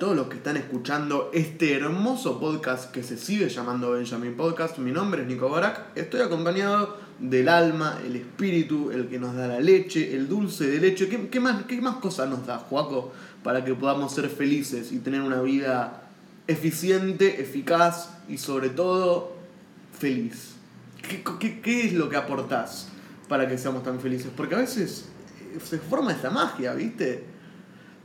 todos los que están escuchando este hermoso podcast que se sigue llamando Benjamin Podcast. Mi nombre es Nico Barak. Estoy acompañado del alma, el espíritu, el que nos da la leche, el dulce de leche. ¿Qué, más, qué más cosas nos da, Juaco, para que podamos ser felices y tener una vida eficiente, eficaz y sobre todo feliz? ¿Qué, qué, es lo que aportás para que seamos tan felices? Porque a veces se forma esta magia, ¿viste?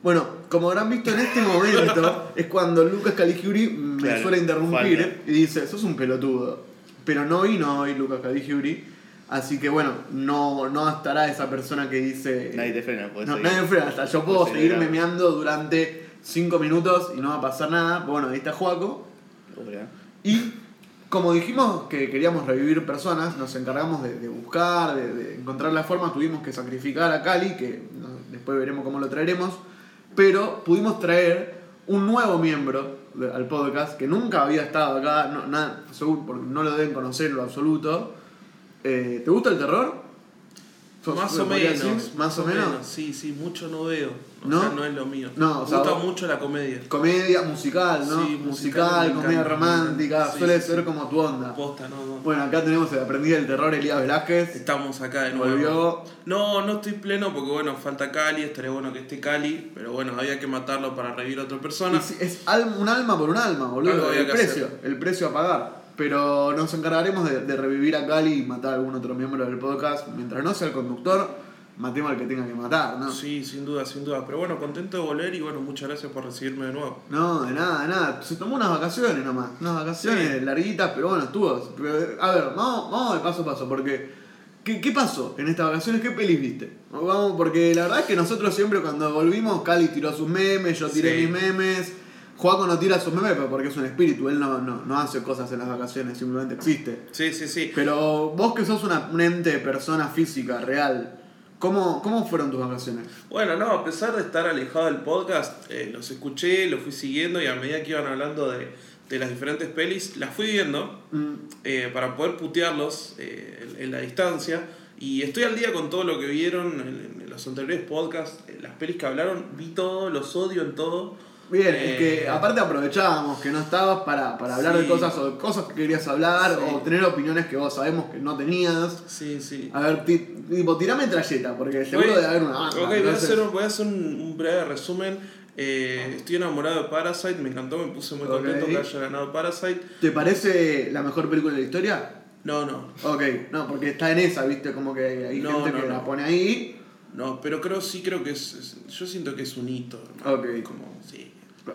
Bueno, como habrán visto en este momento, es cuando Lucas Caligiuri me Claro, suele interrumpir falta. y dice, sos un pelotudo. Pero no vino hoy Lucas Caligiuri, así que bueno, no, no estará esa persona que dice... Nadie te frena, puedes no, seguir. nadie me frena, hasta yo puedo seguir memeando durante 5 minutos y no va a pasar nada. Bueno, ahí está Juaco. Y como dijimos que queríamos revivir personas, nos encargamos de, de buscar, de, de encontrar la forma, tuvimos que sacrificar a Cali, que no- después veremos cómo lo traeremos, pero pudimos traer un nuevo miembro de- al podcast que nunca había estado acá, no, nada, no lo deben conocer en lo absoluto. Eh, ¿Te gusta el terror? ¿Sos- Más o menos. decir? ¿Más o menos? Sí, sí, mucho no veo. O ¿No? sea, no es lo mío. No, o Me gusta vos- mucho la comedia. Comedia, musical, ¿no? Sí, musical, musical, me comedia romántica. Sí, suele sí, ser como tu onda. Posta, no, no. Bueno, acá tenemos el aprendiz del terror, Elías Velázquez. Estamos acá de nuevo. Volvió. No, no estoy pleno porque bueno, falta Cali, estaría bueno que esté Cali, pero bueno, había que matarlo para revivir a otra persona. Es, un alma por un alma, boludo. El precio, hacer. el precio a pagar. Pero nos encargaremos de, de revivir a Cali y matar a algún otro miembro del podcast. Mientras no sea el conductor, matemos al que tenga que matar, ¿no? Sí, sin duda, sin duda. Pero bueno, contento de volver y bueno, muchas gracias por recibirme de nuevo. No, de nada, de nada. Se tomó unas vacaciones nomás. Unas vacaciones Sí. larguitas, pero bueno, estuvo. A ver, vamos, vamos de paso a paso, porque. ¿qué, ¿Qué pasó en estas vacaciones? ¿Qué pelis viste? Vamos, porque la verdad es que nosotros siempre cuando volvimos, Cali tiró sus memes, yo tiré Sí. mis memes. Juaco no tira sus memes pero porque es un espíritu, él no, no, no hace cosas en las vacaciones, simplemente existe. Sí, sí, sí. Pero vos que sos una, un ente, persona física, real, ¿cómo, ¿cómo fueron tus vacaciones? Bueno, no, a pesar de estar alejado del podcast, eh, los escuché, los fui siguiendo y a medida que iban hablando de, de las diferentes pelis, las fui viendo Mm, eh, para poder putearlos eh, en, en la distancia. Y estoy al día con todo lo que vieron en, en los anteriores podcasts, eh, las pelis que hablaron, vi todo, los odio en todo. Bien, Eh, es que aparte aprovechábamos que no estabas para, para hablar de cosas o de cosas que querías hablar Sí. o tener opiniones que vos sabemos que no tenías. Sí, sí. A ver, ti- tipo, tirame trayeta, porque seguro Voy- debe haber una banda. Ok, voy a hacer, un, voy a hacer un, un breve resumen. Eh, estoy enamorado de Parasite, me encantó, me puse muy contento que haya ganado Parasite. ¿Te parece la mejor película de la historia? No, no, Ok, no, porque está en esa, viste, como que hay No, gente no, que no. la pone ahí. no, pero creo, sí creo que es, es- yo siento que es un hito, hermano. Ok. Como, sí.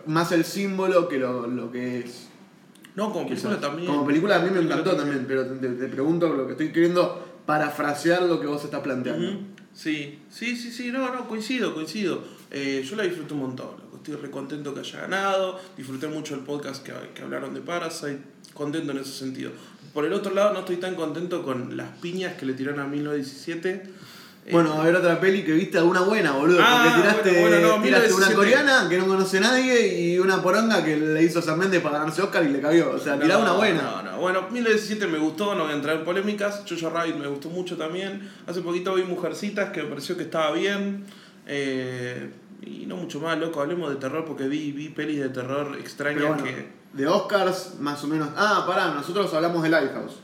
Más el símbolo que lo, lo que es. No, como película Quizás. también. Como película a mí me encantó también, pero te, te pregunto lo que estoy queriendo parafrasear lo que vos estás planteando. Sí, sí, sí, sí, no, no, coincido, coincido. Eh, yo la disfruté un montón, loco. estoy re contento que haya ganado, disfruté mucho el podcast que, que hablaron de Parasite, contento en ese sentido. Por el otro lado, no estoy tan contento con las piñas que le tiraron a 1917. Bueno, a ver otra peli que viste alguna buena, boludo. Ah, porque tiraste, bueno, bueno, no, tiraste una 1917. coreana que no conoce nadie y una poronga que le hizo San Méndez para ganarse Oscar y le cabió. O sea, tirá no, una buena. No, no. Bueno, 1917 me gustó, no voy a entrar en polémicas. Jojo Rabbit me gustó mucho también. Hace poquito vi Mujercitas que me pareció que estaba bien. Eh, y no mucho más, loco. Hablemos de terror porque vi, vi pelis de terror extrañas bueno, que. de Oscars, más o menos. Ah, pará, nosotros hablamos de Lighthouse.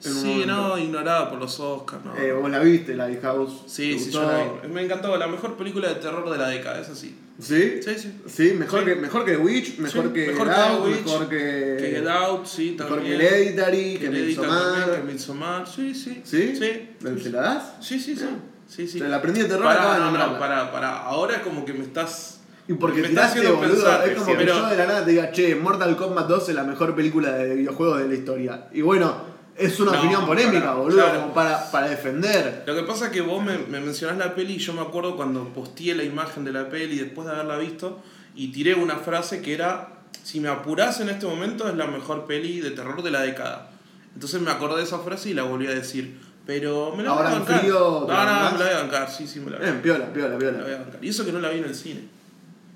Sí, no, ignorada por los Oscars, ¿no? Eh, vos la viste, Lighthouse. sí, ¿Te sí, gustó? yo la vi. Me encantó, la mejor película de terror de la década, es así. ¿Sí? Sí, sí. Sí, mejor, Sí. Que, mejor que The Witch, mejor Sí, que mejor Get que Out, Witch, mejor que. Que Get Out, sí, Mejor también. que Hereditary, que Hereditary también, que Midsommar. Midsommar, sí, sí. ¿Sí? Sí. ¿Te la das? Sí, sí, sí. Sí, sí. Te la aprendí de terror Pará, acaba de no, no, nombrarla. para, para. Ahora es como que me estás. Y porque me estás tiraste, haciendo boludo, pensar, es como que pero- yo de la nada te diga, che, Mortal Kombat 2 es la mejor película de videojuegos de la historia. Y bueno, es una No, opinión polémica, para- boludo, claro. como para, para defender. Lo que pasa es que vos me, me mencionás la peli y yo me acuerdo cuando posteé la imagen de la peli después de haberla visto y tiré una frase que era: Si me apurás en este momento, es la mejor peli de terror de la década. Entonces me acordé de esa frase y la volví a decir. Pero me la Ahora voy a bancar. frío, no, ¿te no, la me la voy a bancar, sí, sí, me la voy a, Bien, piola, piola, me la voy a piola. bancar. Y eso que no la vi en el cine.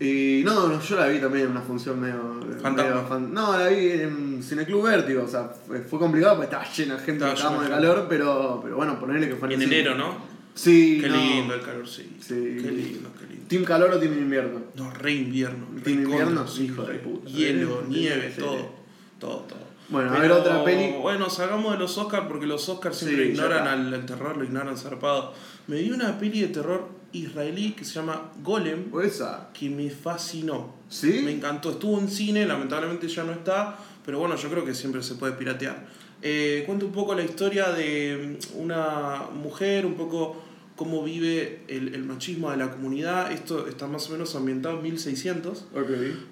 Y no, no, yo la vi también en una función medio. Medio fan- No, la vi en Cineclub Vértigo, o sea, fue, fue complicado porque estaba llena de gente, estábamos de calor, pero, pero bueno, ponerle que fue en En enero, ¿no? Sí, Qué no. lindo el calor, sí. Sí. Qué lindo, qué lindo. ¿Team calor o team invierno? No, re invierno. re ¿Team invierno? sí, Hijo de puta. Hielo, Sí, nieve, sí. todo. Todo, todo. Bueno, a ver otra peli. Bueno, salgamos de los Oscars porque los Oscars Sí, siempre ya ignoran al, al terror, lo ignoran zarpado. Me vi una peli de terror israelí que se llama Golem, ¿O esa? que me fascinó. ¿Sí? Me encantó. Estuvo en cine, lamentablemente ya no está, pero bueno, yo creo que siempre se puede piratear. Eh, cuenta un poco la historia de mm, una mujer, un poco cómo vive el, el machismo de la comunidad. Esto está más o menos ambientado en 1600. Ok.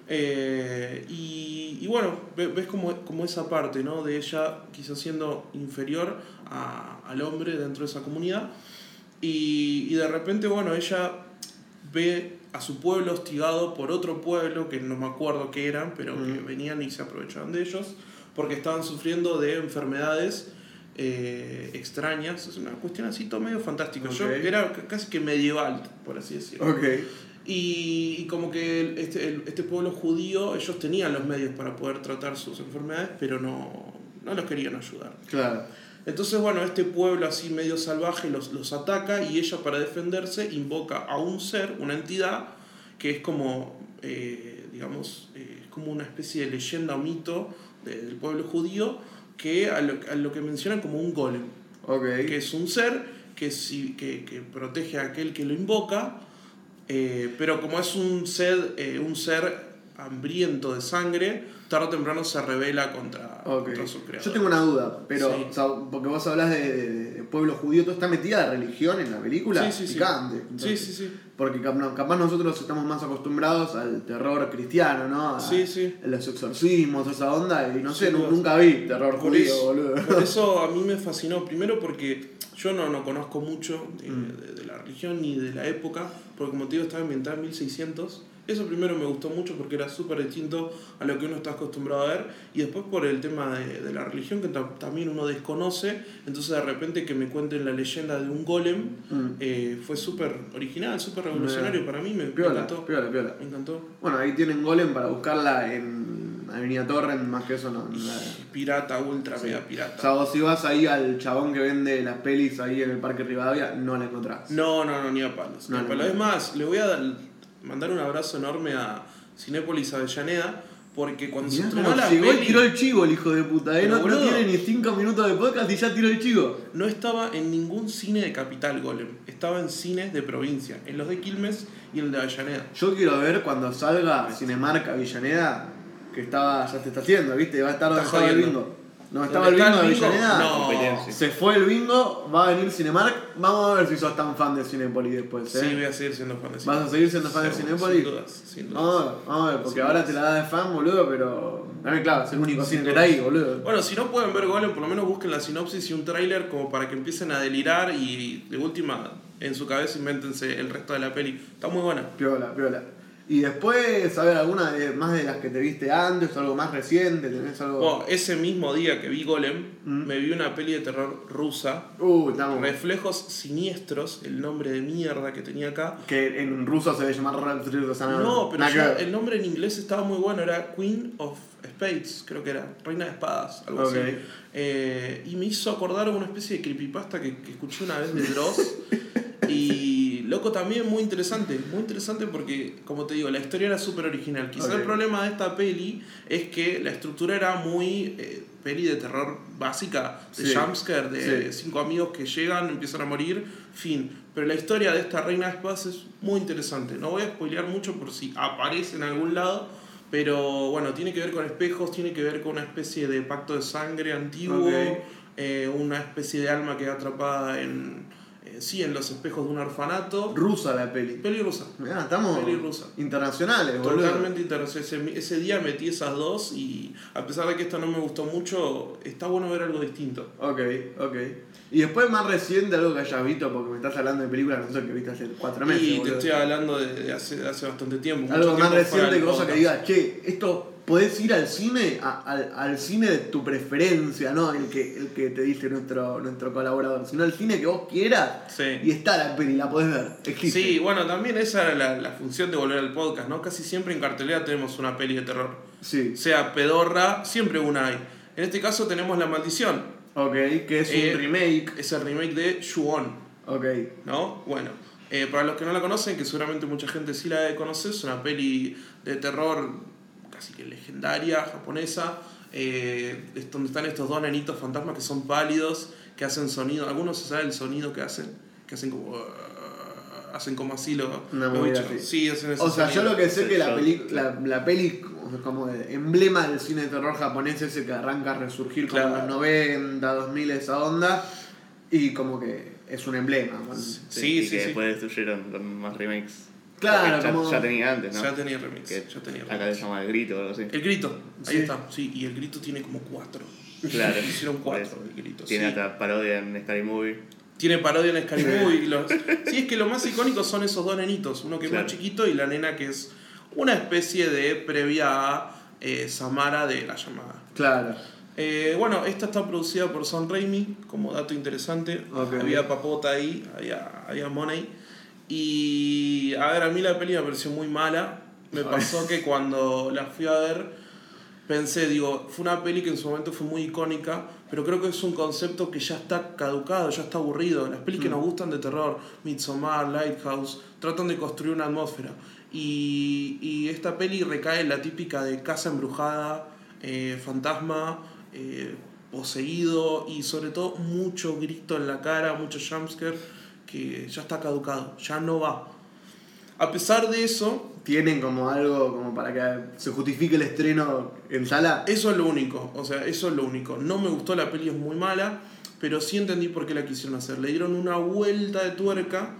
Eh, y, y bueno, ve- ves como, como esa parte, ¿no? De ella quizás siendo inferior a- al hombre dentro de esa comunidad. Y, y de repente, bueno, ella ve a su pueblo hostigado por otro pueblo, que no me acuerdo qué eran, pero que venían y se aprovechaban de ellos, porque estaban sufriendo de enfermedades eh, extrañas. Es una cuestión así todo medio fantástica. Yo Ok. era casi que medieval, por así decirlo. Y, y como que este, este pueblo judío, ellos tenían los medios para poder tratar sus enfermedades, pero no, no los querían ayudar. Claro. Entonces, bueno, este pueblo así medio salvaje los, los ataca y ella para defenderse invoca a un ser, una entidad, que es como, eh, digamos, eh, es como una especie de leyenda o mito de- del pueblo judío, que a lo, a lo que mencionan como un golem Ok. que es un ser que, si, que, que protege a aquel que lo invoca, eh, pero como es un ser, un ser hambriento de sangre, tarde o temprano se revela contra, Ok. contra su creador. Yo tengo una duda, pero, Sí. o sea, porque vos hablas de, de- de pueblo judío, ¿tú está metida la religión en la película? Sí, sí, sí. Picante. Sí, entonces. sí, sí. Porque capaz nosotros estamos más acostumbrados al terror cristiano, ¿no? A, Sí, sí. a los exorcismos, esa onda, y no sé, Sí, nunca vi terror Por judío, eso, boludo. por eso a mí me fascinó, primero porque yo no, no conozco mucho de, Mm. de- de la religión ni de la época, porque como te digo estaba ambientada en 1600. Eso primero me gustó mucho porque era súper distinto a lo que uno está acostumbrado a ver. Y después por el tema de, de la religión que ta- también uno desconoce. Entonces de repente que me cuenten la leyenda de un golem Mm. eh, fue súper original, súper revolucionario para mí. Me, encantó. piola, piola. Me encantó. Bueno, ahí tienen Golem para buscarla en Avenida Torrent, más que eso no. la- Pirata, ultra, Sí. mega O pirata. sea, vos si vas ahí al chabón que vende las pelis ahí en el Parque Rivadavia, no la encontrás. No, no, no, ni a palos. ni No, palos. no. Es más, le voy a dar- mandar un abrazo enorme a Cinépolis Avellaneda, porque cuando Mirá se estrenó la llegó y peli, tiró el chivo el hijo de puta, ¿eh? No, tiene ni 5 minutos de podcast y ya tiró el chivo. no estaba en ningún cine de capital Golem. Estaba en cines de provincia, en los de Quilmes y en el de Avellaneda. Yo quiero ver cuando salga Cinemark Avellaneda, que estaba, ya te está haciendo, ¿viste? Va a estar donde estaba el bingo. No, estaba el ¿Dónde bingo de? Avellaneda. No. Competencia. Se fue el bingo, va a venir Cinemark. Vamos a ver si sos tan fan de Cinépolis después, ¿eh? Sí, voy a seguir siendo fan de ¿Vas a seguir siendo fan de Seguro, Cinépolis? Sin dudas, sin dudas. Vamos a ver, vamos a ver, porque Sin ahora dudas. te la da de fan, boludo, pero. A ver, claro, es el único Sin cine que está ahí, boludo. Bueno, si no pueden ver Golem, por lo menos busquen la sinopsis y un tráiler como para que empiecen a delirar y de última en su cabeza invéntense el resto de la peli. Está muy buena. Piola, piola. Y después, a ver, alguna de, más de las que te viste antes, algo más reciente, tenés algo. Ese mismo día que vi Golem, Mm. me vi una peli de terror rusa. Uh, estamos. Reflejos siniestros, el nombre de mierda que tenía acá. Que en ruso se debe llamar Red de San No, pero ya el nombre en inglés estaba muy bueno, era Queen of Spades, creo que era, Reina de Espadas, algo así. Eh, y me hizo acordar una especie de creepypasta que, que escuché una vez de Dross. y loco también muy interesante, muy interesante porque, como te digo, la historia era súper original. Quizá el problema de esta peli es que la estructura era muy eh, peli de terror básica, de Sí. jumpscare, de Sí. cinco amigos que llegan, empiezan a morir, fin. Pero la historia de esta reina de espadas es muy interesante. No voy a spoilear mucho por si aparece en algún lado, pero bueno, tiene que ver con espejos, tiene que ver con una especie de pacto de sangre antiguo, eh, una especie de alma que atrapada en, sí, en los espejos de un orfanato. Rusa la peli. Peli rusa. Mirá, estamos Peli rusa. internacionales, boludo. Totalmente interesante. Ese, ese día metí esas dos y a pesar de que esta no me gustó mucho, está bueno ver algo distinto. Ok, ok. Y después más reciente, algo que hayas visto, porque me estás hablando de películas, no sé, que viste hace cuatro meses. y te estoy hablando de, hace, bastante tiempo. Algo más tiempo reciente cosa que digas, che, esto podés ir al cine, a- al, al cine de tu preferencia, ¿no? El que, el que te dice nuestro, nuestro colaborador, sino el cine que vos quieras. Sí. Y está la peli, la podés ver. Existe. Sí, bueno, también esa era la, la función de volver al podcast, ¿no? Casi siempre en cartelera tenemos una peli de terror. Sí. Sea pedorra, siempre una hay. En este caso tenemos La Maldición. Ok, que es Eh, un remake. Es el remake de Ju-On. Ok. ¿no? Bueno, eh, para los que no la conocen, que seguramente mucha gente sí la debe conocer, es una peli de terror casi que legendaria, japonesa, eh, es donde están estos dos nenitos fantasmas que son pálidos, que hacen sonido, algunos se sabe el sonido que hacen, que hacen como... uh, hacen como así lo, movida bichos. así. Sí, hacen ese O sea, yo lo que sé Sí, que la peli, la, la peli como- de emblema del cine de terror japonés ese que arranca a resurgir como en Claro. los 90, 2000, esa onda, y como que es un emblema. ¿no? Sí, y sí, que sí. después destruyeron con más remakes. Claro, ya, como- ya tenía antes, ¿no? Ya tenía remix, Que ya tenía Acá remix. se llama El Grito o algo así. El grito, ahí Sí. está, sí, y el grito tiene como cuatro. Claro. Hicieron cuatro eso. el grito. Tiene sí. hasta parodia en Scary Movie. Tiene parodia en Scary Movie. y los- Sí, es que lo más icónico son esos dos nenitos. Uno que es Claro. más chiquito y la nena que es una especie de previa a eh, Samara de la llamada. Claro. Eh, bueno, esta está producida por Sam Raimi, como dato interesante. Ok. Había papota ahí, había, había money. Y a ver, a mí la peli me pareció muy mala. Me pasó que cuando la fui a ver, pensé, digo, fue una peli que en su momento fue muy icónica, pero creo que es un concepto que ya está caducado, ya está aburrido. Las pelis que Mm. nos gustan de terror, Midsommar, Lighthouse, tratan de construir una atmósfera. Y, y esta peli recae en la típica de casa embrujada, eh, fantasma, eh, poseído y sobre todo mucho grito en la cara, mucho jumpscare que ya está caducado, ya no va. A pesar de eso, Tienen como algo como para que se justifique el estreno en sala. Eso es lo único, o sea, eso es lo único. No me gustó, la peli es muy mala, pero sí entendí por qué la quisieron hacer. Le dieron una vuelta de tuerca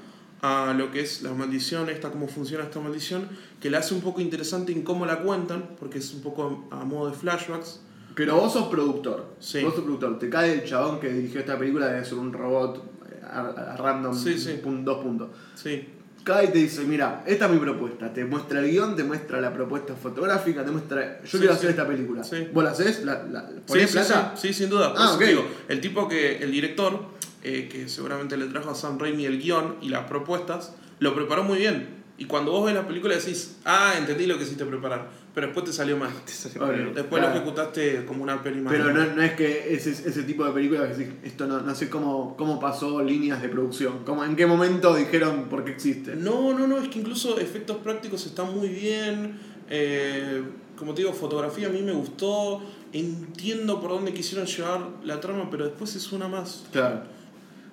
a lo que es la maldición, esta cómo funciona esta maldición, que la hace un poco interesante en cómo la cuentan, porque es un poco a modo de flashbacks. Pero vos sos productor. Sí. Vos sos productor. Te cae el chabón que dirigió esta película, debe ser un robot a, a random, Sí, sí. pun- dos puntos. Sí, Cae y te dice, mira, esta es mi propuesta. Te muestra el guion, te muestra la propuesta fotográfica, te muestra... Yo quiero hacer esta película. Sí. ¿Vos la haces? ¿La, la, sí, ponés sí, plata? sí, sí, sin duda. Por Ah, eso digo, el tipo que, el director, eh, que seguramente le trajo a Sam Raimi el guion y las propuestas, lo preparó muy bien. Y cuando vos ves la película decís, ah, entendí lo que hiciste preparar, pero después te salió mal. Después claro. lo ejecutaste como una peli más. Pero no, no es que ese, ese tipo de película que esto no, no sé cómo, cómo pasó líneas de producción. Cómo, ¿En qué momento dijeron por qué existe? No, no, no, es que incluso efectos prácticos están muy bien. eh, como te digo, fotografía a mí me gustó. Entiendo por dónde quisieron llevar la trama, pero después es una más. Claro.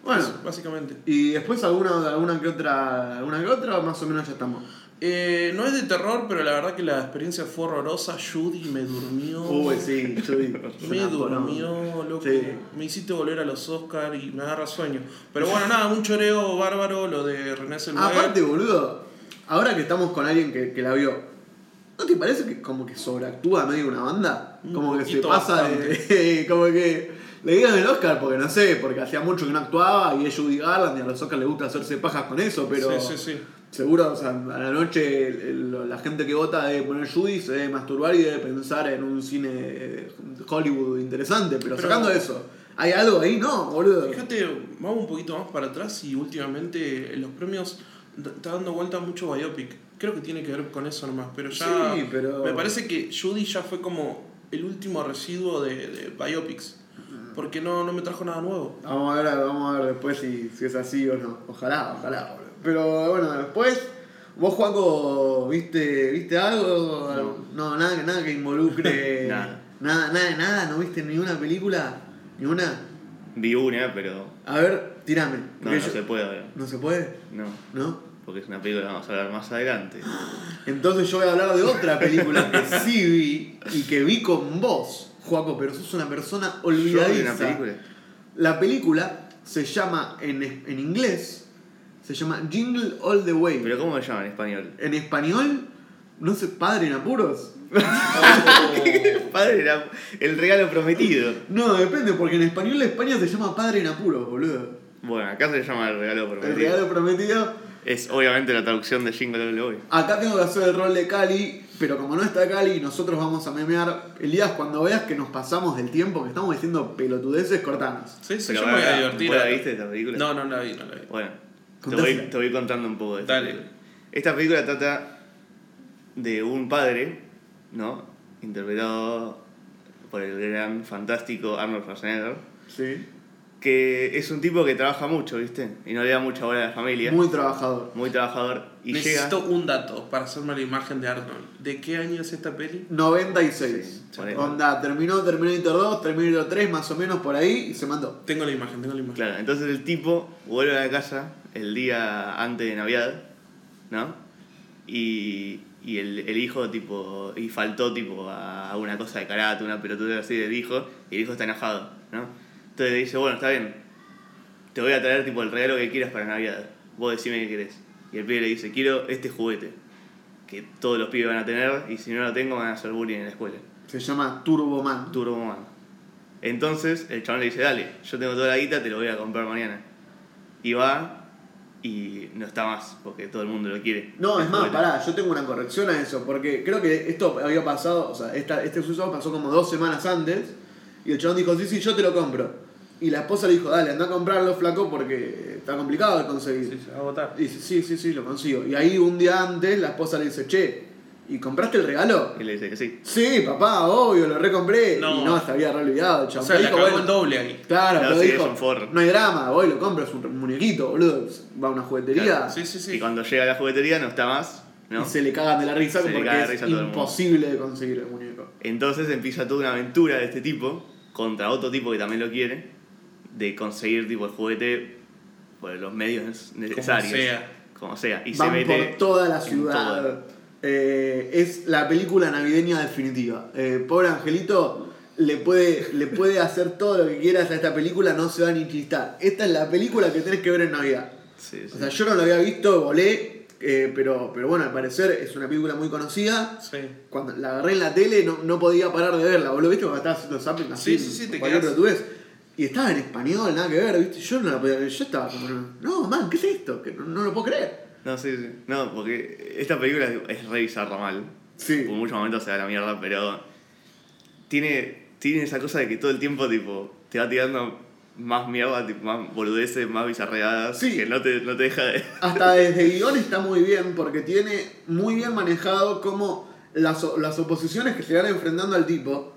Bueno, básicamente. y después alguna, alguna que otra, alguna que otra, más o menos ya estamos. Eh, no es de terror, pero la verdad que la experiencia fue horrorosa. Judy me durmió. Uy, sí, Judy. Me durmió, loco. Sí. Me hiciste volver a los Oscars y me agarra sueño. Pero bueno, nada, un choreo bárbaro, lo de René Zellweger. Aparte, boludo, ahora que estamos con alguien que, que la vio, ¿no te parece que como que sobreactúa medio una banda? Un Como que se pasa de. como que le dieron el Oscar porque no sé, porque hacía mucho que no actuaba y es Judy Garland y a los Oscars le gusta hacerse pajas con eso, pero. Sí, sí, sí. Seguro, o sea, a la noche el- el- la gente que vota debe poner Judy, se debe masturbar y debe pensar en un cine de Hollywood interesante, pero, Pero- sacando eso, ¿hay algo ahí? No, boludo. Fíjate, vamos un poquito más para atrás y últimamente en los premios está dando vuelta mucho biopic. Creo que tiene que ver con eso nomás, pero ya Sí, pero- me parece que Judy ya fue como el último residuo de, de biopics, porque no, no me trajo nada nuevo. Vamos a ver, vamos a ver después si, si es así o no. Ojalá, ojalá, boludo. Pero bueno, después, vos, Juaco, ¿viste, ¿viste algo? No, nada, nada que involucre. Nada. Nada, nada, nada, ¿no viste ni una película? Ni una. Vi una, pero A ver, tirame. no, no yo- se puede ver. ¿No se puede? No, ¿No? porque es una película que vamos a hablar más adelante. Entonces yo voy a hablar de otra película que sí vi y que vi con vos, Juaco, pero sos una persona Yo vi olvidadiza. una película. La película se llama, en, en inglés, se llama Jingle All the Way. ¿Pero cómo se llama en español? En español, no sé, Padre en apuros. Padre era el regalo prometido. No, depende, porque en español de España se llama Padre en apuros, boludo. Bueno, acá se llama el regalo El prometido. regalo prometido. Es obviamente la traducción de Jingle All the Way. Acá tengo que hacer el rol de Cali, pero como no está Cali, nosotros vamos a memear. Elías, cuando veas que nos pasamos del tiempo, que estamos diciendo pelotudeces, cortanos. Sí, sí, yo me voy a divertir. ¿vos la viste esta película? No, no la vi, no la vi. Bueno, te voy, te voy contando un poco de Dale. película. Esta película trata de un padre, ¿no? Interpretado por el gran, fantástico Arnold Schwarzenegger, Sí. que es un tipo que trabaja mucho, ¿viste? Y no le da mucha bola a la familia. Muy, Muy trabajador. trabajador. Y Necesito llega. un dato para hacerme la imagen de Arnold. ¿De qué año es esta peli? 96. Sí. Onda, terminó Terminator 2, Terminator 3, más o menos por ahí, y se mandó. Tengo la imagen, tengo la imagen. Claro, entonces el tipo vuelve a la casa el día antes de Navidad, ¿no? Y, y el, el hijo, tipo, y faltó, tipo, a una cosa de karate, una pelotuda así del hijo, y el hijo está enojado, ¿no? Entonces le dice, bueno, está bien, te voy a traer, tipo, el regalo que quieras para Navidad, vos decime qué querés. Y el pibe le dice, quiero este juguete, que todos los pibes van a tener, y si no lo tengo van a hacer bullying en la escuela. Se llama Turbo Man. Turbo Man. Entonces el chabón le dice, dale, yo tengo toda la guita, te lo voy a comprar mañana. Y va y no está más, porque todo el mundo lo quiere. No, es más, pará, yo tengo una corrección a eso, porque creo que esto había pasado, o sea, esta, este suceso pasó como dos semanas antes, y el chabón dijo, sí, sí, yo te lo compro. Y la esposa le dijo, dale, anda a comprarlo, flaco, porque está complicado de conseguir. Sí, se va a votar. Y dice, sí, sí, sí, lo consigo. Y ahí un día antes la esposa le dice, che, ¿y compraste el regalo? Y le dice que sí. Sí, papá, obvio, lo recompré. No. Y no, se había re olvidado el O chabón. sea, le dijo, bueno, el doble ahí. Claro, No, pero sí, dijo, es un forro. no hay drama, voy, lo compro, es un muñequito, boludo. Va a una juguetería Claro, Sí, sí, Y sí. cuando llega a la juguetería no está más, ¿no? y se le cagan de la risa Se le porque caga de es risa a todo el mundo. imposible de conseguir el muñeco. Entonces empieza toda una aventura de este tipo contra otro tipo que también lo quiere, de conseguir tipo el juguete por los medios necesarios. sea. Como sea. Y Van se mete por toda la en ciudad. Eh, es la película navideña definitiva. Eh, pobre Angelito le puede, le puede hacer todo lo que quieras a esta película, no se va ni chistar. Esta es la película que tenés que ver en Navidad. Sí, sí. O sea, yo no lo había visto, volé, eh, pero, pero bueno, al parecer es una película muy conocida. Sí. Cuando la agarré en la tele no, no podía parar de verla, boludo, ¿viste? Cuando estaba haciendo zapping así, Sí, sí, sí, te pelotudez. Y estaba en español, nada que ver, ¿viste? Yo no la podía ver, yo estaba como, no, man, ¿qué es esto? Que no, no lo puedo creer. No, sí, sí. No, porque esta película es re bizarra mal. Sí. Por muchos momentos se da la mierda, pero tiene, tiene esa cosa de que todo el tiempo tipo te va tirando más mierda, tipo, más boludeces, más bizarreadas, Sí. que no te, no te deja de... Hasta desde guion está muy bien, porque tiene muy bien manejado cómo las, las oposiciones que se van enfrentando al tipo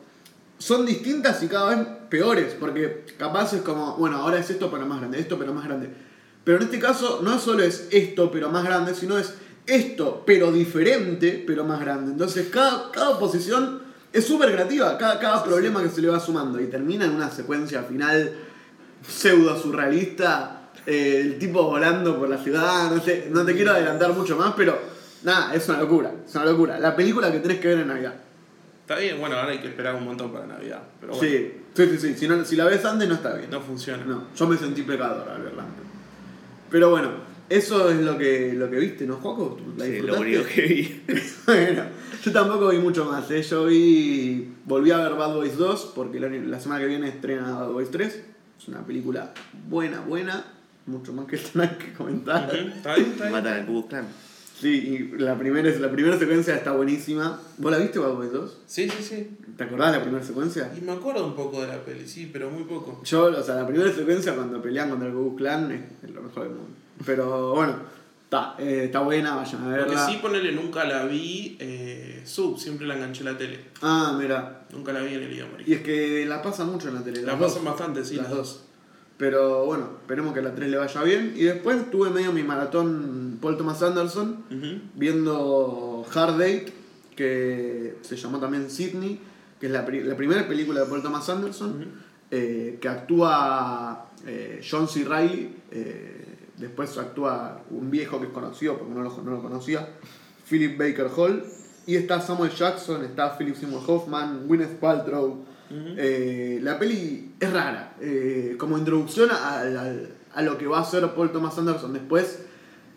son distintas y cada vez peores, porque capaz es como, bueno, ahora es esto pero más grande, esto pero más grande. Pero en este caso no solo es esto pero más grande, sino es esto pero diferente pero más grande. Entonces cada, cada oposición es súper creativa, cada, cada problema que se le va sumando y termina en una secuencia final pseudo surrealista, eh, el tipo volando por la ciudad, no sé, no te quiero adelantar mucho más, pero nada, es una locura, es una locura. La película que tenés que ver en Navidad. Está bien, bueno, ahora hay que esperar un montón para Navidad. Pero bueno, Sí, sí, sí, sí. Si, no- si la ves antes no está bien. no funciona. No, yo me sentí pecador al verla antes. Pero bueno, eso es lo que, lo que viste, ¿no, ¿La Sí, lo único que vi. bueno, yo tampoco vi mucho más, ¿eh? Yo vi. Volví a ver Bad Boys 2 porque la, la semana que viene estrena Bad Boys 3. Es una película buena, buena. Mucho más que tener que comentar. Matan al Ku Clan. Sí, y la primera, la primera secuencia está buenísima. ¿Vos la viste Bad Boys 2? Sí, sí, sí. ¿Te acordás de la primera secuencia? Y me acuerdo un poco de la peli, sí, pero muy poco. Yo, o sea, la primera secuencia cuando pelean contra el Ku Klan es, lo mejor del mundo. Pero bueno, está, eh, está buena, vayan a Porque verla. sí, ponele, nunca la vi eh, sub, siempre la enganché en la tele. Ah, mira. Nunca la vi en el idioma Y es que la pasa mucho en la tele. La pasan bastante, sí, las las dos. Pero bueno, esperemos que la 3 le vaya bien. Y después tuve medio mi maratón Paul Thomas Anderson viendo Hard Date, que se llamó también Sydney, que es la, pri- la primera película de Paul Thomas Anderson, eh, que actúa eh, John C. Reilly, eh, después actúa un viejo que es conocido, porque no lo, no lo conocía, Philip Baker Hall, y está Samuel Jackson, está Philip Seymour Hoffman, Gwyneth Paltrow. La peli es rara, como introducción a, a- a lo que va a ser Paul Thomas Anderson después,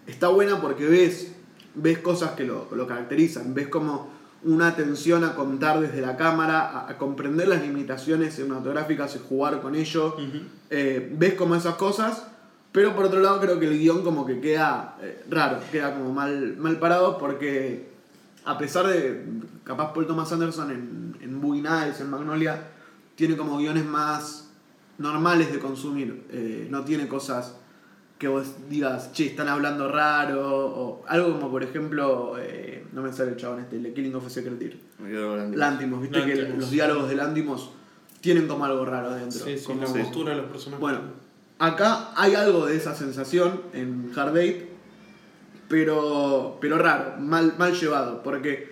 está buena porque ves, ves cosas que lo, lo caracterizan, ves como una atención a contar desde la cámara, a, a comprender las limitaciones cinematográficas y jugar con ello, eh, ves como esas cosas, pero por otro lado creo que el guion como que queda eh, raro, queda como mal, mal parado porque a pesar de, capaz Paul Thomas Anderson en, en Boogie Nights, en Magnolia, tiene como guiones más normales de consumir, eh, no tiene cosas que vos digas, che, están hablando raro, o algo como por ejemplo, eh, no me sale el chabón este, el Killing of a quedo hablando. Lantimos, viste que los diálogos de Lantimos tienen como algo raro adentro. Sí, sí, como- la Sí. postura de los personajes. bueno, Acá hay algo de esa sensación en Hard Date, pero, pero raro, mal, mal llevado, porque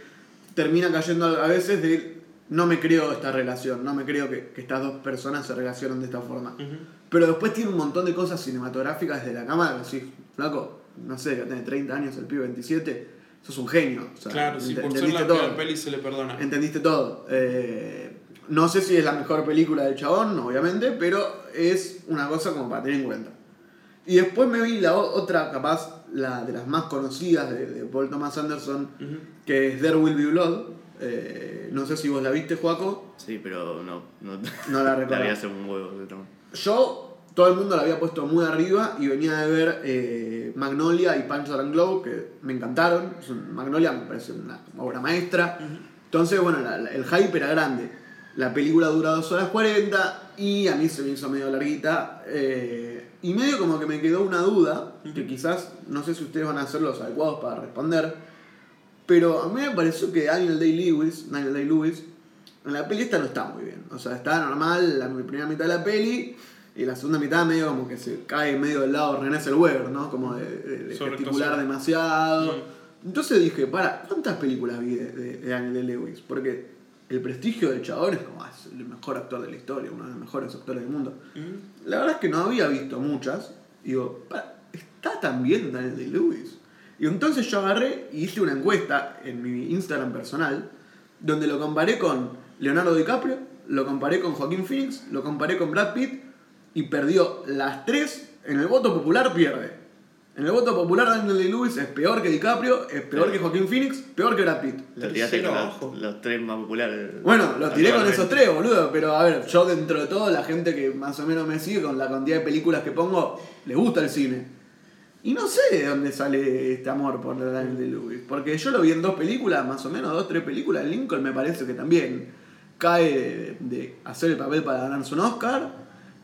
termina cayendo a veces de no me creo esta relación, no me creo que, que estas dos personas se relacionen de esta forma. Ujú. Pero después tiene un montón de cosas cinematográficas desde la cámara, que decís, flaco, no sé, que tiene 30 años, el pibe 27, sos un genio. o sea, Claro, ent- por ser la todo. peli se le perdona. Entendiste todo. Eh, no sé si es la mejor película del chabón, obviamente, pero es una cosa como para tener en cuenta. Y después me vi la otra, capaz, la de las más conocidas de, de Paul Thomas Anderson, Ujú. que es There Will Be Blood. Eh, no sé si vos la viste, Joaco. Sí, pero no. No, No la recuerdo. hacer un huevo. Yo, todo el mundo la había puesto muy arriba y venía de ver eh, Magnolia y Punch and Glow, que me encantaron. Magnolia me parece una obra maestra. Entonces, bueno, la- la- el hype era grande. La película dura 2 horas 40 y a mí se me hizo medio larguita. eh, y medio como que me quedó una duda, que quizás no sé si ustedes van a ser los adecuados para responder. Pero a mí me pareció que Daniel Day-Lewis, Daniel Day-Lewis, en la peli esta no está muy bien. O sea, está normal la primera mitad de la peli y la segunda mitad medio como que se cae medio del lado René Zellweger, ¿no? Como de, de- gesticular demasiado. Mm. Entonces dije, para, ¿cuántas películas vi de, de- Daniel Day-Lewis? Porque el prestigio del chabón es como, "Ah, es el mejor actor de la historia, uno de los mejores actores del mundo. Ujú. La verdad es que no había visto muchas. Digo, "Para, ¿está tan bien Daniel Day-Lewis? Y entonces yo agarré y hice una encuesta en mi Instagram personal, donde lo comparé con Leonardo DiCaprio, lo comparé con Joaquín Phoenix, lo comparé con Brad Pitt, y perdió las tres. En el voto popular pierde. En el voto popular Daniel Day-Lewis es peor que DiCaprio, es peor que Joaquín Phoenix, peor que Brad Pitt. Lo tiraste con los, los tres más populares. Bueno, lo tiré con esos tres, boludo. Pero a ver, yo dentro de todo, la gente que más o menos me sigue con la cantidad de películas que pongo, le gusta el cine. Y no sé de dónde sale este amor por Daniel de Lewis. Porque yo lo vi en dos películas, más o menos, dos, tres películas. Lincoln me parece que también cae de, de hacer el papel para ganarse un Oscar.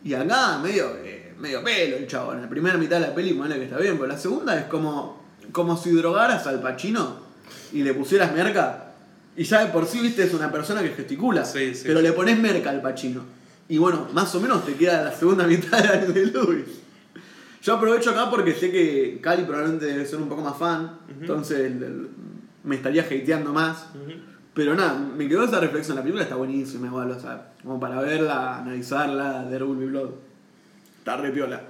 Y acá medio, eh, medio pelo el chavo. En la primera mitad de la peli, bueno, que está bien, pero la segunda es como, como si drogaras al Pacino y le pusieras merca. Y ya de por sí, viste, es una persona que gesticula. Sí, sí, pero sí. le pones merca al Pacino. Y bueno, más o menos te queda la segunda mitad de Daniel de Lewis. Yo aprovecho acá porque sé que Cali probablemente debe ser un poco más fan, Ujú. entonces el- el- me estaría hateando más. Ujú. Pero nada, me quedó esa reflexión. La película está buenísima, igual, o sea, como para verla, analizarla, de Will Be Blood. Está re piola.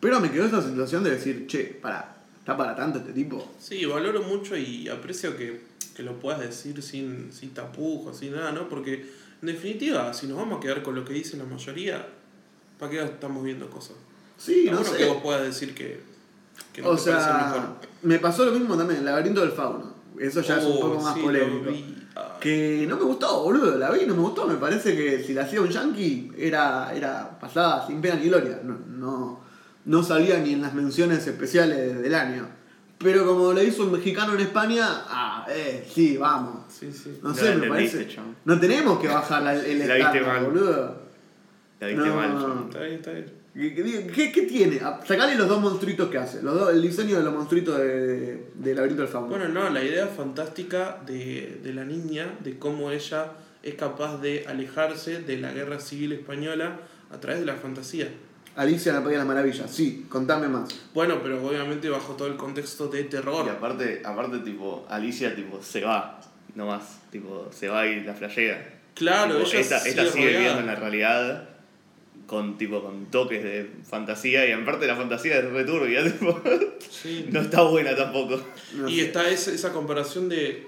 Pero me quedó esa sensación de decir, che, para, está para tanto este tipo. Sí, valoro mucho y aprecio que, que lo puedas decir sin, sin tapujos, sin nada, ¿no? Porque en definitiva, si nos vamos a quedar con lo que dice la mayoría, ¿para qué estamos viendo cosas? Sí, no bueno sé. que vos puedas decir que, que no o te parece mejor. sea, me pasó lo mismo también, el laberinto del fauno. Eso ya es un Oh, poco más sí, polémico. Que no me gustó, boludo, la vi, no me gustó, me parece que si la hacía un yankee era, era pasada sin pena ni gloria, no, no, no salía ni en las menciones especiales del año. Pero como le hizo un mexicano en España, ah, eh, sí, vamos. Sí, sí. No No sé, la me parece. No tenemos que bajar la- el La estándar, boludo. La viste No. mal. Está bien, está bien. ¿Qué, qué- tiene? Ah, Sacale los dos monstruitos que hace, los dos, el diseño de los monstruitos de, de Laberinto del Fauno. Bueno, no, la idea fantástica de, de la niña, de cómo ella es capaz de alejarse de la guerra civil española a través de la fantasía. Alicia en la País de las Maravillas, sí, contame más. Bueno, pero obviamente bajo todo el contexto de terror. Y aparte, aparte, tipo, Alicia, tipo, se va. No más. Tipo, se va y la flashea. Claro, Tipo, ella esta, sigue esta sigue rodeada. viviendo en la realidad con tipo con toques de fantasía y en parte la fantasía es returbia, tipo, Sí. no está buena tampoco. No y sé. está esa, esa comparación de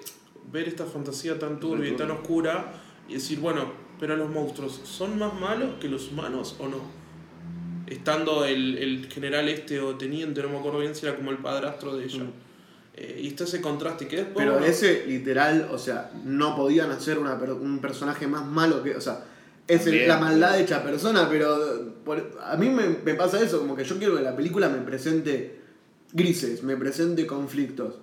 ver esta fantasía tan turbia y tan oscura y decir, bueno, pero los monstruos, ¿son más malos que los humanos o no? Estando el, el general este o teniente, no me acuerdo bien si era como el padrastro de ella. Mm. Eh, y está ese contraste que después... Pero bueno, ese, literal, o sea, no podían hacer una, per- un personaje más malo que. O sea, es el- la maldad hecha persona, pero por- a mí me, me pasa eso, como que yo quiero que la película me presente grises, me presente conflictos.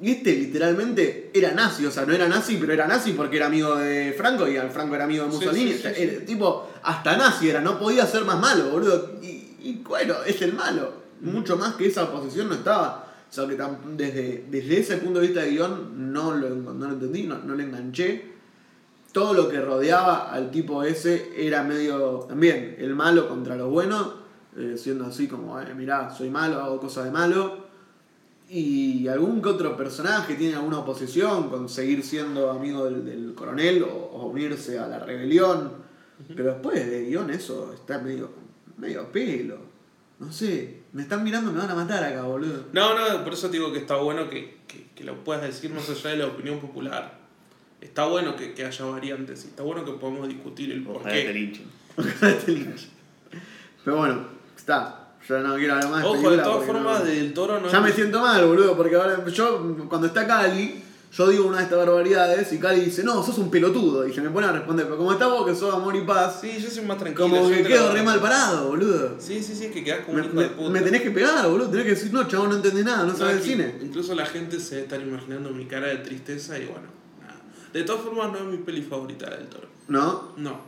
Y este literalmente era nazi, o sea, no era nazi, pero era nazi porque era amigo de Franco y Franco era amigo de Mussolini. sí, sí, sí. era- tipo, hasta nazi era, no podía ser más malo, boludo. Y, y bueno, es el malo. Mucho más que esa posición no estaba. O sea, que desde, desde ese punto de vista de guion no lo, no lo entendí, no, no lo enganché. Todo lo que rodeaba al tipo ese era medio también el malo contra los buenos. eh, siendo así como, eh, mirá, soy malo, hago cosas de malo. Y algún que otro personaje tiene alguna oposición con seguir siendo amigo del, del coronel o, o unirse a la rebelión. Pero después de guion eso está medio, medio pelo. No sé, me están mirando, me van a matar acá, boludo. No, no, por eso te digo que está bueno que, que, que lo puedas decir más allá de la opinión popular. Está bueno que, que haya variantes y está bueno que podamos discutir el por Ojalá te qué. linchen. Pero bueno, está. Yo no quiero hablar más de Ojo, de todas formas, no- del toro no Ya me siento mal, boludo, porque ahora yo, cuando está Cali, yo digo una de estas barbaridades y Cali dice, no, sos un pelotudo. Y se me pone a responder, pero como está vos que sos amor y paz, Sí, yo soy más tranquilo. como que quedo re mal parado, boludo. Sí, sí, sí, es que quedás como Me, un hijo me- de puta. me tenés que pegar, boludo. Tenés que decir, no, chabón, no entendés nada, no No, sabes el cine. Incluso la gente se debe estar imaginando mi cara de tristeza y bueno. De todas formas, no es mi peli favorita del toro. ¿No? No.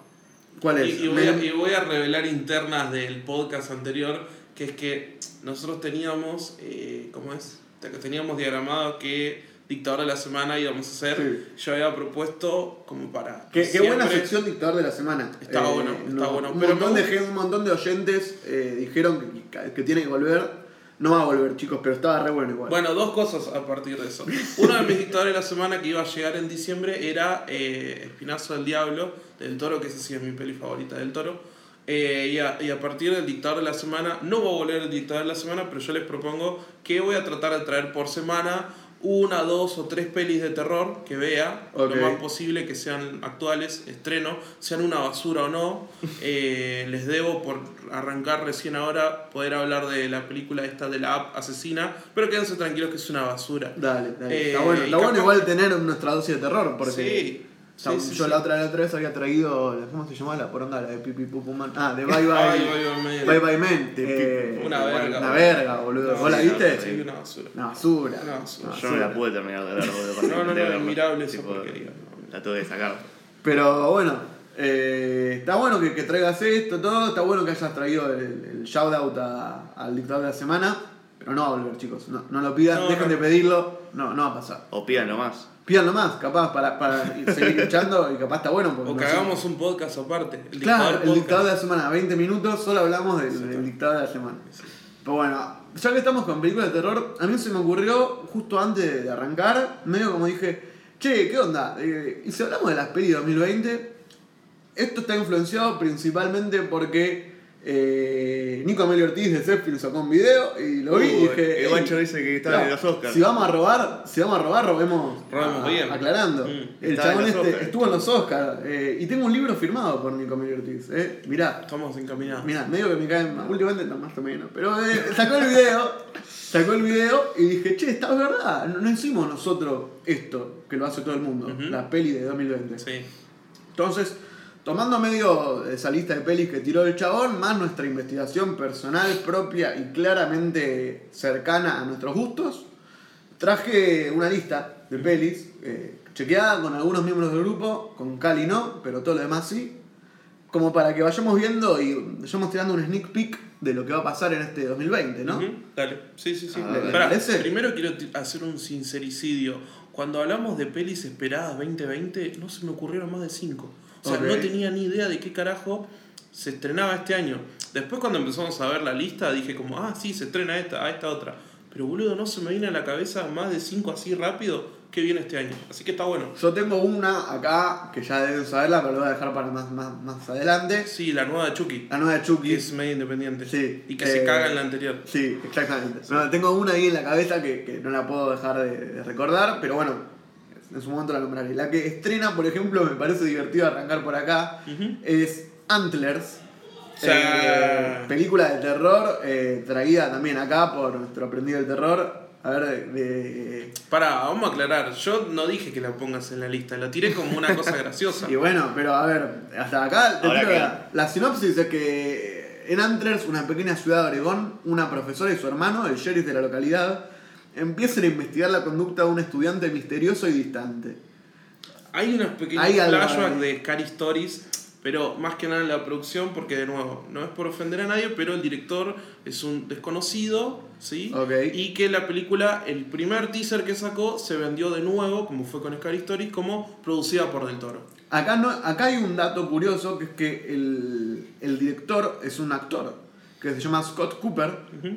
¿Cuál es? Y, y voy a, Me- y voy a revelar internas del podcast anterior, que es que nosotros teníamos, eh, ¿cómo es? Te- Teníamos diagramado que dictador de la semana íbamos a hacer. Yo había propuesto como para... Qué, qué buena sección dictador de la semana. Eh, Está bueno, está bueno. Un, Pero montón me de, gente- un montón de oyentes eh, dijeron que, que tiene que volver. No va a volver, chicos, pero estaba re bueno igual. Bueno, dos cosas a partir de eso. Uno de mis dictadores de la semana que iba a llegar en diciembre era eh, Espinazo del Diablo, del Toro, que esa sí es mi peli favorita del Toro. Eh, y, a, y a partir del dictador de la semana, no va a volver el dictador de la semana, pero yo les propongo que voy a tratar de traer por semana una, dos o tres pelis de terror que vea, lo más posible que sean actuales, estreno, sean una basura o no. Eh, les debo por arrancar recién ahora poder hablar de la película esta de la app asesina, pero quédense tranquilos que es una basura. Dale, dale. Eh, está bueno, está bueno igual tener nuestra dosis de terror, porque Sí, sí, sí, yo sí. La, otra, la otra vez había traído, ¿cómo se llamaba la poronga? La de Pipi Pupu Man. Ah, de Bye Bye. Bye, bye, man. Bye. Eh, Una verga, Una verga, boludo. No, ¿Vos la sí, viste? Sí, una basura. Una basura. Una basura. Una Yo no la pude terminar de ver, boludo. No, no, no, esa porquería, no. La tuve que sacar. Pero bueno, eh, está bueno que, que traigas esto, todo. Está bueno que hayas traído el, el shout out a- al dictador de la semana. Pero no va a volver, chicos. No, no lo pidan, No, dejen no. de pedirlo. No, no va a pasar. O pidan nomás. Pídanlo más, capaz, para, para seguir luchando y capaz está bueno. Porque O que no hagamos un podcast aparte. El Claro, el podcast. dictador de la semana, 20 minutos, solo hablamos del, del dictador de la semana. Pero bueno, ya que estamos con películas de terror, a mí se me ocurrió justo antes de arrancar, medio como dije, che, ¿qué onda? Eh, y si hablamos de las pelis 2020, esto está influenciado principalmente porque eh, Nico Amelio Ortiz de Zephyr sacó un video y lo vi y dije. el "Ey, guacho dice que estaba claro, en los Oscars. Si vamos a robar, si vamos a robar, robemos, Robemos a- bien. aclarando. Mm. El chabón este Oscars. estuvo en los Oscars eh, y tengo un libro firmado por Nico Amelio Ortiz. Eh. Mirá, Estamos encaminados. Mirá, medio que me caen mal. Últimamente no, más o menos. Pero eh, sacó el video. Sacó el video y dije, che, está verdad. No, no hicimos nosotros esto, que lo hace todo el mundo. La peli de 2020. Sí. Entonces, tomando medio esa lista de pelis que tiró el chabón, más nuestra investigación personal, propia y claramente cercana a nuestros gustos, traje una lista de pelis eh, chequeada con algunos miembros del grupo, con Cali no, pero todo lo demás sí, como para que vayamos viendo y vayamos tirando un sneak peek de lo que va a pasar en este 2020, ¿no? Ujú, Dale. Sí, sí, sí. Primero quiero hacer un sincericidio. Cuando hablamos de pelis esperadas 2020, no se me ocurrieron más de 5. O sea, no tenía ni idea de qué carajo se estrenaba este año. Después cuando empezamos a ver la lista dije como, ah, sí, se estrena esta, ah, esta otra. Pero boludo, no se me viene a la cabeza más de 5 así rápido que viene este año. Así que está bueno. Yo tengo una acá que ya deben saberla, pero lo voy a dejar para más, más, más adelante. Sí, la nueva de Chucky. La nueva de Chucky. Que es medio independiente. Sí, Y que eh, se caga en la anterior. Sí, exactamente. No, tengo una ahí en la cabeza que, que no la puedo dejar de, de recordar, pero bueno, en su momento la nombraré. La que estrena, por ejemplo, me parece divertido arrancar por acá, es Antlers. Sí. Eh, película de terror, eh, traída también acá por nuestro aprendido del terror. A ver, de, Pará, vamos a aclarar. Yo no dije que la pongas en la lista, la tiré como una cosa graciosa. Y bueno, pero a ver, hasta acá te Ahora tiro que- la, la sinopsis es que en Antlers, una pequeña ciudad de Oregón, una profesora y su hermano, el sheriff de la localidad, empiezan a investigar la conducta de un estudiante misterioso y distante. Hay unos pequeños Hay flashbacks de Scary Stories, pero más que nada en la producción, porque de nuevo, no es por ofender a nadie, pero el director es un desconocido, ¿sí? Y que la película, el primer teaser que sacó, se vendió de nuevo, como fue con Scary Stories, como producida por Del Toro. Acá, no, acá hay un dato curioso que es que el, el director es un actor. Que se llama Scott Cooper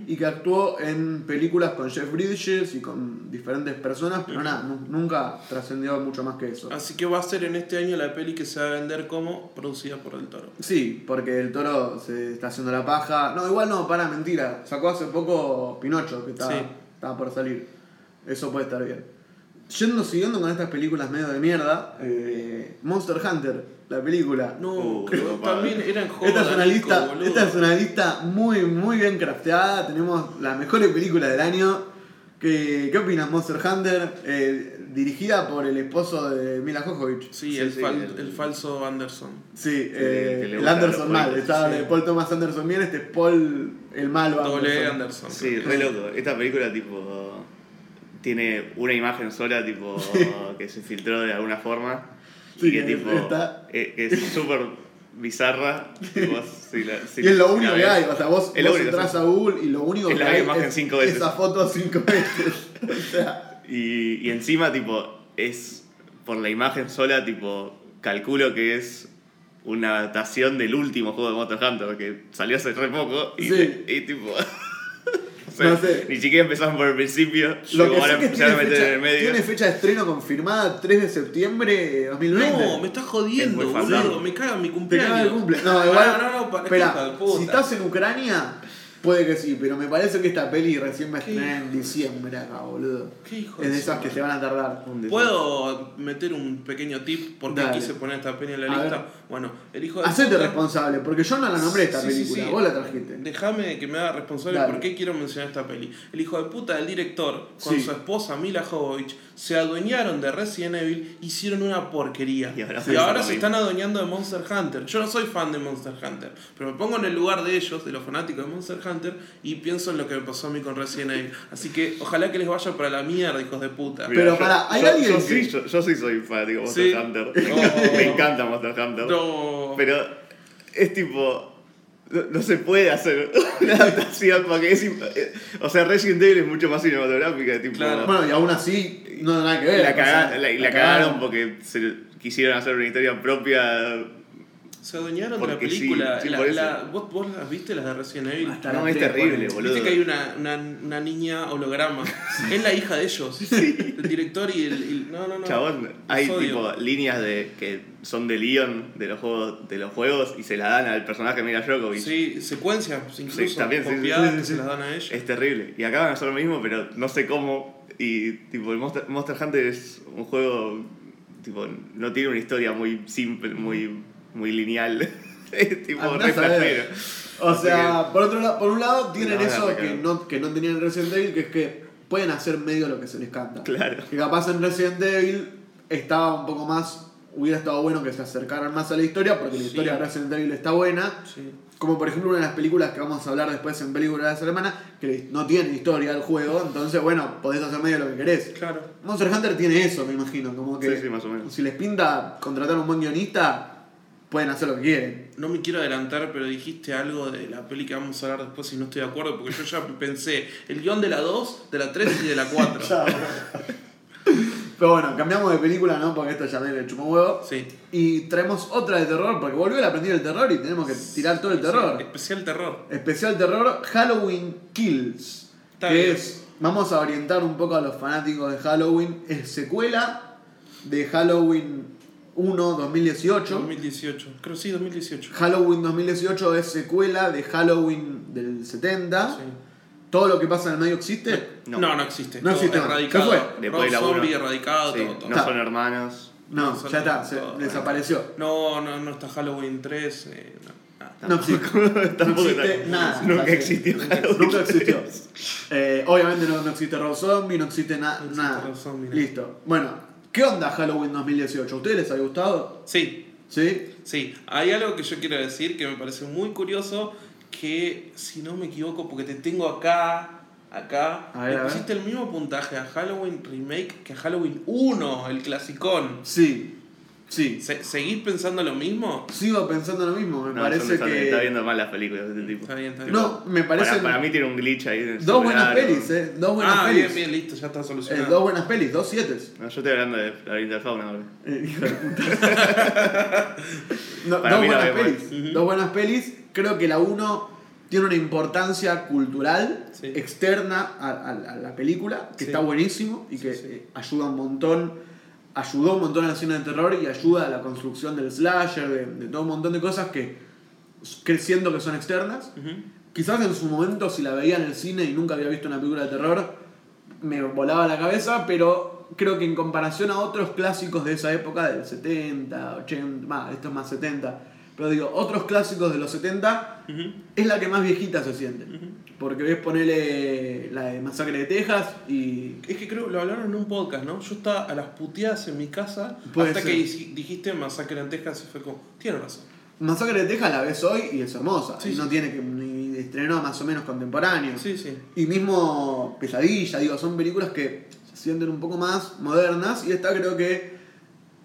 y que actuó en películas con Jeff Bridges y con diferentes personas, pero nada, nu- nunca trascendió mucho más que eso. Así que va a ser en este año la peli que se va a vender como producida por el toro. Sí, porque el toro se está haciendo la paja. No, igual no, para mentira. Sacó hace poco Pinocho, que estaba, Sí. estaba por salir. Eso puede estar bien. Yendo siguiendo con estas películas medio de mierda, eh, Monster Hunter, la película. No, Uh, también eran Esta es, una jodas, lista, boludo. esta es una lista muy, muy bien crafteada. Tenemos las mejores películas del año. ¿Qué, qué opinas, Monster Hunter? Eh, dirigida por el esposo de Mila Jovovich. Sí, Sí, el, sí, fal- el- el falso Anderson. Sí, eh, el Anderson mal. Estaba sí. de Paul Thomas Anderson bien, este es Paul el malo Doble Anderson. Anderson. Sí, re loco. Esta película, tipo, tiene una imagen sola, tipo, que se filtró de alguna forma. Sí, y que, que tipo, está- eh, que es súper bizarra. tipo, si la- si Y es lo único que hay, o sea, vos, Es lo vos entras sí. a Google y lo único Es que la hay imagen es cinco veces. esa foto cinco veces. o sea, Y, y encima, tipo, es por la imagen sola, tipo, calculo que es una adaptación del último juego de Monster Hunter que salió hace re poco. Y, Sí. y tipo. sea, No sé. Ni siquiera empezaron por el principio. lo que ahora sé que empezaron tiene a meter en fecha, el medio. tiene fecha de estreno confirmada 3 de septiembre de 2020. No, me estás jodiendo, Es boludo. Me caga mi Te cumpleaños. caga el cumple. No, igual. No, no, para espera, puta. si estás en Ucrania, puede que sí, pero me parece que esta peli recién va a ¿Qué estrenar en diciembre acá, boludo. Qué hijo Es de esas que se van a tardar. ¿Puedo meter un pequeño tip por qué Dale. quise poner esta peli en la A lista? ver. Bueno, el hijo de Hacete responsable, porque yo no la nombré esta Sí, sí, película, sí. vos la trajiste. Déjame que me haga responsable Dale. por qué quiero mencionar esta peli. El hijo de puta del director con Sí. su esposa Mila Jovovich se adueñaron de Resident Evil, hicieron una porquería. Y ahora Y ahora se están adueñando de Monster Hunter. Yo no soy fan de Monster Hunter, pero me pongo en el lugar de ellos, de los fanáticos de Monster Hunter, y pienso en lo que me pasó a mí con Resident Evil. Así que ojalá que les vaya para la mierda, hijos de puta. Mira, Pero yo- pará, ¿hay yo, alguien yo que- sí, yo, yo sí soy fanático de Monster Sí. Hunter. No. Me encanta Monster Hunter. No. Pero es tipo. No, no se puede hacer una adaptación porque es. eh, O sea, Resident Evil es mucho más cinematográfica. Tipo, Claro. Bueno, y aún así, no tiene nada que ver. la, caga- la- cagaron porque se quisieron hacer una historia propia. Se adueñaron de la Porque sí, película. sí, La- la- ¿vos, ¿Vos las viste, las de Resident Evil? Hasta No, es terrible, boludo. Viste que hay una, una, una niña holograma. es la hija de ellos. El director y el. y- no, no, no. Chabón, hay tipo líneas de que son de Leon de los juegos de los juegos y se la dan al personaje de Mila Djokovic. Sí, secuencias incluso Sí, también, sí, sí, copiadas sí, que sí. se las dan a ella. Es terrible. Y acá van a hacer lo mismo, pero no sé cómo. Y tipo, el Monster, Monster Hunter es un juego. Tipo, no tiene una historia muy simple, muy, muy lineal. tipo re a. O sea, por otro lado, por un lado tienen a eso que no, que no tenían en Resident Evil, que es que pueden hacer medio lo que se les canta. Claro. Que capaz en Resident Evil estaba un poco más. Hubiera estado bueno que se acercaran más a la historia, porque la Sí. historia de Resident Evil está buena. Sí. Como por ejemplo una de las películas que vamos a hablar después en película de la semana, que no tiene historia el juego, entonces bueno, podés hacer medio lo que querés. Claro. Monster Hunter tiene eso, me imagino, como que Sí, sí, más o menos. si les pinta contratar un buen guionista, pueden hacer lo que quieren. No me quiero adelantar, pero dijiste algo de la peli que vamos a hablar después y no estoy de acuerdo, porque yo ya pensé el guion de la 2, de la 3 y de la 4. Pero bueno, cambiamos de película, ¿no? Porque esto ya me chupó huevo. Sí. Y traemos otra de terror, porque volvió el aprendiz del terror y tenemos que tirar todo el Sí, terror. especial terror. Especial terror Halloween Kills. Está que bien. es, vamos a orientar un poco a los fanáticos de Halloween. Es secuela de Halloween 1 2018. 2018. Creo sí, 2018. Halloween 2018 es secuela de Halloween del 70. Sí. Todo lo que pasa en el medio existe. No, No. no, existe. No Todo existe. Erradicado. ¿Qué fue? Después de la zombie uno. erradicado, Sí, todo, todo. no Está. son hermanos. No, No, ya está, se todo. desapareció. No, no, no está Halloween 3. eh, no. No existe, no Tampoco existe nada. Nunca existió. Nunca existió. Eh, obviamente no, no existe Rob Zombie, no existe na- No existe nada. Rob Zombie. Listo. Bueno, ¿qué onda Halloween 2018? ¿A ustedes les ha gustado? Sí, ¿Sí? sí. Hay algo que yo quiero decir que me parece muy curioso. Que si no me equivoco, porque te tengo acá. Acá, A ver, le a ver. pusiste el mismo puntaje a Halloween Remake que a Halloween 1, el clasicón. Sí. Sí. Se- ¿Seguís pensando lo mismo? Sigo pensando lo mismo, me No, parece que. Está viendo mal las películas de este tipo. Está bien, está bien. No, me Para, parece. para mí tiene un glitch ahí. en Dos buenas pelis, o- eh. Dos buenas ah, pelis. bien, bien, listo, ya está Eh, solucionado. dos buenas pelis, dos siete. No, yo estoy hablando de la Interfauna ahora. Eh, hijo de puta. No, Para dos mí buenas pelis. Dos buenas pelis. Creo que la 1 tiene una importancia cultural Sí. externa a, a- a la película, que Sí. está buenísimo y Sí, que sí. ayuda un montón, ayudó un montón al cine de terror y ayuda a la construcción del slasher, de, de todo un montón de cosas que creciendo que son externas. Quizás en su momento, si la veía en el cine y nunca había visto una película de terror, me volaba la cabeza, pero creo que en comparación a otros clásicos de esa época, del 70, 80, más, esto es más 70, pero digo, otros clásicos de los 70, Ujú. es la que más viejita se siente. Porque ves ponerle la de Masacre de Texas y. Es que creo lo hablaron en un podcast, ¿no? Yo estaba a las puteadas en mi casa Puede hasta ser. que dij- dijiste Masacre en Texas y fue como, tiene razón. Masacre de Texas la ves hoy y es hermosa. Sí, y no tiene que ni estreno más o menos contemporáneo. Sí, sí. Y mismo Pesadilla, digo, son películas que se sienten un poco más modernas y esta creo que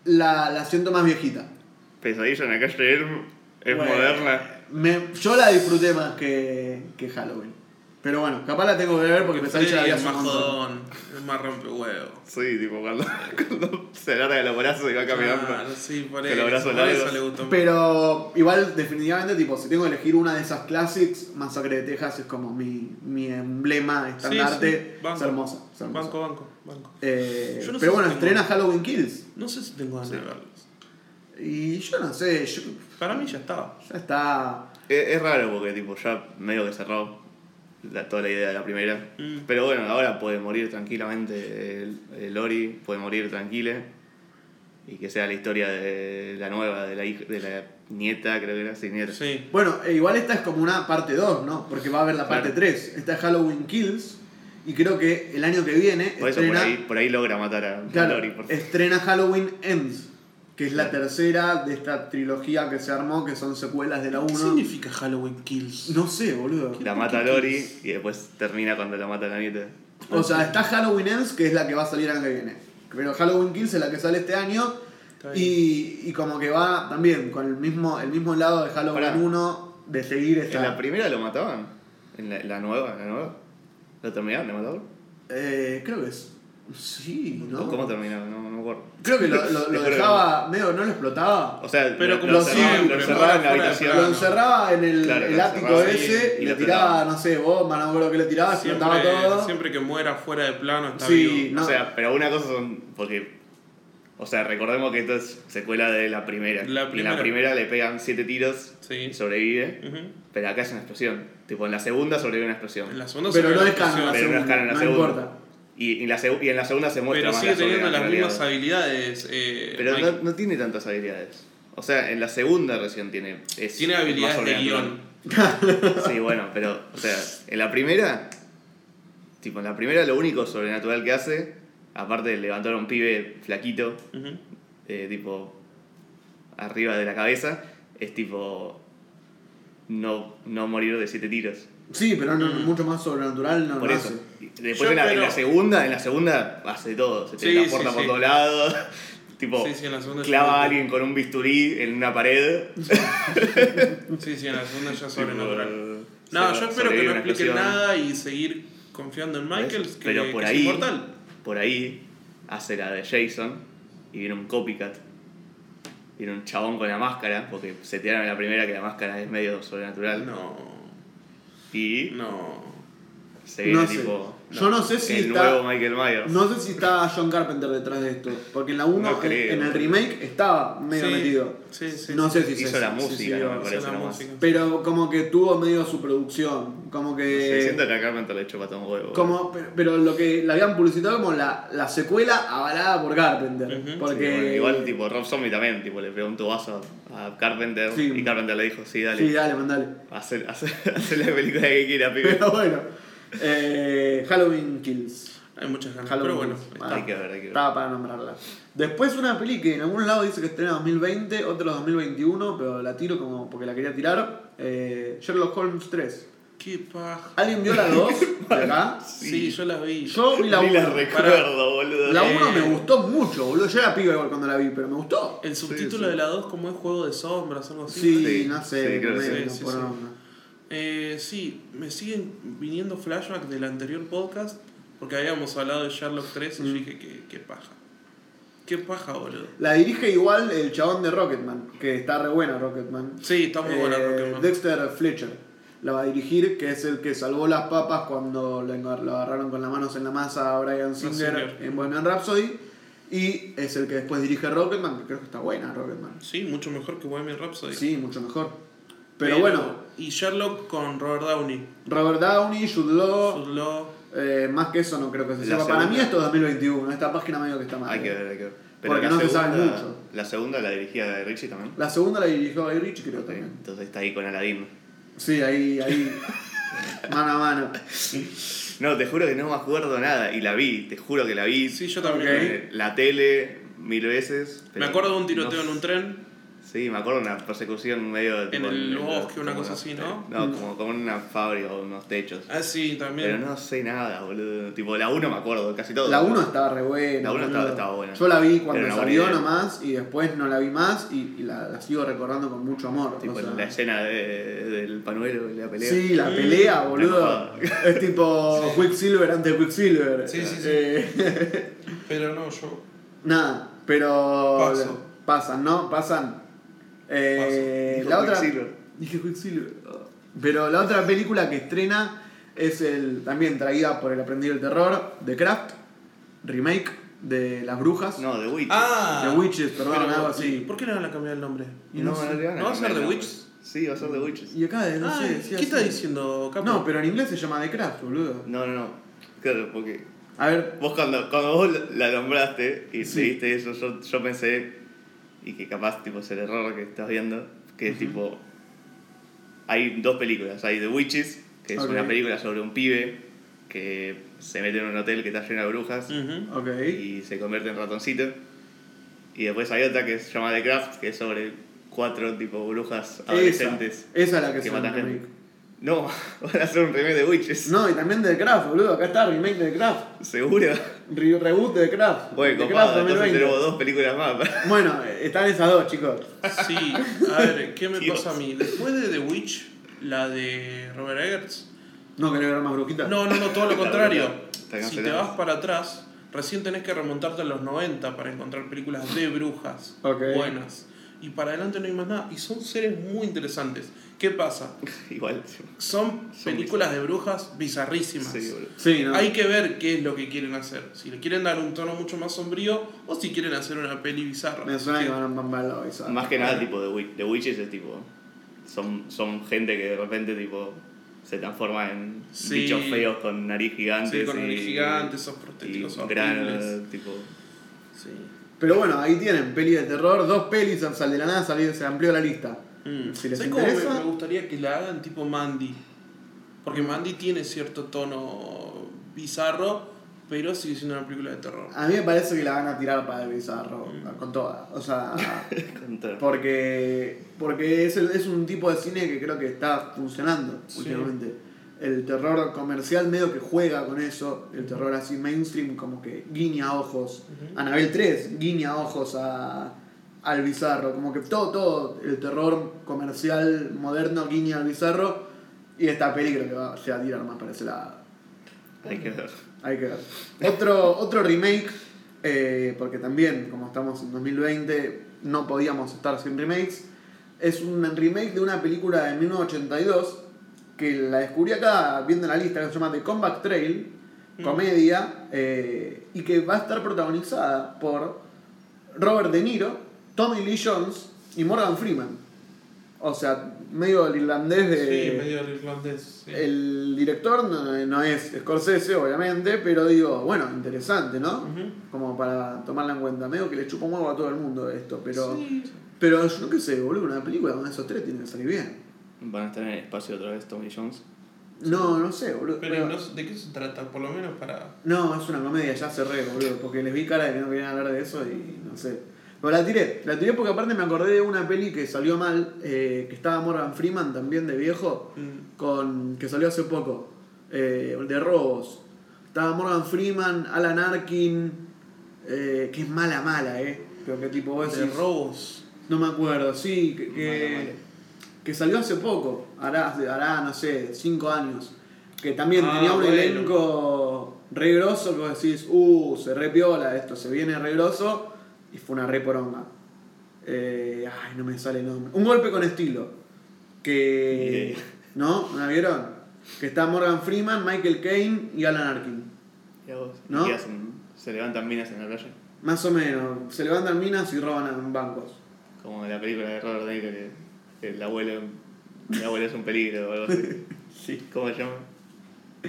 la, la siento más viejita. Pesadilla en la calle Elm es Bueno, moderna. me- yo la disfruté más que, que Halloween. Pero bueno, capaz la tengo que ver porque Pesadilla la es más jodón, es más rompehuevo. Sí, tipo cuando, cuando se agarra de los brazos y va caminando. Claro, sí, por eso, los brazos por eso le gustó más. Pero igual, definitivamente, tipo, si tengo que elegir una de esas classics, Masacre de Texas es como mi, mi emblema, estandarte. sí, es banco. hermosa. es hermosa. Banco, banco, banco. Eh, no pero si bueno, estrena Halloween Kills. No sé si tengo ganas de verlos. Y yo no sé, yo- Para mí ya estaba. ya está. Es, es raro porque tipo ya medio que cerró la- toda la idea de la primera. Mm. Pero bueno, ahora puede morir tranquilamente el, el Lori, puede morir tranquila. Y que sea la historia de la nueva, de la, hija- de la nieta, creo que era, sí, nieta. Sí. Bueno, e igual esta es como una parte 2, ¿no? Porque va a haber la parte Claro. 3. Esta es Halloween Kills. Y creo que el año que viene Por eso por estrena, ahí, por ahí logra matar a, a claro, Lori. por- estrena Halloween Ends. Que es la tercera de esta trilogía que se armó, que son secuelas de la ¿Qué 1. significa Halloween Kills? No sé, boludo. La mata Lori y después termina cuando la mata la nieta. O sea, está Halloween Ends, que es la que va a salir el año que viene. Pero Halloween Kills es la que sale este año. Y, y como que va también con el mismo, el mismo lado de Halloween Pará. 1 de seguir esta. ¿En la primera lo mataban? ¿En la, la nueva? ¿La nueva? ¿Lo terminaron de matar? Eh, creo que es. Sí, ¿no? ¿Cómo terminaba? No, no me acuerdo. Creo que lo, lo- que dejaba, medio, no lo explotaba. O sea, Pero lo, como lo sí, encerraban, lo pero encerraban en la habitación. Lo encerraba en el, Claro, el ático encerraba ese y y lo le tiraba, explotaba. no sé, bomba, no me acuerdo qué le tiraba, explotaba Siempre, todo. siempre que muera fuera de plano está Sí, vivo. no. O sea, pero una cosa son. Porque. O sea, recordemos que esto es secuela de la primera. La Y en primera. la primera le pegan siete tiros Sí. y sobrevive. Ujú. Pero acá es una explosión. Tipo, en la segunda sobrevive una explosión. En la segunda Pero no la es canon la explosión, Pero no es segunda, no segunda. importa. Y, y la y en la segunda se muestra Pero más sigue la teniendo las mismas habilidades. eh, Pero no, no tiene tantas habilidades. O sea, en la segunda recién tiene. Es Tiene más habilidades de guion. Sí, bueno, pero, o sea, en la primera, tipo, en la primera lo único sobrenatural que hace, aparte de levantar a un pibe flaquito, Ujú. eh, tipo, arriba de la cabeza, es tipo, no, no morir de siete tiros. Sí, pero no, mucho más sobrenatural no Por lo eso. hace. Después en, la, en pero- la segunda, en la segunda hace todo, se te Sí, transporta sí, por sí. todos lados, tipo, clava a alguien con un bisturí en una pared. Sí, sí, en la segunda ya es sobrenatural. Tipo, No, yo espero que no expliquen nada y seguir confiando en Michael, que, Pero por que ahí, es inmortal. por ahí, hace la de Jason y viene un copycat. Viene un chabón con la máscara, porque se tiraron en la primera que la máscara es medio sobrenatural. No, Y no. se viene No sé. Yo no sé si el está- nuevo Michael Myers. No sé si está John Carpenter detrás de esto. Porque en la 1, No creo. en el remake, estaba medio Sí, metido. Sí, sí. no sé si Hizo se la si música, no me Hizo parece la música. Pero como que tuvo medio su producción. Como Sí, que. siento que a Carpenter le echó patón huevo. Como, pero, pero lo que la habían publicitado como la, la secuela avalada por Carpenter. Porque. bueno, igual, tipo, Rob Zombie también, tipo, le pegó un tubazo a Carpenter Sí. y Carpenter le dijo, sí, dale, Sí, dale, mandale. hacer, hacer, hacer la película que quiera, pibe. Pero bueno. Eh, Halloween Kills. Hay muchas ganas, Halloween pero bueno. Está. Hay que ver, hay que ver. Estaba para nombrarla. Después una peli que en algún lado dice que estrena 2020, otro 2021, pero la tiro como porque la quería tirar. Eh, Sherlock Holmes 3. Qué paja. ¿Alguien vio la 2 de acá? Sí, yo la vi. Yo vi la Ni 1. la recuerdo, boludo. La 1 Eh. me gustó mucho, boludo. Yo era piba igual cuando la vi, pero me gustó. El subtítulo sí. de la 2 como es Juego de Sombras, algo así. Sí, Sí, no sé, sí, creo que sí, sí, sí. Eh, sí, me siguen viniendo flashbacks del anterior podcast porque habíamos hablado de Sherlock 3 y Mm. yo dije que qué paja. Qué paja, boludo. La dirige igual el chabón de Rocketman, que está re buena Rocketman. Sí, está muy buena Eh, Rocketman. Dexter Fletcher. la va a dirigir, que es el que salvó las papas cuando lo, agarraron con las manos en la masa a Brian Singer Singer. en Bohemian Rhapsody. Y es el que después dirige Rocketman, que creo que está buena Rocketman. Sí, mucho mejor que Bohemian Rhapsody. Sí, mucho mejor. Pero, bueno, Y Sherlock con Robert Downey. Robert Downey, Jude Law, Jude Law. eh, más que eso no creo que se La sepa. Para mí esto es 2021, esta página medio que está mal. Hay que ver, hay que ver. Porque la no se sabe mucho. La segunda la dirigía de Richie también. La segunda la dirigió Guy Ritchie, creo también. Entonces está ahí con Aladdin. Sí, ahí, ahí, mano a mano. No, te juro que no me acuerdo nada. Y la vi, te juro que la vi. Sí, yo también. Ok. Eh, La tele, mil veces. Me pero acuerdo de un tiroteo no en un tren. Sí, me acuerdo de una persecución medio En tipo, el bosque, una cosa así, ¿no? No, como, como en una fábrica o unos techos. Ah, sí, también. Pero no sé nada, boludo. Tipo, la 1 me acuerdo, casi todo. La 1 estaba re buena. La uno boludo. estaba- estaba buena. Yo la vi cuando salió idea. nomás y después no la vi más y, y la, la sigo recordando con mucho amor. Tipo, o sea. la escena de- del panuelo y la pelea. Sí, la Mm. pelea, Me boludo. Es tipo Quicksilver ante Quicksilver. Sí, sí, sí. Eh, Pero no, yo. nada, pero Paso. pasan, ¿no? Pasan. Eh, la otra. Dije Quicksilver. Pero la otra película que estrena es el también traída por el aprendiz del terror, The Craft, remake de Las Brujas. No, The Witch. Ah, The Witches, perdón, pero, algo así. ¿Por qué le van a cambiar el nombre? Y no sé. le van ¿No va a ser The. Witches? Sí, va a ser The Witches. Y acá, no Ah, sé. ¿Qué está diciendo, Capo? No, pero en inglés se llama The Craft, boludo. No, no, no. Claro, porque A ver, vos cuando, cuando vos la nombraste y Sí. leíste eso, yo, yo pensé, y que capaz tipo es el error que estás viendo, que es tipo, hay dos películas, hay The Witches, que es una película sobre un pibe que se mete en un hotel que está lleno de brujas Ujú. ok. y se convierte en ratoncito. Y después hay otra que se llama The Craft, que es sobre cuatro tipo brujas adolescentes esa es la que, que se matan gente. No, van a hacer un remake de Witches. No, y también de The Craft, boludo. Acá está remake de The Craft. ¿Seguro? Re- reboot de The Craft. Bueno, copado, entonces 2020. tenemos dos películas más. Bueno, eh, están esas dos, chicos. Sí, a ver, ¿qué me Dios. pasa a mí? Después de The Witch, la de Robert Eggers. ¿No querés ver más brujitas? No, no, no, todo lo contrario. Si te vas para atrás, recién tenés que remontarte a los 90 para encontrar películas de brujas buenas. Y para adelante no hay más nada. Y son seres muy interesantes. ¿Qué pasa? Igual. Son películas de brujas bizarrísimas. Sí, boludo. Sí, no. Hay que ver qué es lo que quieren hacer. Si le quieren dar un tono mucho más sombrío o si quieren hacer una peli bizarra. Me suena que van a mamar la esa. Más que nada, tipo, The, Wi- The Witches es tipo. Son, son gente que de repente, tipo. Se transforma en Sí. bichos feos con nariz gigante. Sí, con nariz gigante, esos Y prostéticos horribles. tipo. Sí. Pero bueno, ahí tienen, peli de terror, dos pelis, sal de la nada, salió, se amplió la lista. Mm. Si les ¿Sabes cómo me, interesa- me gustaría que la hagan tipo Mandy? Porque Mandy tiene cierto tono bizarro, pero sigue siendo una película de terror. A mí me parece que la van a tirar para el bizarro, Mm. con toda. O sea, porque, porque es, el- es un tipo de cine que creo que está funcionando Sí. últimamente. El terror comercial medio que juega con eso, el terror así mainstream como que guiña ojos. Ujú. Anabel 3 guiña ojos a, al bizarro, como que todo, todo el terror comercial moderno guiña al bizarro y esta peli creo que va a tirar más para ese lado. Hay que ver. Hay que ver. Otro, otro remake, eh, porque también, como estamos en 2020, no podíamos estar sin remakes. Es un remake de una película de 1982 que la descubrí acá viendo la lista, que se llama The Comeback Trail, Mm. comedia, eh, y que va a estar protagonizada por Robert De Niro, Tommy Lee Jones y Morgan Freeman. O sea, medio el irlandés de. Sí, medio irlandés. sí. El director no, no es Scorsese, obviamente, pero digo, bueno, interesante, ¿no? Como para tomarla en cuenta. Medio que le chupa un huevo a todo el mundo esto, pero. Sí. Pero yo no qué sé, boludo, una película donde esos tres tienen que salir bien. Van a estar en el espacio otra vez Tommy Jones. No, no sé, boludo. Pero no ¿de qué se trata? Por lo menos para... No, es una comedia, ya cerré, boludo, porque les vi cara de que no querían hablar de eso y no sé. Pero la tiré, la tiré porque aparte me acordé de una peli que salió mal, eh, que estaba Morgan Freeman también de viejo, Mm. con que salió hace poco, eh, de robos. Estaba Morgan Freeman, Alan Arkin, eh, que es mala, mala, eh. Pero que tipo vos De decís- robos. No me acuerdo, sí, que, que, Mala, mala. Que salió hace poco, hará, hará, no sé, cinco años. Que también Ah, tenía un bueno. elenco re grosso que vos decís, uh, se re piola esto, se viene re grosso, y fue una re poronga. Eh, ay, no me sale el nombre. Un golpe con estilo. Que. ¿No? ¿No la vieron? Que está Morgan Freeman, Michael Caine y Alan Arkin. ¿Y a vos? ¿No? ¿Qué hacen? ¿Se levantan minas en la playa? Más o menos. Se levantan minas y roban bancos. Como en la película de Robert De Niro, que que el abuelo, el abuelo es un peligro o algo así. Sí. ¿Cómo se llama?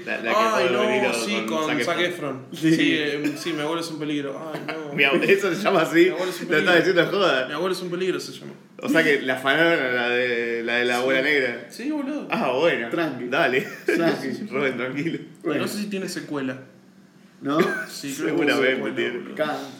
La, la que Ay, no, sí, con Zac Zac Efron. Efron. Sí. Sí, eh, sí, mi abuelo es un peligro. Ay, no. Mi abuelo, eso se llama así. Mi abuelo es un Lo estaba peligro. diciendo en joda. Mi abuelo es un peligro, se llama. O sea que la fanaron la de la, de la abuela negra. Sí, boludo. Ah, bueno. Tranqui. Dale. Tranqui. Robin, tranquilo. Bueno. No sé si tiene secuela. ¿No? Sí, creo que Seguramente tiene secuela, tiene. boludo. Picante.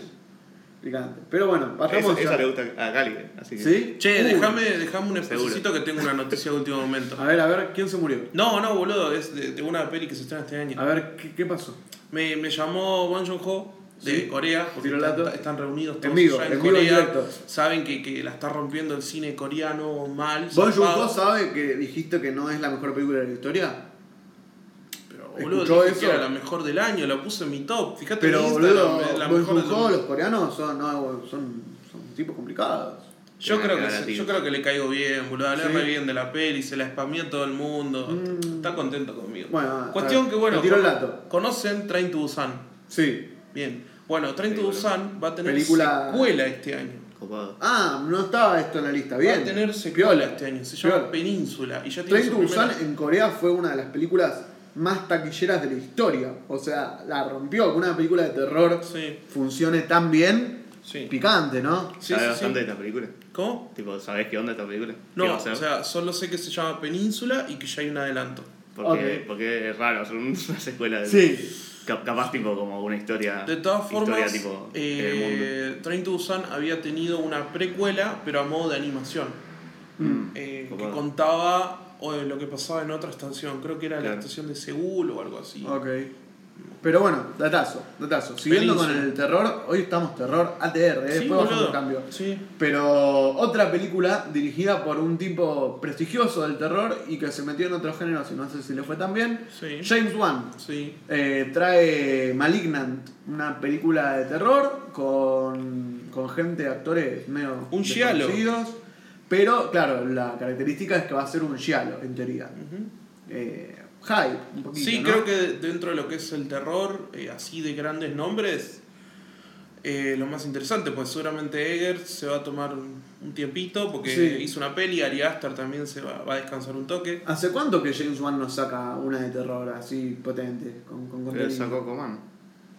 Picante. Pero bueno, Esa, pasamos esa ya. le gusta a Cali, así que. ¿Sí? Che, Uy. déjame déjame un espacito que tengo una noticia de último momento. A ver, a ver, ¿quién se murió? No, no, boludo, es de, de una peli que se estrena este año. A ver, ¿qué, qué pasó? Me, me llamó Bong Joon-ho de Sí. Corea, porque están, están reunidos En todos vivo, allá en, en vivo Corea. directo. Saben que, que la está rompiendo el cine coreano mal. ¿Bon zarpado. Joon-ho sabe que dijiste que no es la mejor película de la historia? Boludo, ¿Escuchó dije que era la mejor del año, la puse en mi top. Fíjate Pero, en boludo, la mejor del Joon-ho, los coreanos son, no, son, son tipos complicados. Yo creo, que se- yo creo le caigo bien, boludo. Hablé Sí. bien de la peli, se la spameó a todo el mundo. Mm. Está contento conmigo. Bueno, Cuestión ver, que, bueno, me tiró el dato. conocen Train to Busan. Sí. Bien. Bueno, Train to. Busan va a tener Película- secuela este año. Copado. Ah, no estaba esto en la lista, bien. Va a tener secuela Piola. este año. Se llama Piola. Península. Y ya tiene Train to Busan primera- en Corea fue una de las películas más taquilleras de la historia. O sea, la rompió. Que una película de terror Sí, funcione tan bien, sí. picante, ¿no? Sí, ¿Sabes sí, bastante sí. de esta película? ¿Cómo? Tipo, ¿sabés qué onda esta película? ¿Qué No, o sea, solo sé que se llama Península y que ya hay un adelanto. porque, ok. porque es raro hacer una secuela de. Sí. Capaz, tipo, como una historia. De todas historia, formas, tipo, en el mundo. eh, Train to Busan había tenido una precuela, pero a modo de animación. Mm. eh, que contaba o de lo que pasaba en otra estación. Creo que era la estación de Seúl o algo así. Ok. Pero bueno, datazo, datazo. Siguiendo con el terror, hoy estamos terror ATR, ¿eh? Sí, después bajamos el cambio. Sí. Pero otra película dirigida por un tipo prestigioso del terror y que se metió en otros géneros y no sé si le fue tan bien. Sí. James Wan Sí. eh, trae Malignant, una película de terror con, con gente, actores medio Un giallo. Pero claro, la característica es que va a ser un giallo, en teoría. Eh, hype, un poquito. Sí, ¿no? creo que dentro de lo que es el terror, eh, así de grandes nombres, eh, lo más interesante, pues seguramente Eggers se va a tomar un, tiempito porque Sí. hizo una peli, Ari Aster también se va, va a descansar un toque. ¿Hace cuánto que James Wan nos saca una de terror así potente? Con, con Pero contenido? sacó Coman.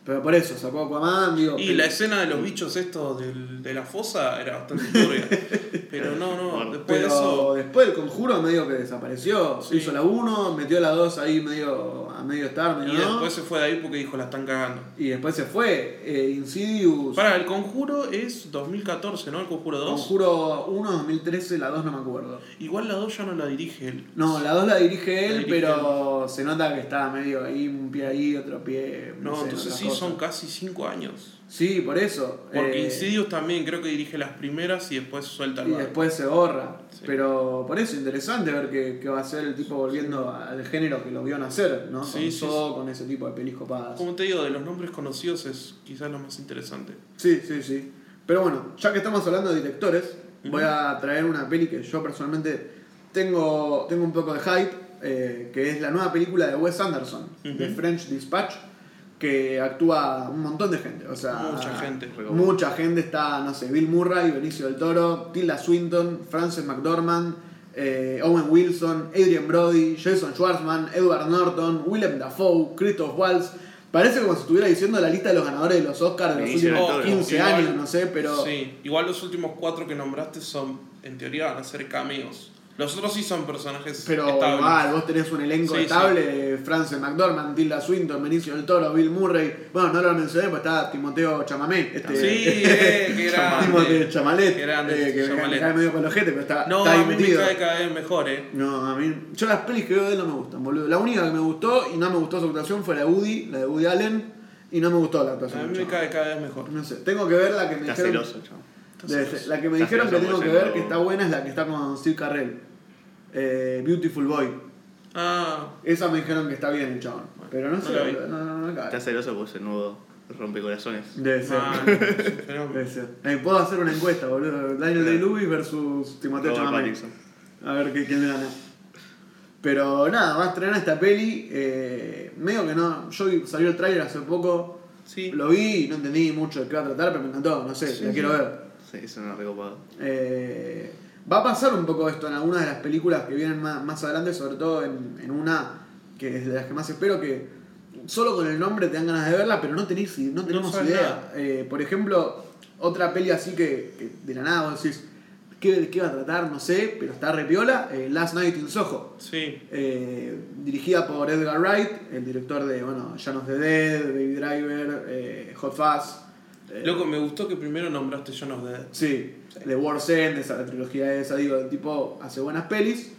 Pero por eso, sacó Aquaman, digo. Y pero- la escena de los bichos estos del- de la fosa era bastante turbia. Pero no, no, Bueno, después Pero de eso... después del conjuro medio que desapareció. Sí. Hizo la 1, metió la 2 ahí medio a medio estar, medio Y no. después se fue de ahí porque dijo, la están cagando. Y después se fue. Eh, Insidious. Para, el conjuro es 2014, ¿no? El conjuro 2. Conjuro 1, 2013, la 2 no me acuerdo. Igual la 2 ya no la dirige él. No, la 2 la dirige él, La dirige pero se nota que está medio ahí, un pie ahí, otro pie. No, sé, entonces sí, cosa. son casi 5 años. Sí, por eso. Porque Eh, Insidious también creo que dirige las primeras y después suelta el Y después se borra. Sí. Pero por eso, interesante ver que, que va a ser el tipo volviendo al género que lo vio nacer, ¿no? Sí, con sí, con ese tipo de pelis copadas. Como te digo, de los nombres conocidos es quizás lo más interesante. Sí, sí, sí. Pero bueno, ya que estamos hablando de directores, voy a traer una peli que yo personalmente tengo, tengo un poco de hype, eh, que es la nueva película de Wes Anderson, de Ujú. French Dispatch, que actúa un montón de gente. O sea, Mucha gente. Mucha gente está, no sé, Bill Murray, Benicio del Toro, Tilda Swinton, Frances McDormand, eh, Owen Wilson, Adrian Brody, Jason Schwartzman, Edward Norton, Willem Dafoe, Christoph Waltz. Parece como si estuviera diciendo la lista de los ganadores de los Oscars de los Benicio últimos Toro. 15 Igual- años, no sé, pero. Sí, igual los últimos cuatro que nombraste son, en teoría, van a ser cameos. Los otros sí son personajes Pero estables. igual, vos tenés un elenco Sí, estable, Frances McDormand, Tilda Swinton, Benicio del Toro, Bill Murray. Bueno, no lo mencioné, pues está Timoteo Chamamé. Este, Sí, eh, qué grande. Timoteo Chamalet, Qué grande, eh, que Chamalet. me cae medio con los jetes, pero está, No, está a mí me cae cada vez mejor, eh. No, a mí. Yo las pelis que veo de él no me gustan, boludo. La única que me gustó y no me gustó su actuación fue la de Woody, la de Woody Allen, y no me gustó la A actuación. mí del me cae cada vez mejor. No sé, tengo que ver la que me Está dijeron. celoso. La que me dijeron que tengo que ver que está buena es la que está con Steve Carrell. Eh, Beautiful Boy. Ah, Esa me dijeron que está bien el chabón. Pero no no sé, no, no, no me cae. Está celoso por ese nuevo rompecorazones. Debe ser. ah, no. Debe ser. Eh, puedo hacer una encuesta, boludo. Daniel Day-Lewis versus Timoteo Chalamet. A ver qué- quién le gana. Pero nada, va a estrenar esta peli. eh, medio que no. Yo salió el tráiler hace poco. Sí. Lo vi y no entendí mucho de qué va a tratar, pero me encantó. No sé, Sí, la sí. quiero ver. Sí, eso no recopado. Eh, va a pasar un poco esto en algunas de las películas que vienen más, más adelante, sobre todo en, en una que es de las que más espero, que solo con el nombre te dan ganas de verla, pero no, tenés, no tenemos idea. Eh, por ejemplo, otra peli así que, que de la nada vos decís, ¿qué, de qué va a tratar? No sé, pero está repiola, eh, Last Night in Soho. Sí. Eh, dirigida por Edgar Wright, el director de bueno, of the Dead, Baby Driver, eh, Hot Fuzz. Loco, me gustó que primero nombraste John of the Dead. Sí, de War's End, esa la trilogía esa, digo, el tipo hace buenas pelis.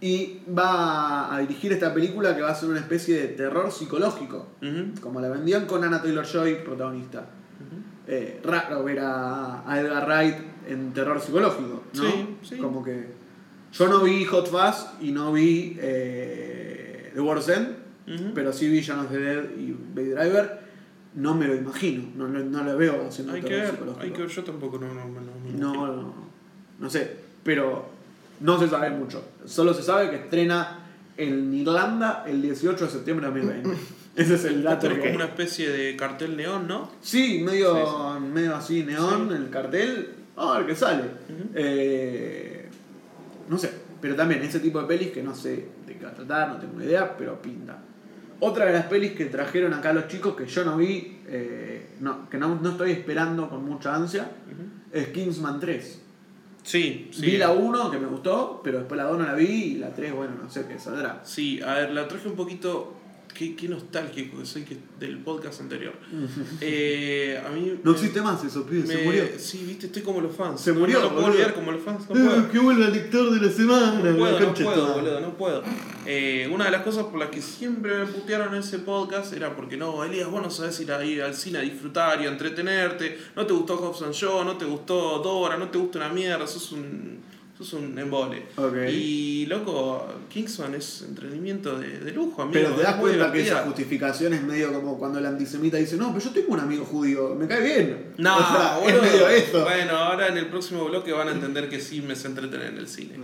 Y va a dirigir esta película que va a ser una especie de terror psicológico. Como la vendían con Anna Taylor Joy, protagonista. Eh, raro ver a, a Edgar Wright en terror psicológico, ¿no? Sí, sí. Como que. Yo no vi Hot Fuzz y no vi eh, The War's End, pero sí vi Jan of the Dead y Baby Driver. No me lo imagino, no, lo- no lo veo haciendo Hay que ver, psicológico. hay que ver. Yo tampoco no, no, no, no- No, no, no sé, pero no se sabe mucho. Solo se sabe que estrena en Irlanda el 18 de septiembre de 2020. Ese es el dato. Es que- como una especie de cartel neón, ¿no? Sí, medio, medio así neón, el cartel. A ver qué sale. Eh, no sé, pero también ese tipo de pelis que no sé de qué va a tratar, no tengo idea, pero pinta. Otra de las pelis que trajeron acá los chicos que yo no vi, eh, no, que no, no estoy esperando con mucha ansia, es Kingsman 3. Sí, sí. Vi la 1 que me gustó, pero después la 2 no la vi y la 3, bueno, no sé qué saldrá. Sí, a ver, la traje un poquito. Qué, qué nostálgico que soy que, del podcast anterior. Eh, a mí. No existe más eso, pibe, se murió. Sí, viste, estoy como los fans. Se murió, No, lo puedo olvidar como los fans. No Eh, puedo. que vuelva el lector de la semana. No puedo, no puedo, boludo, no puedo. Eh, una de las cosas por las que siempre me putearon en ese podcast era porque no, Elías, vos no sabes ir a ir al cine a disfrutar y a entretenerte. No te gustó Hobson Show, no te gustó Dora, no te gusta una mierda, sos un. Sos un embole. Y loco, Kingsman es entretenimiento de, de lujo, amigo. Pero te das es cuenta que esa justificación es medio como cuando el antisemita dice, no, pero yo tengo un amigo judío, me cae bien. No, O sea, boludo. es medio eso. Bueno, ahora en el próximo bloque van a entender que sí me sé entretener en el cine.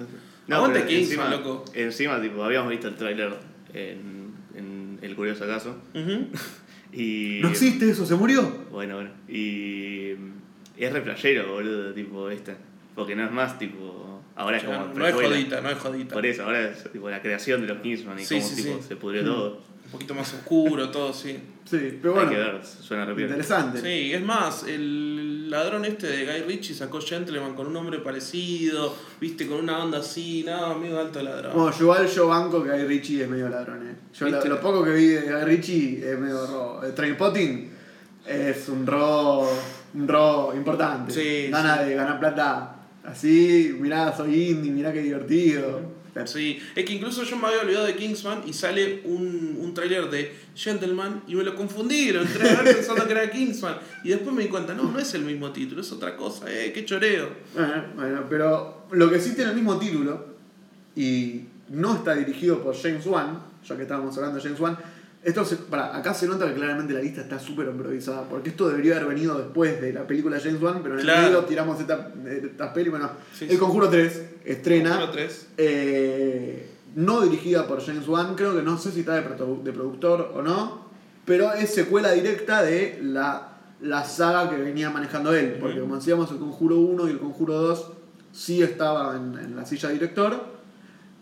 No, Aguante Kingsman, encima, loco. Encima, tipo, habíamos visto el tráiler en, en El Curioso Caso. Ujú. Y. No existe eso, se murió. Bueno, bueno. Y. Es re playero, boludo, tipo, esta. Porque no es más, tipo. Ahora es como. no, es jodita, no es jodita. Por eso, ahora es tipo la creación de los Kingsman y Sí, cómo sí, tipo, sí. se pudrió todo. Un poquito más oscuro, todo, sí. Sí, pero bueno, Hay que ver, suena bien. interesante. Sí, es más, el ladrón este de Guy Ritchie sacó Gentleman con un nombre parecido, viste, con una onda así, no, amigo alto ladrón. Bueno, yo igual yo banco que Guy Ritchie es medio ladrón, eh. Yo lo, ¿Viste? lo poco que vi de Guy Ritchie es medio robo. El Trainspotting es un robo, un robo importante. Sí, Gana sí. de ganar plata así, mirá, soy indie, mirá qué divertido. Sí, es que incluso yo me había olvidado de Kingsman y sale un, un tráiler de Gentleman y me lo confundí, lo entré a ver pensando que era Kingsman y después me di cuenta, no, no es el mismo título, es otra cosa, eh, qué choreo. Bueno, bueno, pero lo que sí tiene el mismo título y no está dirigido por James Wan, ya que estábamos hablando de James Wan, esto se, pará, acá se nota que claramente la lista está súper improvisada, porque esto debería haber venido después de la película James Wan, pero en el medio tiramos esta, esta peli, bueno, Sí, El sí. Conjuro 3 estrena, 3. eh, no dirigida por James Wan, creo que no sé si está de, produ- de productor o no, pero es secuela directa de la, la saga que venía manejando él, porque como decíamos, el Conjuro 1 y el Conjuro 2 sí estaba en, en la silla de director,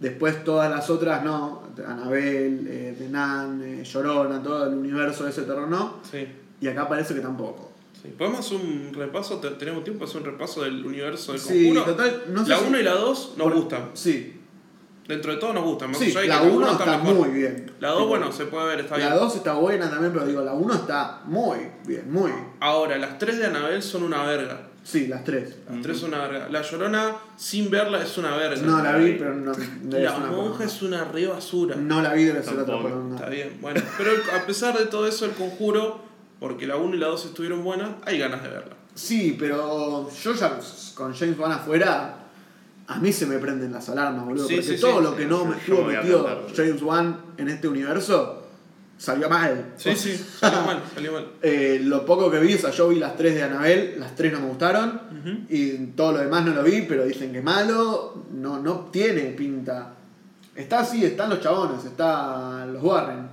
después todas las otras no, Anabel, eh, The Nun, eh, Llorona, todo el universo de ese terror no, Sí. y acá parece que tampoco. sí. ¿Podemos hacer un repaso? ¿Te- ¿Tenemos tiempo para hacer un repaso del universo del Sí, conjuro? total, no sé la si- 1 y la 2 nos gustan. Sí, Dentro de todo nos gustan. Sí, la 1 uno está, mejor. muy bien. La 2, bueno, se puede ver, está La bien. 2 está buena también, pero digo, la 1 está muy bien, muy. Ahora, las 3 de Anabel son una verga. Sí, las 3. Las 3 son una verga. La Llorona, sin verla, es una verga. No la vi, pero no. La monja es una re basura. No la vi, debe ser otra poronga. Está bien, bueno. Pero a pesar de todo eso, el conjuro, porque la 1 y la 2 estuvieron buenas, hay ganas de verla. Sí, pero yo ya con James Wan afuera, a mí se me prenden las alarmas, boludo. Sí, porque sí, todo sí, lo sí, que no me estuvo metido. James Wan en este universo salió mal. Sí, sí, salió mal, salió mal. Eh, lo poco que vi, o sea, yo vi las 3 de Annabelle, las 3 no me gustaron. Y todo lo demás no lo vi, pero dicen que es malo. No, no tiene pinta Está así, están los chabones, está los Warren.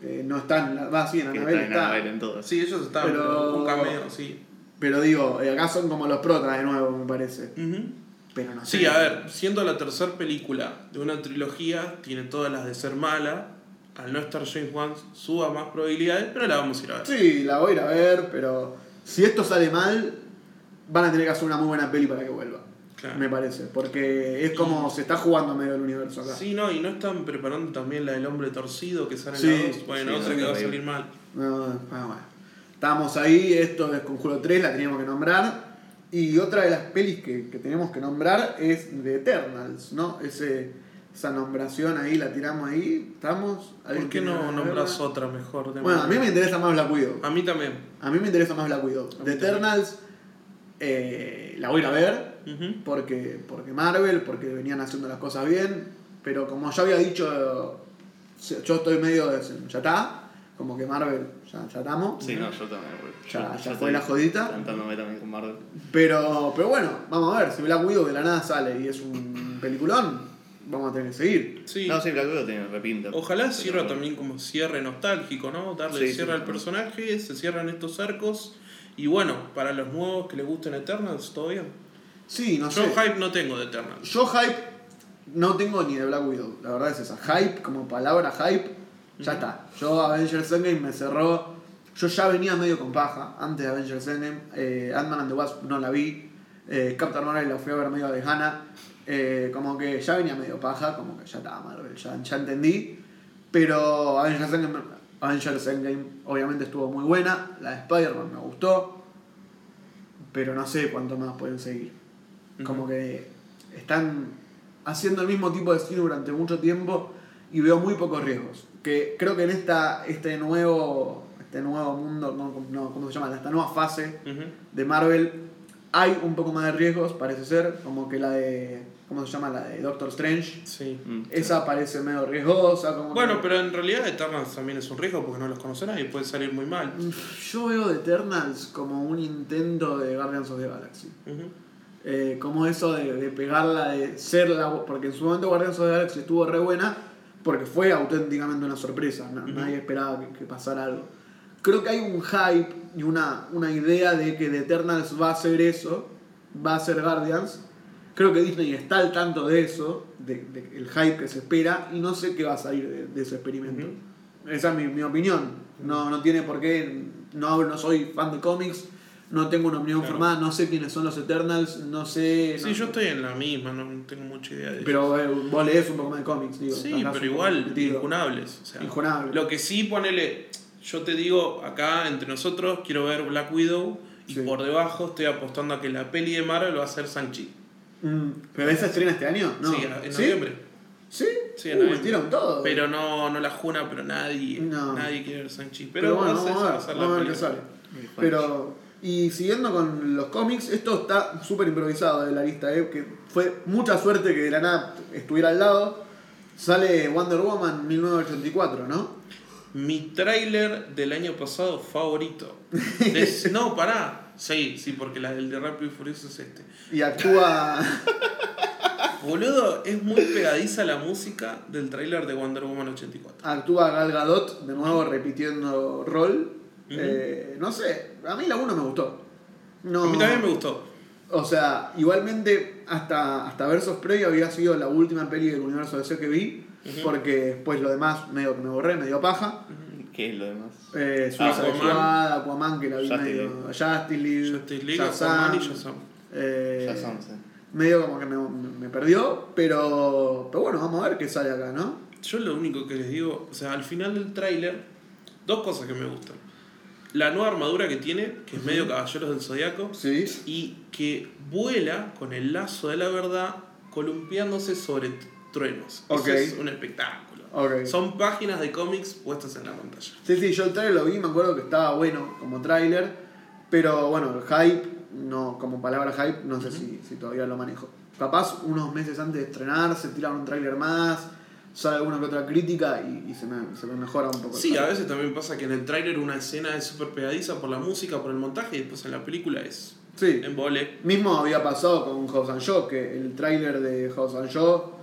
Que no están, va así en Que Annabelle está en está. Annabelle en todo. Sí, ellos están, Pero- un cameo, sí. Pero digo, eh, acá son como los protas de nuevo, me parece. Pero no sé. Sí, a ver, siendo la tercera película de una trilogía, tiene todas las de ser mala. Al no estar James Wan, suba más probabilidades, pero la vamos a ir a ver. Sí, la voy a ir a ver, pero si esto sale mal, van a tener que hacer una muy buena peli para que vuelva. Claro. Me parece. Porque es como se está jugando medio el universo acá. Sí, no, y no están preparando también la del hombre torcido que sale en Sí, la 2. Bueno, sí, otra que va a salir mal. No, bueno, bueno. Estábamos ahí, esto es Conjuro 3, la teníamos que nombrar. Y otra de las pelis que, que tenemos que nombrar es The Eternals, ¿no? Ese, esa nombración ahí, la tiramos ahí, ¿estamos? ¿Alguien ¿Por qué no nombras verla? otra mejor? de Bueno, a mí me interesa más Black Widow. A mí también. A mí me interesa más Black Widow. The. Eternals eh, la voy a ir a ver porque, porque Marvel, porque venían haciendo las cosas bien, pero como ya había dicho, yo estoy medio de, ya está, como que Marvel, ya, ya estamos, Sí, no, yo también. güey. Ya- Yo- ya yo fue estoy la jodita. También con Marvel. pero, pero bueno, vamos a ver, si Black Widow de la nada sale y es un peliculón, vamos a tener que seguir. Sí. No, sí, Black Widow tiene repinta. Ojalá sirva también como cierre nostálgico, ¿no? Darle Sí, cierre sí. al personaje, se cierran estos arcos. Y bueno, para los nuevos que les gusten Eternals, todo bien. Sí, no Yo sé. hype no tengo de Eternals. Yo hype no tengo ni de Black Widow, la verdad es esa. Hype, como palabra hype, ya está. Yo Avengers Endgame me cerró. Yo ya venía medio con paja antes de Avengers Endgame. Eh, Ant-Man and the Wasp no la vi. Eh, Captain Marvel la fui a ver medio de Hannah. Eh, como que ya venía medio paja, como que ya estaba Marvel, ya, ya entendí. Pero Avengers Endgame, Avengers Endgame obviamente estuvo muy buena. La de Spider-Man me gustó. Pero no sé cuánto más pueden seguir. Como que están haciendo el mismo tipo de cine durante mucho tiempo y veo muy pocos riesgos. Que creo que en esta, este nuevo este nuevo mundo, no, no, ¿cómo se llama? Esta nueva fase de Marvel hay un poco más de riesgos, parece ser, como que la de, ¿cómo se llama? La de Doctor Strange. Sí. Mm. Esa parece medio riesgosa. Como Bueno, que- pero en realidad Eternals también es un riesgo porque no los conoce nadie y puede salir muy mal. Yo veo The Eternals como un intento de Guardians of the Galaxy. Ujú. Eh, como eso de, de pegarla, de ser la. Porque en su momento Guardians of the Galaxy estuvo re buena, porque fue auténticamente una sorpresa. na- Ujú. Nadie esperaba que, que pasara algo. Creo que hay un hype y una, una idea de que The Eternals va a ser eso, va a ser Guardians. Creo que Disney está al tanto de eso, de, de el hype que se espera, y no sé qué va a salir de, de ese experimento. Esa es mi, mi opinión. No, no tiene por qué. No, no soy fan de cómics, no tengo una opinión Claro. formada, no sé quiénes son los Eternals, no sé. Sí, no- yo estoy en la misma, no tengo mucha idea de Pero eh, vos lees un poco más de cómics, digo. Sí, pero igual, injunables. O sea. Lo que sí, ponele, yo te digo, acá entre nosotros quiero ver Black Widow y Sí. por debajo estoy apostando a que la peli de Marvel va a ser Sanchi. Mm, ¿Pero esa estrena este año? No. Sí, en noviembre. ¿Sí? Sí, en Uh, noviembre. metieron todo. Pero no, no la juna, pero nadie, No. nadie quiere ver Sanchi. Pero, Pero, bueno, vamos a ver, vamos a ver qué sale. Pero, y siguiendo con los cómics, esto está súper improvisado de la lista, ¿eh? que fue mucha suerte que de la nada estuviera al lado. Sale Wonder Woman 1984, ¿no? Mi tráiler del año pasado favorito. De- no, pará. Sí, sí, porque la del de Rápido y Furioso es este. Y actúa. Boludo, es muy pegadiza la música del tráiler de Wonder Woman 84. actúa Gal Gadot, de nuevo repitiendo rol. Eh, no sé, a mí la 1 me gustó. No, A mí también me gustó. O sea, igualmente hasta, hasta Versos Previo había sido la última peli del universo DC que vi, porque después lo demás medio que me borré, me dio paja. ¿Qué es lo demás? Eh, Suicide Aquaman. Squad, Aquaman, que la vi Justice medio. Justice League, Justice League, Shazam, Aquaman y Shazam. eh, Ya son, sí. medio como que me, me perdió, pero, pero bueno, vamos a ver qué sale acá, ¿no? Yo lo único que les digo, o sea, al final del tráiler, dos cosas que me gustan. La nueva armadura que tiene, que es medio Caballeros del Zodiaco, Sí. y que vuela con el lazo de la verdad columpiándose sobre truenos. Ok. Eso es un espectáculo. Son páginas de cómics puestas en la pantalla. Sí, sí, yo el trailer lo vi, me acuerdo que estaba bueno como tráiler, pero bueno, el hype, no, como palabra hype, no sé si, si todavía lo manejo. Capaz unos meses antes de estrenar se tiran un tráiler más, sale alguna que otra crítica y, y se, me, se me mejora un poco. Sí, a veces también pasa que en el tráiler una escena es súper pegadiza por la música, por el montaje, y después en la película es Sí. en vole. Mismo había pasado con House and Shaw, que el tráiler de House and Shaw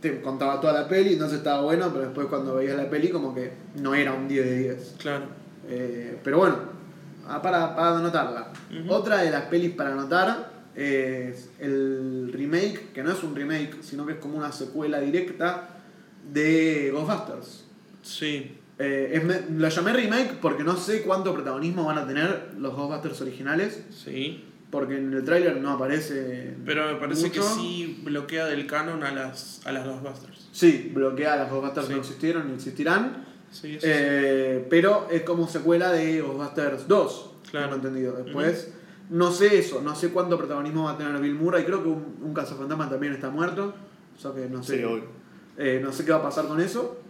te contaba toda la peli, entonces estaba bueno, pero después cuando veías la peli como que no era un 10 de 10. Claro. Eh, pero bueno, ah, para, para anotarla. Otra de las pelis para anotar es el remake, que no es un remake, sino que es como una secuela directa de Ghostbusters. Sí. Eh, es lo llamé remake porque no sé cuánto protagonismo van a tener los Ghostbusters originales, Sí. Porque en el tráiler no aparece. Pero me parece que sí bloquea del canon a las, a las Ghostbusters. Sí, bloquea las Ghostbusters Sí. no existieron ni existirán. Sí, eso Eh, pero es como secuela de Ghostbusters 2, Claro. tengo entendido. Después, no sé eso, no sé cuánto protagonismo va a tener Bill Murray. Creo que un, un cazafantasma también está muerto. O sea que no sé. Sí. Eh, no sé qué va a pasar con eso.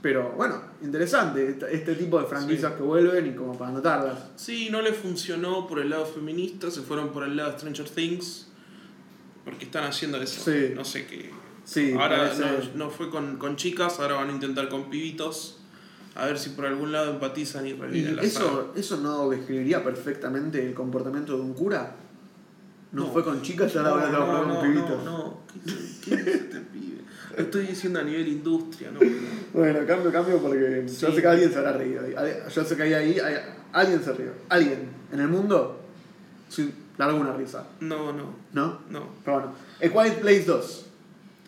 Pero bueno, interesante este, tipo de franquicias que vuelven y como para anotarlas. Sí, no le funcionó por el lado feminista, se fueron por el lado de Stranger Things. Porque están haciendo eso. Sí. No sé qué. Sí, ahora no, no fue con, con chicas, ahora van a intentar con pibitos. A ver si por algún lado empatizan y Y reviven la saga. eso, eso no describiría perfectamente el comportamiento de un cura. No, No. fue con chicas, ahora voy a no, trabajar no, con pibitos. no, no. ¿Qué, qué es este pibe? Estoy diciendo a nivel industria, ¿no? Bueno, cambio, cambio porque yo sé que alguien se habrá reído. Yo sé que ahí, ahí hay- alguien se rió. Alguien en el mundo sí, larga una risa, No, no, ¿no? no. Pero bueno, A Quiet Place 2.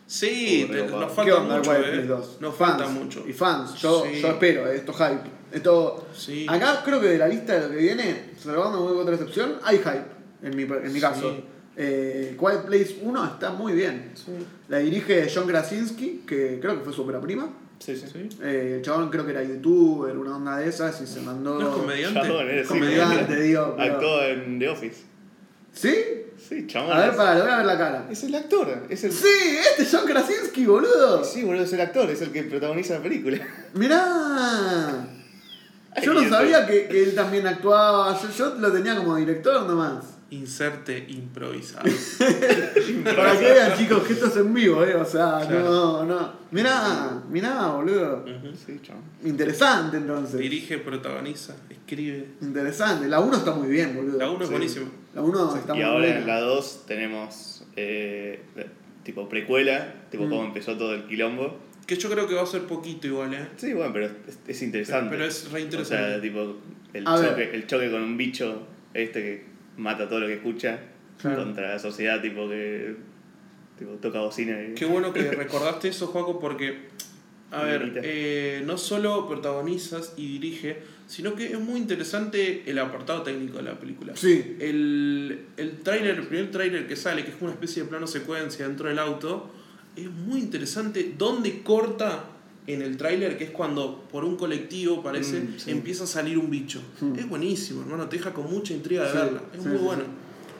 Sí, Uh, te- recopado. nos ¿Qué falta onda mucho, eh. Place 2? Nos fans, falta mucho. Y fans, yo, Sí. yo espero, eh, esto hype. Esto, Sí. Acá creo que de la lista de lo que viene, salvando muy otra excepción, hay hype, en mi, en mi Sí. Eh, Quiet Place 1 está muy bien. Sí, La dirige John Krasinski, que creo que fue su ópera prima. Sí, sí. sí. Eh, el chabón creo que era youtuber, una onda de esas, y se mandó. ¿No es comediante? Chabón, eres Comediante, digo. pero- Actuó en The Office. ¿Sí? Sí, chabón. A ver, para, le voy a ver la cara. Es el actor. Es el... ¡Sí! ¡Este es John Krasinski, boludo! Sí, boludo, es el actor, es el que protagoniza la película. Mirá. Yo no sabía que, que él también actuaba. Yo, yo lo tenía como director nomás. Inserte improvisado. Para que vean, chicos, que esto es en vivo, ¿eh? O sea, Claro. no, no. Mirá, mirá, boludo. Sí, chabón. Interesante entonces. Dirige, protagoniza, escribe. Interesante. La 1 está muy bien, boludo. La 1 es Sí. buenísima. La 1 está Y muy ahora buena. en la 2 tenemos eh, tipo precuela, tipo Mm. cómo empezó todo el quilombo. Que yo creo que va a ser poquito igual, ¿eh? Sí, bueno, pero es, es interesante. Pero es re O interesante. sea, tipo, el choque, el choque con un bicho este que mata todo lo que escucha Claro. contra la sociedad, tipo que tipo, toca bocina y... Qué bueno que recordaste eso, Juaco, porque, a ver, eh, no solo protagonizas y dirige, sino que es muy interesante el apartado técnico de la película. Sí. El, el tráiler, el primer tráiler que sale, que es una especie de plano secuencia dentro del auto, es muy interesante dónde corta en el tráiler, que es cuando por un colectivo parece, Mm, sí. empieza a salir un bicho. Mm. Es buenísimo, hermano, te deja con mucha intriga de Sí, verla. Es sí, muy sí.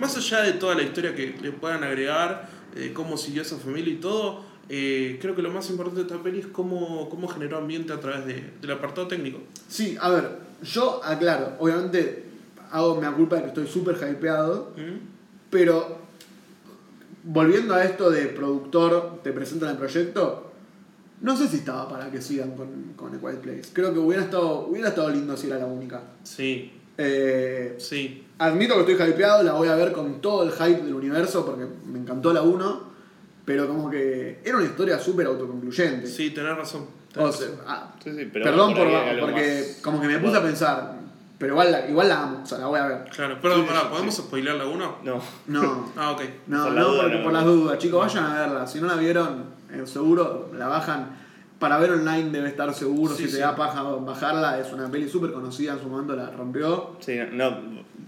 Más allá de toda la historia que le puedan agregar, eh, cómo siguió esa familia y todo, eh, creo que lo más importante de esta peli es cómo, cómo generó ambiente a través de- del apartado técnico. Sí, a ver, yo aclaro, obviamente hago me culpa de que estoy súper hypeado, ¿Mm? pero volviendo a esto de productor, te presentan el proyecto, no sé si estaba para que sigan con, con A Quiet Place. Creo que hubiera estado, hubiera estado lindo si era la única. Sí, Eh, sí. admito que estoy hypeado, la voy a ver con todo el hype del universo porque me encantó la 1, pero como que era una historia súper autoconcluyente. Sí, tenés razón. O tenés sea, razón. ah, Sí, sí, pero perdón por, algo porque más- como que me puse a pensar, pero igual la, igual la amo, o sea, la voy a ver. Claro, perdón, Sí, pará, ¿podemos sí. spoilear la 1? No, No, Ah, ok. no, Por no, duda, porque no. por las dudas, chicos, vayan a verla. Si no la vieron, seguro la bajan. Para ver online debe estar seguro, Sí, si te sí. da paja bajarla, es una peli súper conocida, en su momento la rompió. sí, no,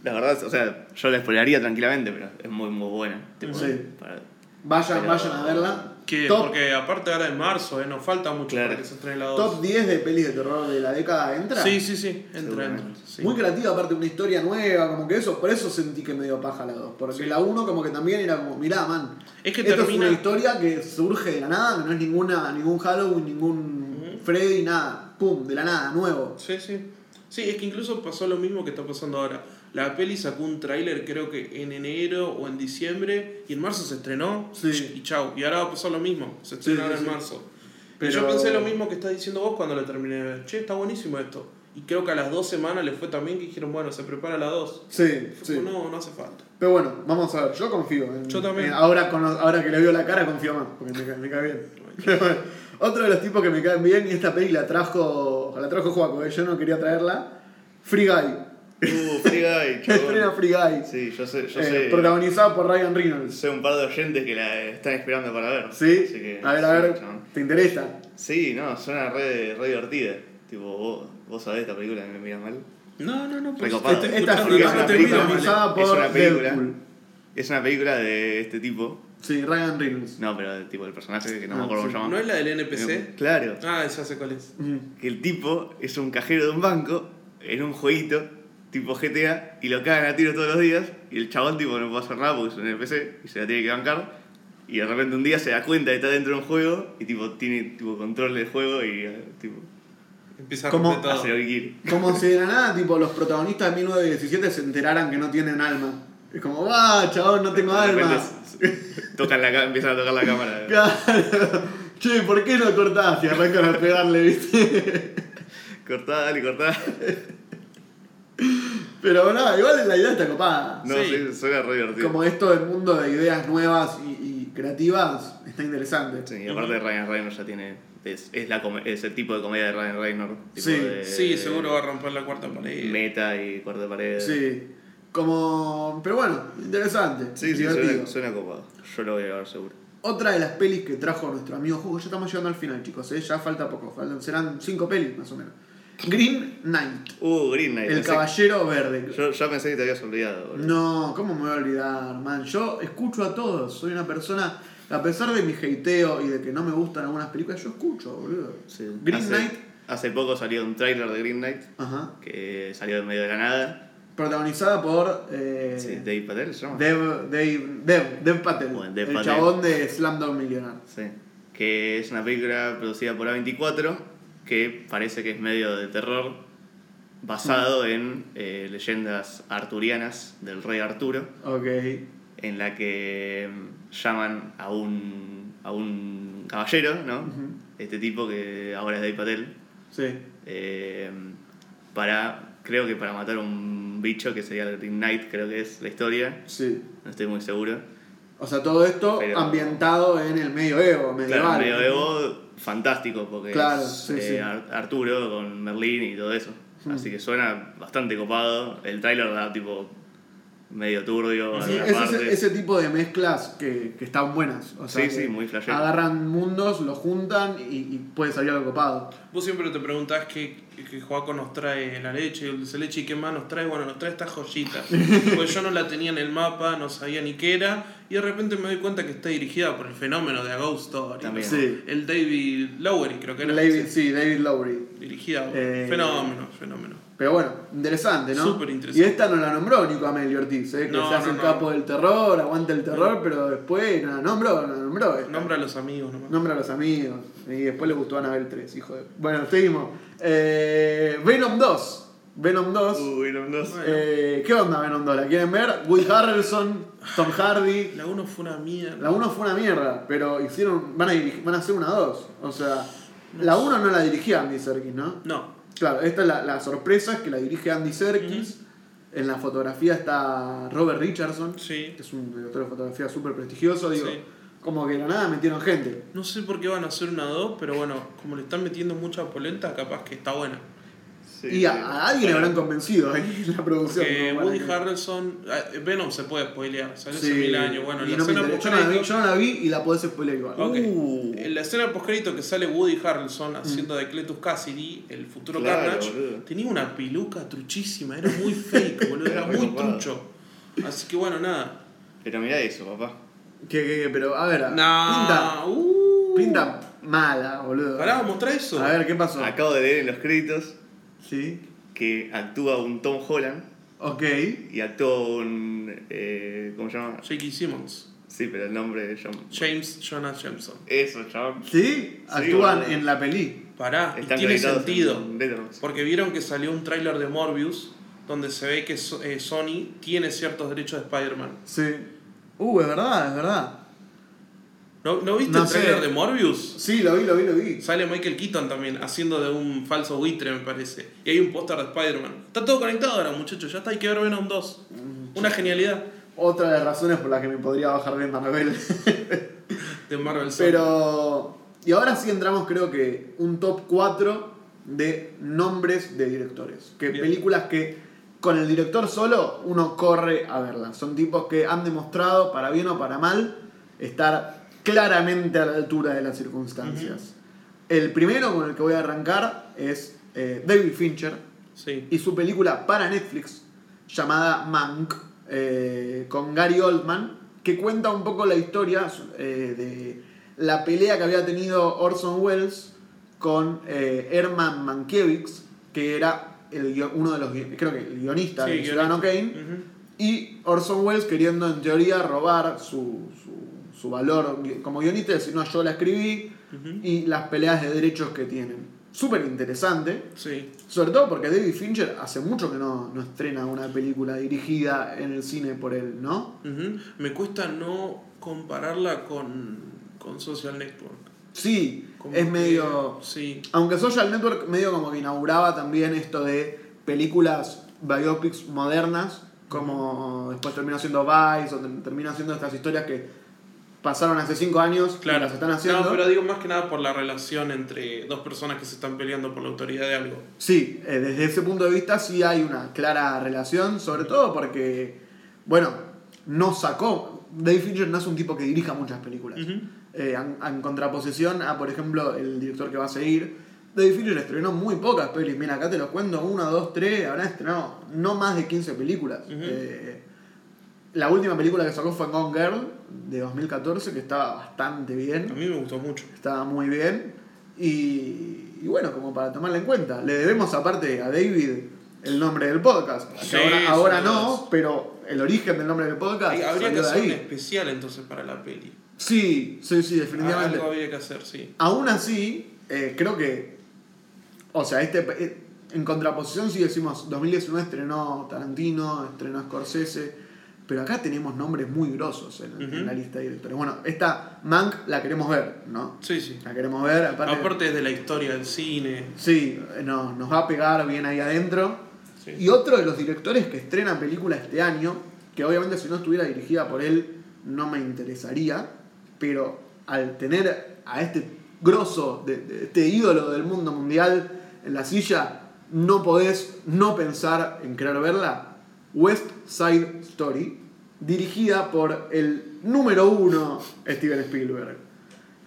la verdad, o sea, yo la spoilearía tranquilamente, pero es muy, muy buena. tipo, Sí. para- Vayan, vayan a verla. Que, top, porque aparte ahora en marzo, ¿eh? nos falta mucho Claro. para que se estrene la 2. top 10 de pelis de terror de la década entra. Sí, sí, sí, entra, entra. sí. Muy creativa, aparte una historia nueva, como que eso, por eso sentí que me dio paja la 2. Porque Sí. la 1 como que también era como, mirá, man, Es que esto termina- es una historia que surge de la nada, que no es ninguna, ningún Halloween, ningún. Freddy, nada. Pum, de la nada, nuevo. Sí, sí. Sí, es que incluso pasó lo mismo que está pasando ahora. La peli sacó un tráiler creo que en enero o en diciembre y en marzo se estrenó Sí. y chau. Y ahora va a pasar lo mismo, se estrena Sí, ahora sí, en marzo. Pero- Y yo pensé lo mismo que estás diciendo vos cuando lo terminé de ver. Che, está buenísimo esto. Y creo que a las dos semanas le fue también que dijeron, bueno, se prepara la 2. Sí, sí. No, no hace falta. Pero bueno, vamos a ver, yo confío. en- Yo también. en- ahora, con, ahora que le veo la cara, confío más, porque me, cae- me cae bien. Pero bueno, otro de los tipos que me caen bien, y esta peli la trajo, la trajo Juaco, eh, yo no quería traerla. Free Guy. Uh, Free Guy, chabón. Estrena Free Guy. Sí, yo sé, yo Eh, sé. protagonizada por Ryan Reynolds. Sé un par de oyentes que la están esperando para ver. ¿Sí? Así que, a ver, a ver, chabón. ¿te interesa? Sí, no, suena re, re divertida. Tipo, vos, vos sabés esta película que me mira mal. No, no, no. Pues, Esta Free es una no película protagonizada es por una película. Deadpool. Es una película de este tipo. Sí, Ryan Reynolds. No, pero tipo el personaje que no Ah, me acuerdo sí. cómo se ¿No llama. es la del NPC? Claro. Ah, ya sé cuál es. Mm. Que el tipo es un cajero de un banco en un jueguito tipo GTA y lo cagan a tiro todos los días y el chabón tipo no puede hacer nada porque es un NPC y se la tiene que bancar y de repente un día se da cuenta de que está dentro de un juego y tipo tiene tipo control del juego y eh, tipo Empieza a ¿Cómo todo. hace lo que quiere. Como si de la nada, tipo, los protagonistas de 1917 se enteraran que no tienen alma. Es como, va, chabón, no tengo De alma. tocan la, empiezan a tocar la cámara. Claro. Che, ¿por qué no cortás? Y arrancan a pegarle, ¿viste? Cortá, dale, cortá. Pero no, igual la idea está copada. No, Sí. sí, suena re divertido. Como esto del mundo de ideas nuevas y, y creativas, está interesante. Sí, y aparte Ryan Reynolds ya tiene. Es, es, la es el tipo de comedia de Ryan Reynolds. Tipo Sí, de- Sí, seguro va a romper la cuarta pared. Meta y cuarto de pared. Sí. Como. Pero bueno, interesante. sí, sí suena, suena copado. Yo lo voy a ver seguro. Otra de las pelis que trajo nuestro amigo Hugo, ya estamos llegando al final, chicos, ¿eh? ya falta poco, faltan, serán cinco pelis más o menos. Green Knight, Uh, Green Knight. el pensé- caballero verde. Yo pensé que te habías olvidado. boludo. No, ¿cómo me voy a olvidar, man? Yo escucho a todos, soy una persona, a pesar de mi hateo y de que no me gustan algunas películas, yo escucho, boludo. Sí. Green hace, Knight, Hace poco salió un tráiler de Green Knight ajá, que salió en medio de la nada. protagonizada por eh, Sí, Dave Patel se llama. Dev, Dev, Dev, Dev Patel, Bueno, Dev el Patel. chabón de Slamdog Millionaire. Sí. Que es una película producida por A24 que parece que es medio de terror basado en eh, leyendas arturianas del rey Arturo. Ok, en la que mm, llaman a un, a un caballero, ¿no? Este tipo que ahora es Dave Patel, sí. eh, para, creo que para matar un bicho que sería el Green Knight, creo que es la historia, Sí. no estoy muy seguro. O sea, todo esto Pero- ambientado en el medioevo, medieval. Claro, medioevo fantástico, porque Claro, es sí, eh, sí. Arturo con Merlín y todo eso. Hmm. Así que suena bastante copado. El tráiler da tipo medio turbio. Sí, ese, ese tipo de mezclas que, que están buenas. O sea, Sí, sí, muy flashero. Agarran mundos, los juntan y, y puede salir algo copado. Vos siempre te preguntás qué, que Joaco nos trae la leche, el dulce leche y qué más nos trae. Bueno, nos trae esta joyita. pues yo no la tenía en el mapa, no sabía ni qué era. Y de repente me doy cuenta que está dirigida por el fenómeno de A Ghost Story. También. Sí. El David Lowery, creo que era. David, sí, David Lowry. Dirigida. Eh, Fenómeno, fenómeno. Pero bueno, interesante, ¿no? Súper interesante. Y esta no la nombró Nico Amelio Ortiz, ¿eh? que No, se hace no, el no. capo del terror, aguanta el terror, pero después no la nombró, no la nombró. esta. Nombra a los amigos nomás. Nombra a los amigos. Y después le gustó Anabel 3, hijo de. Bueno, seguimos. Eh, Venom 2. Venom 2. Uy, no, no sé. Bueno. Eh, ¿Qué onda Venom 2? ¿La quieren ver? Woody Harrelson, Tom Hardy. La 1 fue una mierda. La 1 fue una mierda, pero hicieron van a, dirigir- van a hacer una 2. O sea, la 1 no la dirigía Andy Serkis, ¿no? No. Claro, esta es la, la sorpresa, es que la dirige Andy Serkis. En la fotografía está Robert Richardson, Sí. que es un director de fotografía súper prestigioso. Digo, Sí. como que de la nada metieron gente. No sé por qué van a hacer una 2, pero bueno, como le están metiendo mucha polenta, capaz que está buena. Sí, y a, sí. a alguien le habrán convencido ahí en la producción. Porque para Woody que- Harrelson. ah, Venom se puede spoilear, salió hace mil años. Bueno, en la no escena yo, no la vi, yo no la vi y la podés spoiler igual. Ok. Uh. En la escena postcrédito que sale Woody Harrelson haciendo de Cletus Cassidy, el futuro Claro, Carnage, boludo. tenía una peluca truchísima, era muy fake, boludo, era Era muy trucho. Así que bueno, nada. Pero mirá eso, papá. Que, que- que- pero a ver, Nah, pinta, uh. pinta mala, boludo. Pará, mostrá eso. A ver, ¿qué pasó? Acabo de leer en los créditos Sí, que actúa un Tom Holland ok. y actúa un. Eh, ¿Cómo se llama? J.K. Simmons. Sí, pero el nombre de John. James Jonah Jameson. Eso, chaval. ¿Sí? Actúan en la peli. Pará, y tiene sentido. Porque vieron que salió un tráiler de Morbius donde se ve que eh, Sony tiene ciertos derechos de Spider-Man. Sí. Uh, es verdad, es verdad. ¿No, ¿no viste No el sé. tráiler de Morbius? Sí, lo vi, lo vi, lo vi. Sale Michael Keaton también, haciendo de un falso buitre, me parece. Y hay un póster de Spider-Man. Está todo conectado ahora, muchachos. Ya está, hay que ver Venom 2. Una genialidad. otra de las razones por las que me podría bajar de Marvel. De Marvel Pero. Y ahora sí entramos, creo que, un top 4 de nombres de directores. Que Bien. películas que con el director solo uno corre a verlas. Son tipos que han demostrado, para bien o para mal, estar claramente a la altura de las circunstancias. El primero con el que voy a arrancar es eh, David Fincher Sí. y su película para Netflix llamada Mank eh, con Gary Oldman que cuenta un poco la historia eh, de la pelea que había tenido Orson Welles con Herman Mankiewicz que era el uno de los creo que el guionista Sí, de Ciudadano. Kane y Orson Welles queriendo en teoría robar su, su, su valor como guionista decir no yo la escribí y las peleas de derechos que tienen súper interesante Sí. sobre todo porque David Fincher hace mucho que no, no estrena una película dirigida en el cine por él, ¿no? Me cuesta no compararla con, con Social Network. Sí, Como es que- medio... Sí. Aunque Social Network medio como que inauguraba también esto de películas biopics modernas, como después terminó siendo Vice, o ter- termina siendo estas historias que pasaron hace cinco años y Claro. las están haciendo. No, pero digo más que nada por la relación entre dos personas que se están peleando por la autoridad de algo. Sí, eh, desde ese punto de vista sí hay una clara relación, sobre todo porque, bueno, no sacó. David Fincher no es un tipo que dirija muchas películas. Eh, en, en contraposición a, por ejemplo, el director que va a seguir, David Fincher estrenó muy pocas pelis. Mira, acá te los cuento, una, dos, tres, habrán estrenado no más de 15 películas. Eh, la última película que sacó fue Gone Girl, de 2014, que estaba bastante bien. A mí me gustó mucho. Estaba muy bien. Y, y bueno, como para tomarla en cuenta. Le debemos aparte a David el nombre del podcast. Sí, ahora no, pero el origen del nombre del podcast Hay- habría que hacer un especial entonces para la peli. Sí, sí, sí, definitivamente. Algo habría que hacer, sí. Aún así, eh, creo que. O sea, este eh, en contraposición, si decimos 2019 estrenó Tarantino, estrenó Scorsese, pero acá tenemos nombres muy grosos en, la lista de directores. Bueno, esta Mank la queremos ver, ¿no? Sí, sí. La queremos ver, aparte. Aparte de la historia del cine. Sí, no, nos va a pegar bien ahí adentro. Sí. Y otro de los directores que estrena película este año, que obviamente si no estuviera dirigida por él no me interesaría, pero al tener a este grosso, de, de este ídolo del mundo mundial en la silla, no podés no pensar en querer verla. West Side Story, dirigida por el número uno Steven Spielberg,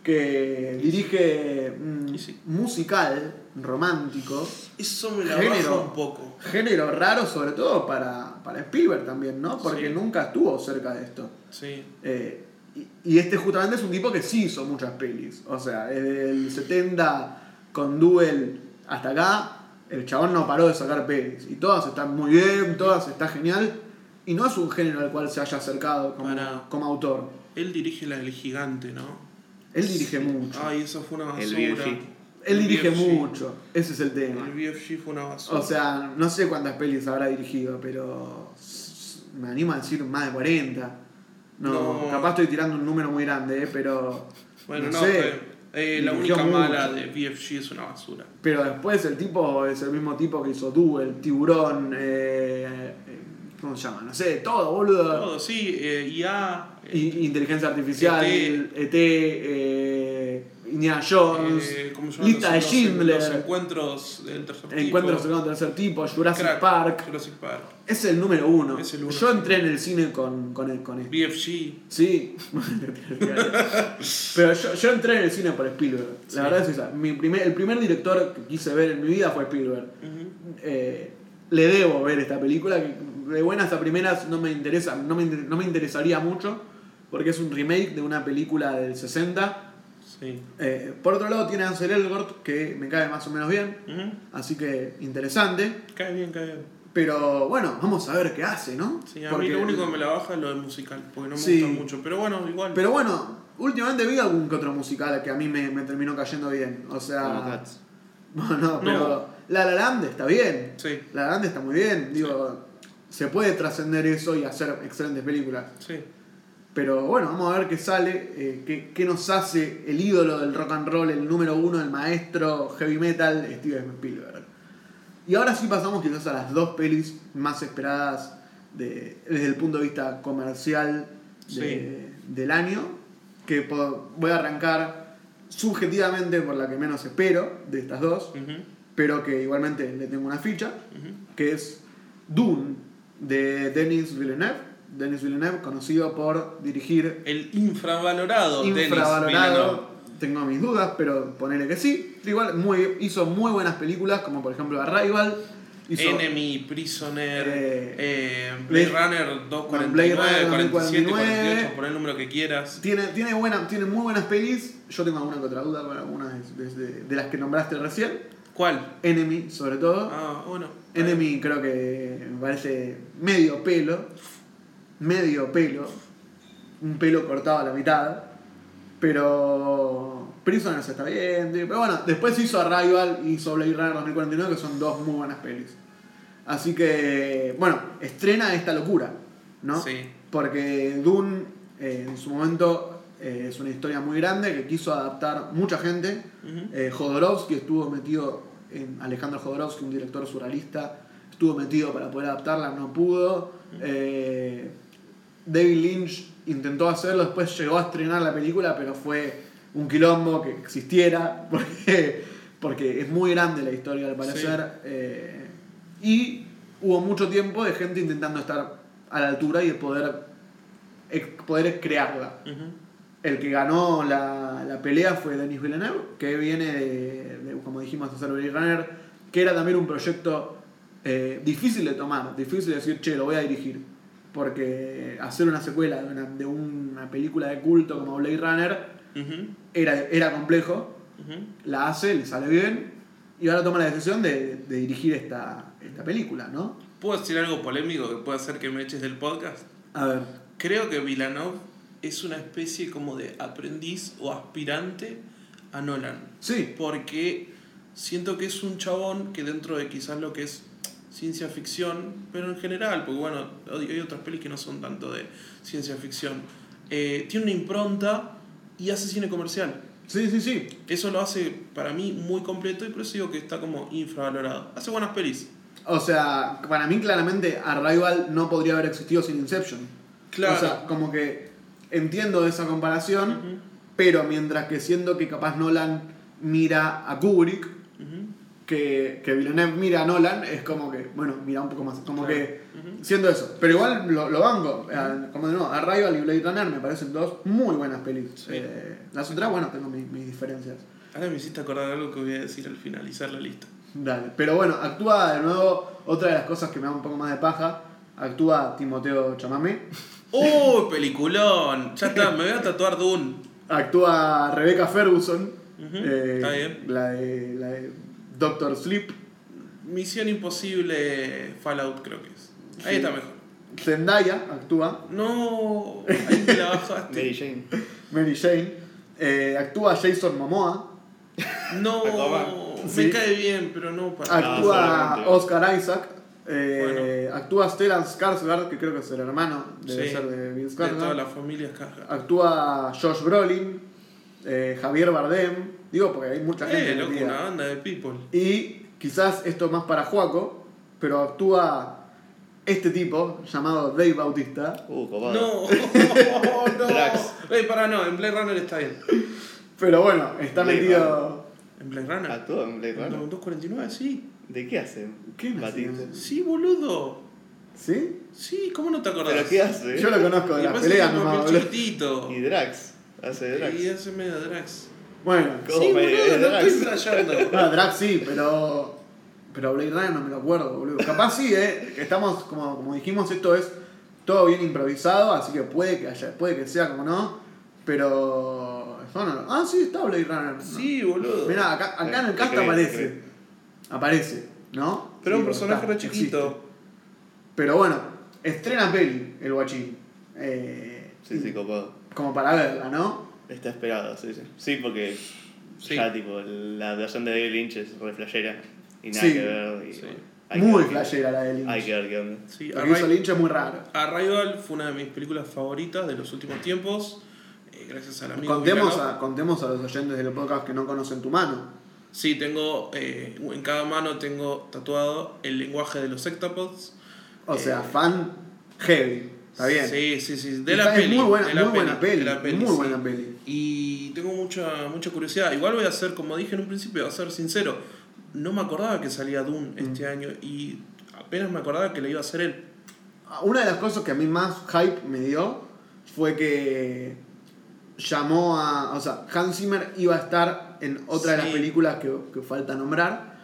que dirige un sí. musical romántico Eso me la Género. un poco. género raro sobre todo para, para Spielberg también, ¿no? Porque Sí. nunca estuvo cerca de esto. Sí. Eh, y, y este justamente es un tipo que sí hizo muchas pelis. O sea, desde el 70 con Duel hasta acá, el chabón no paró de sacar pelis. Y todas están muy bien, todas está genial. Y no es un género al cual se haya acercado como, Para- como autor. Él dirige la del gigante, ¿no? Él dirige mucho. Ay, eso fue una El basura. BFG. Él dirige BFG. mucho. Ese es el tema. El BFG fue una basura. O sea, no sé cuántas pelis habrá dirigido, pero me animo a decir más de 40. No, No. capaz estoy tirando un número muy grande, eh, pero bueno, no no, sé. pero, eh, la única mucho. mala de BFG es una basura. Pero después el tipo es el mismo tipo que hizo Duel, Tiburón, eh, eh, ¿cómo se llama? No sé, todo, boludo. Todo, sí, eh, IA. I- inteligencia artificial, ET. ET, eh, Indiana Jones, eh, ¿cómo se llaman Lista de Schindler, Los encuentros del tercer tipo. Encuentros del tercer tipo, Jurassic Crack, Park. Jurassic Park. Es el número uno. Es el uno, Yo entré en el cine con, con, con esto. BFG. Sí. Pero yo, yo entré en el cine por Spielberg. La Sí. verdad es esa. Mi primer, el primer director que quise ver en mi vida fue Spielberg. Eh, le debo ver esta película que de buenas a primeras no me interesa, no me, inter- no me interesaría mucho porque es un remake de una película del 60. Sí. Eh, por otro lado tiene a Ansel Elgort que me cae más o menos bien, así que interesante. Cae bien, cae bien. Pero bueno, vamos a ver qué hace, ¿no? Sí, a Porque- mí lo único que me la baja es lo de musical, porque no me Sí. gusta mucho. Pero bueno, igual. Pero bueno, últimamente vi algún que otro musical que a mí me, me terminó cayendo bien. O sea. No, no, pero. No. La La Land está bien. Sí, La La Land está muy bien. Digo, se puede trascender eso y hacer excelentes películas. sí. Pero bueno, vamos a ver qué sale. eh, qué, qué nos hace el ídolo del rock and roll, el número uno, el maestro heavy metal, Steven Spielberg. Y ahora sí pasamos quizás a las dos pelis más esperadas de- desde el punto de vista comercial de- del año, que voy a arrancar subjetivamente por la que menos espero de estas dos, pero que igualmente le tengo una ficha, que es Dune de Denis Villeneuve. Denis Villeneuve, conocido por dirigir El infravalorado, Denis infravalorado. Villeneuve. Tengo mis dudas, pero ponele que sí. Igual muy, hizo muy buenas películas, como por ejemplo Arrival. Hizo, Enemy, Prisoner, Eh, eh, Blade Blade- Runner Blade 249, Runner 47, 2049. 48, pon el número que quieras. Tiene, tiene, buena, tiene muy buenas pelis. Yo tengo alguna que otra duda de, de- de las que nombraste recién. ¿Cuál? Enemy, sobre todo. Ah, bueno. Enemy creo que me parece medio pelo. Medio pelo. Un pelo cortado a la mitad. Pero. Prisoners está bien. Pero bueno, después hizo Arrival y hizo Blade Runner 2049, que son dos muy buenas pelis. Así que. Bueno, estrena esta locura, ¿no? Sí. Porque Dune eh, en su momento eh, es una historia muy grande que quiso adaptar mucha gente. Eh, Jodorowsky estuvo metido, en Alejandro Jodorowsky, un director surrealista, estuvo metido para poder adaptarla, no pudo. Eh, David Lynch intentó hacerlo, después llegó a estrenar la película, pero fue un quilombo que existiera, porque, porque es muy grande la historia al parecer. y hubo mucho tiempo de gente intentando estar a la altura y de poder, poder crearla. El que ganó la, la pelea fue Denis Villeneuve, que viene de, de, como dijimos, hacer Blade Runner, que era también un proyecto eh, difícil de tomar, difícil de decir, che, lo voy a dirigir. Porque hacer una secuela de una, de una película de culto como Blade Runner era, era complejo, la hace, le sale bien, y ahora toma la decisión de, de dirigir esta, esta película, ¿no? ¿Puedo decir algo polémico que puede hacer que me eches del podcast? A ver, Creo que Villeneuve es una especie como de aprendiz o aspirante a Nolan. sí, Porque siento que es un chabón que dentro de quizás lo que es ciencia ficción, pero en general, porque bueno, hay otras pelis que no son tanto de ciencia ficción, eh, tiene una impronta y hace cine comercial. sí, sí, sí. Eso lo hace para mí muy completo y por eso digo que está como infravalorado. Hace buenas pelis. O sea, para mí claramente Arrival no podría haber existido sin Inception. Claro. O sea, como que entiendo esa comparación, pero mientras que siendo que capaz Nolan mira a Kubrick, que, que Villeneuve mira a Nolan, es como que, bueno, mira un poco más. Como Claro. que ujú. siendo eso. Pero igual lo, lo banco. Eh, Como de nuevo, Arrival y Blade Runner me parecen dos muy buenas pelis. Sí. Eh, las otras, bueno, tengo mis, mis diferencias. Ahora me hiciste acordar algo que voy a decir al finalizar la lista. Dale. Pero bueno, actúa de nuevo, otra de las cosas que me da un poco más de paja, actúa Timoteo Chamamé. ¡Oh, peliculón! Ya está, me voy a tatuar Dune. Actúa Rebecca Ferguson, eh, está bien. La, de, la de Doctor Sleep. Misión Imposible Fallout creo que es. Ahí Sí. está mejor. Zendaya actúa, No, ahí me la bajaste. Mary Jane. Mary Jane. Eh, actúa Jason Momoa. No, me Sí. cae bien, pero no para Actúa. Oscar Isaac. Eh, Actúa Stellan Skarsgård, que creo que es el hermano, debe Sí, ser de Bill de toda Skarsgård. la familia Skarsgård. Actúa Josh Brolin, eh, Javier Bardem. Digo, porque hay mucha gente Eh, loco, metida. una banda de people. Y quizás esto más para Juaco, pero actúa este tipo llamado Dave Bautista. Uh, copado. No, no. Eh, para no, en Blade Runner está bien. Pero bueno, está Blade metido. ¿En Blade Runner? Actúa en Blade Runner. No, 249, sí. ¿De qué hace? ¿Qué Batista. Sí, boludo. ¿Sí? Sí, ¿cómo no te acordás? ¿Pero qué hace? Yo lo conozco de Y las peleas nomás. Y Drax. Hace de Drax. Y hace medio Drax. Bueno, ¿Cómo Sí, me- boludo, no Drax? estoy no, Drax sí, pero. Pero Blade Runner no me lo acuerdo, boludo. Capaz sí, eh. Estamos, como, como dijimos, esto es todo bien improvisado, así que puede que haya, puede que sea como no. Pero. yo no lo- ah, sí, está Blade Runner. Sí, boludo. Mirá, acá, acá en el Te cast te aparece. Aparece, ¿no? Pero un personaje está, re existe. chiquito. Pero bueno, estrena peli el guachín. Eh, Sí, sí, copado. Como para verla, ¿no? Está esperado, sí, sí. Sí, porque Sí. ya, tipo, la versión de David Lynch es re flashera y nada Sí. que ver. Y, Sí. Muy flashera la de Lynch. Hay que ver qué onda. Sí, Lo que hizo Lynch es muy raro. Arrival fue una de mis películas favoritas de los últimos tiempos. eh, gracias al amigo Contemos a, contemos a los oyentes del podcast que no conocen tu mano. Sí, tengo. eh, en cada mano tengo tatuado el lenguaje de los sectapods. O sea, Eh, fan heavy. Está bien. Sí, sí, sí. De la es peli. muy buena- de la muy buena peli, de la peli, muy sí. buena peli. Y tengo mucha, mucha curiosidad. Igual voy a ser, como dije en un principio, voy a ser sincero. No me acordaba que salía Dune Mm. este año y apenas me acordaba que le iba a hacer él. Una de las cosas que a mí más hype me dio fue que llamó a. O sea, Hans Zimmer iba a estar en otra de las Sí. películas que, que falta nombrar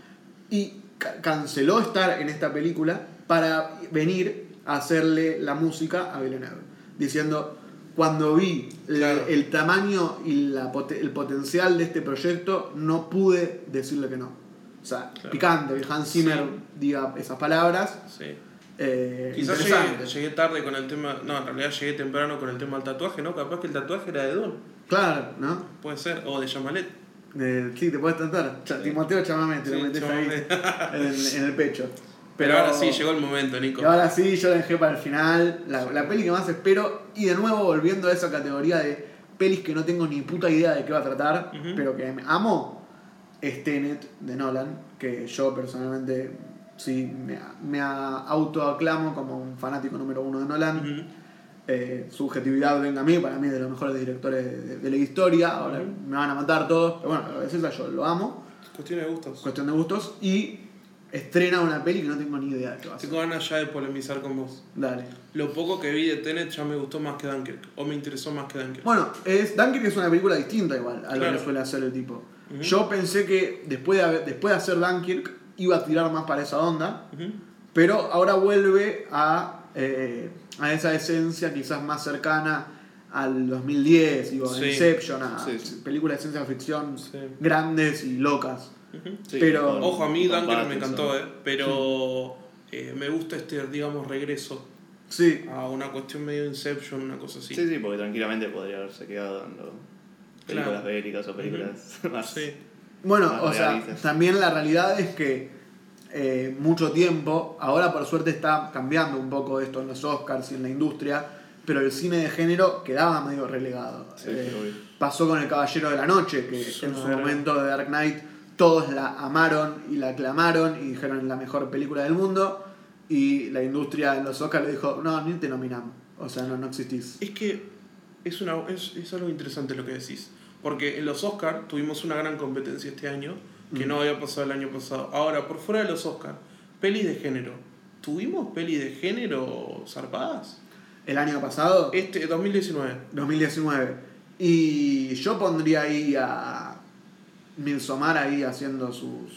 y ca- canceló estar en esta película para venir a hacerle la música a Villeneuve. Diciendo, cuando vi Claro. el tamaño y la el potencial de este proyecto, no pude decirle que no. O sea, Claro. picante que Hans Zimmer Sí. diga esas palabras. Sí. Eh, Quizás interesante. llegué, llegué tarde con el tema. No, en realidad llegué temprano con el tema del tatuaje, ¿no? Capaz que el tatuaje era de Dune. Claro, ¿no? Puede ser. O de Yamalet. Eh, sí, te puedes tratar. Cha- Timoteo Chamamé, te lo Sí, metes Chalamet. ahí en el, en el pecho. Pero, ahora sí, llegó el momento, Nico. Y ahora sí, yo la dejé para el final. La, la peli que más espero. Y de nuevo, volviendo a esa categoría de pelis que no tengo ni puta idea de qué va a tratar, pero que me amo, es Tenet de Nolan. Que yo personalmente, sí, me, me autoaclamo como un fanático número uno de Nolan. Eh, subjetividad venga a mí, para mí es de los mejores directores de, de la historia. Ahora me van a matar todos, pero bueno, es esa, yo lo amo. Cuestión de gustos. Cuestión de gustos. Y estrena una peli que no tengo ni idea de qué va a ser. Tengo ganas ya de polemizar con vos. Dale. Lo poco que vi de Tenet ya me gustó más que Dunkirk. O me interesó más que Dunkirk. Bueno, es, Dunkirk es una película distinta igual a lo Claro. que suele hacer el tipo. Yo pensé que después de, después de hacer Dunkirk iba a tirar más para esa onda, pero ahora vuelve a, eh, a esa esencia quizás más cercana al 2010, digo, Sí. Inception, a Sí, sí. películas de ciencia ficción Sí. grandes y locas. Pero- Ojo, a mí Dunkirk me encantó, ¿eh? Pero eh, me gusta este, digamos, regreso Sí, a una cuestión medio Inception, una cosa así. Sí, sí, porque tranquilamente podría haberse quedado dando películas Claro. bélicas o películas más. Sí. Bueno, Más o sea, también la realidad es que eh, mucho tiempo, ahora por suerte está cambiando un poco esto en los Oscars y en la industria, pero el cine de género quedaba medio relegado. Sí, Eh, pasó con El Caballero de la Noche, que Sí, en su era- momento de Dark Knight todos la amaron y la aclamaron y dijeron la mejor película del mundo, y la industria en los Oscars le dijo, no, ni te nominamos, o sea, no, no existís. Es que es, una, es, es algo interesante lo que decís. Porque en los Oscars tuvimos una gran competencia este año que Mm. no había pasado el año pasado. Ahora, por fuera de los Oscars, pelis de género. ¿Tuvimos pelis de género zarpadas? El año pasado... Este, 2019. 2019. Y yo pondría ahí a Midsommar ahí haciendo sus,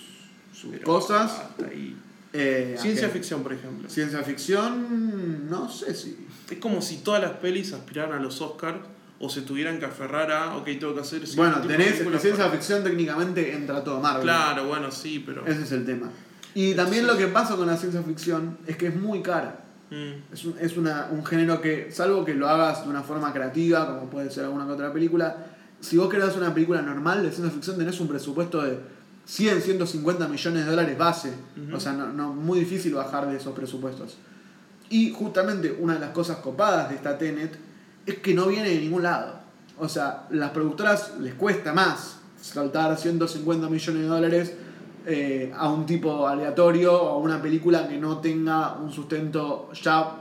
sus Pero cosas. hasta ahí. Eh, Ciencia ficción, por ejemplo. Ciencia ficción, no sé si. Es como si todas las pelis aspiraran a los Oscars o se tuvieran que aferrar a, ok, tengo que hacer Bueno, tenés película ciencia ficción técnicamente entra todo Marvel. Claro, bueno, sí, pero... Ese es el tema. Y también lo que pasa con la ciencia ficción es que es muy cara. Mm, Es, un, es una, un género que, salvo que lo hagas de una forma creativa, como puede ser alguna que otra película, si vos querés hacer una película normal de ciencia ficción tenés un presupuesto de 100, 150 millones de dólares base. O sea, no, no, muy difícil bajar de esos presupuestos. Y justamente una de las cosas copadas de esta Tenet es que no viene de ningún lado. O sea, las productoras les cuesta más saltar 150 millones de dólares eh, a un tipo aleatorio o a una película que no tenga un sustento ya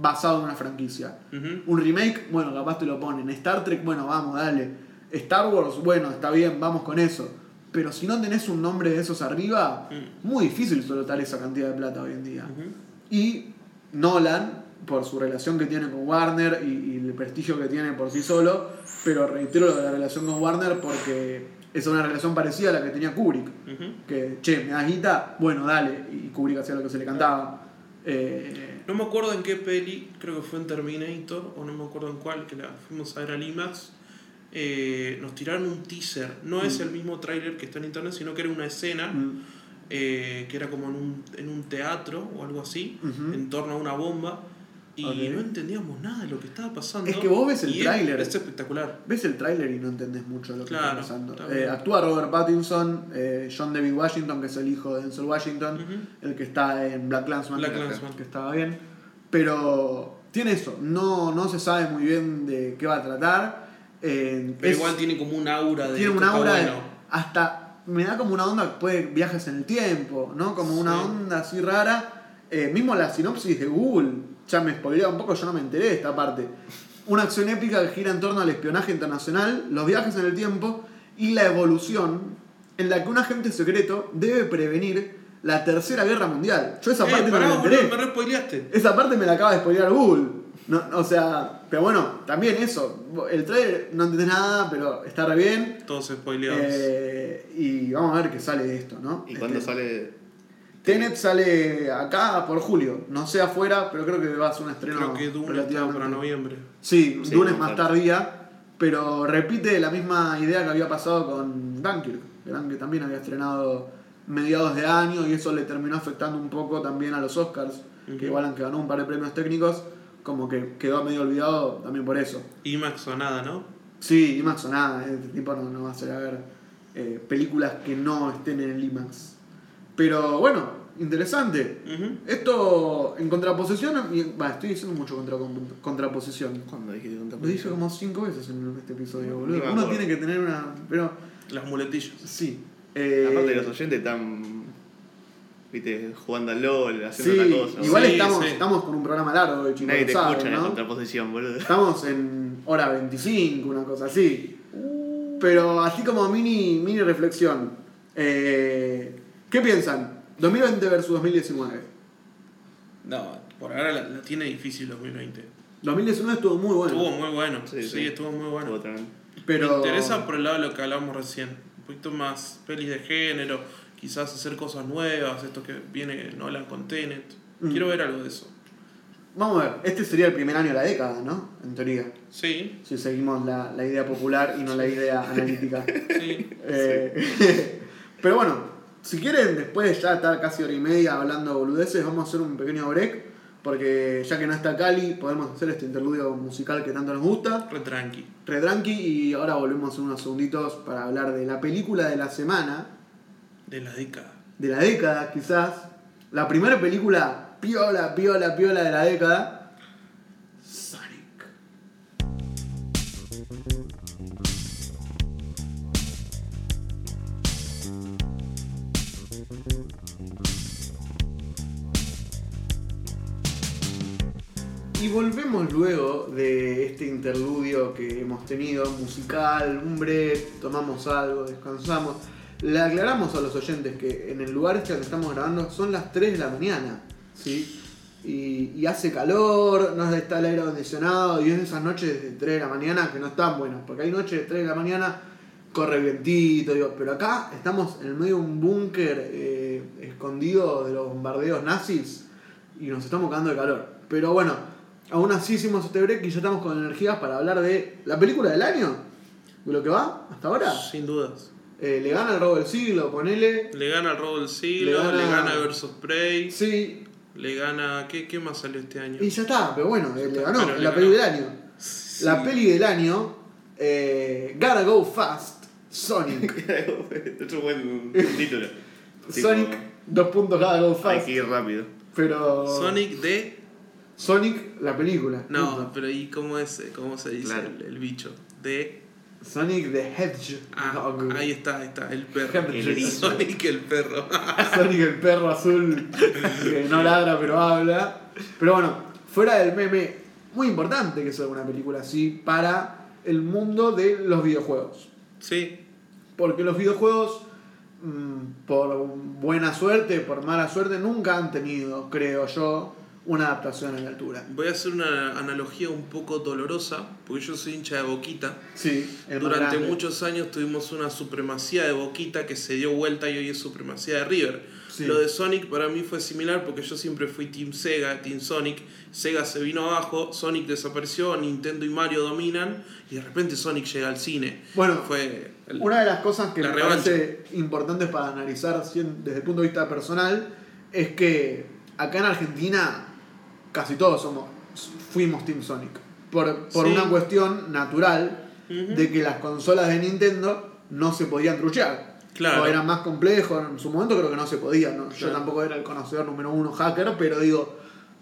basado en una franquicia. Un remake, bueno, capaz te lo ponen. Star Trek, bueno, vamos, dale. Star Wars, bueno, está bien, vamos con eso. Pero si no tenés un nombre de esos arriba, Mm. muy difícil soltar esa cantidad de plata hoy en día. Y Nolan, por su relación que tiene con Warner y, y el prestigio que tiene por sí solo, pero reitero lo de la relación con Warner porque es una relación parecida a la que tenía Kubrick. Que, che, me das guita, bueno, dale. Y Kubrick hacía lo que se le cantaba. Eh, No me acuerdo en qué peli, creo que fue en Terminator, o no me acuerdo en cuál, que la fuimos a ver al IMAX. eh, nos tiraron un teaser. No es Mm. el mismo tráiler que está en internet, sino que era una escena mm, eh, que era como en un, en un teatro o algo así, en torno a una bomba. Y no entendíamos nada de lo que estaba pasando. Es que vos ves el es- tráiler. Es, espectacular. Ves el tráiler y no entendés mucho de lo que Claro, está pasando. Eh, actúa Robert Pattinson, eh, John David Washington, que es el hijo de Denzel Washington, el que está en Black Clansman, Black que, que estaba bien. Pero tiene eso, no, no se sabe muy bien de qué va a tratar. eh, Pero es- igual tiene como un aura de. tiene un aura de- hasta me da como una onda puede viajes en el tiempo no como una Sí. onda así rara mismo la sinopsis de Google ya me spoileaba un poco, yo no me enteré de esta parte. Una acción épica que gira en torno al espionaje internacional, los viajes en el tiempo y la evolución en la que un agente secreto debe prevenir la tercera guerra mundial. Yo esa Eh, parte pará, no me enteré. boludo, me spoileaste. Esa parte me la acaba de spoilear Google. No, o sea, pero bueno, también eso. El trailer no entendés nada, pero está re bien. Todos spoileados. Eh, y vamos a ver qué sale de esto, ¿no? ¿Y cuándo Este, sale? Tenet sale acá por julio. No sé afuera, pero creo que va a ser un estreno. Creo que Dune está para noviembre. Sí, Sí, Dune es más tardía, pero repite la misma idea que había pasado con Dunkirk. que también había estrenado mediados de año y eso le terminó afectando un poco también a los Oscars, que igual aunque ganó un par de premios técnicos, como que quedó medio olvidado también por eso. IMAX o nada, ¿no? Sí, IMAX o nada, este tipo no, no va a hacer a ver eh, películas que no estén en el IMAX. Pero bueno, interesante. Ujú. Esto en contraposición, va, estoy diciendo mucho contra, contraposición. ¿Cuándo dijiste cuánto Lo dije como cinco veces en este episodio, boludo. Uno acuerdo. tiene que tener una. Pero Las muletillas. sí. Eh, Aparte los oyentes están, viste, jugando al LOL, haciendo sí, otra cosa. igual Sí, estamos, sí. estamos con un programa largo hoy, chicos. Nadie te saben, escucha en la ¿no? contraposición, boludo. Estamos en hora 25, una cosa así. Pero así como mini, mini reflexión. eh, ¿Qué piensan? 2020 versus 2019. No, por ahora la, la tiene difícil 2020. 2019 estuvo muy bueno. Estuvo muy bueno. Sí, Sí, sí. estuvo muy bueno. Estuvo pero Me interesa por el lado de lo que hablábamos recién. Un poquito más pelis de género, quizás hacer cosas nuevas, esto que viene Nolan con Tenet. Mm. Quiero ver algo de eso. Vamos a ver, este sería el primer año de la década, ¿no? En teoría. Sí, Si seguimos la, la idea popular y no la idea analítica. sí. Eh, pero bueno, si quieren, después ya estar casi hora y media hablando boludeces, vamos a hacer un pequeño break. Porque ya que no está Cali, podemos hacer este interludio musical que tanto nos gusta. Re tranqui. Re tranqui y ahora volvemos en unos segunditos para hablar de la película de la semana, De la década. de la década quizás. La primera película piola, piola, piola de la década. Volvemos luego de este interludio que hemos tenido, musical, un break, tomamos algo, descansamos. Le aclaramos a los oyentes que en el lugar este donde estamos grabando son las 3 de la mañana, ¿sí? Y, hace calor, no está el aire acondicionado y es de esas noches de 3 de la mañana que no están buenas, porque hay noches de 3 de la mañana, corre vientito, digo, pero acá estamos en medio de un búnker eh, escondido de los bombardeos nazis y nos estamos cagando de calor. Pero bueno, aún así hicimos este break y ya estamos con energías para hablar de la película del año, de lo que va hasta ahora. Sin dudas. Eh, le gana el robo del siglo, ponele. Le gana el robo del siglo, Le le gana- gana, Versus Prey, Sí, le gana. ¿qué, ¿Qué más salió este año? y ya está, pero bueno, eh, le ganó Pero le la ganó. peli del año. Sí. La peli del año, eh, Gotta Go Fast, Sonic. es un buen título. Sonic, dos puntos Gotta Go Hay Fast. que ir rápido. Pero. Sonic de. Sonic, la película. No, punto. pero ¿y cómo es? ¿Cómo se dice Claro. el, el bicho? De. Sonic the Hedgehog. Ah, ahí está, ahí está, el perro. El. Sonic el perro. Sonic el perro azul que no ladra pero habla. Pero bueno, fuera del meme, muy importante que sea una película así para el mundo de los videojuegos. Sí, Porque los videojuegos, mm, por buena suerte, por mala suerte, nunca han tenido, creo yo, una adaptación a la altura. voy a hacer una analogía un poco dolorosa, porque yo soy hincha de Boquita. Sí, Durante muchos años tuvimos una supremacía de Boquita que se dio vuelta y hoy es supremacía de River. Sí. Lo de Sonic para mí fue similar porque yo siempre fui Team Sega, Team Sonic. Sega se vino abajo, Sonic desapareció, Nintendo y Mario dominan y de repente Sonic llega al cine. Bueno, fue el- Una de las cosas que La me revancha. parece importantes para analizar desde el punto de vista personal es que acá en Argentina casi todos somos fuimos Team Sonic. Por, por Sí. una cuestión natural de que las consolas de Nintendo no se podían truchear. Claro. O eran más complejos, en su momento creo que no se podía. ¿no? Yo tampoco era el conocedor número uno hacker, pero digo,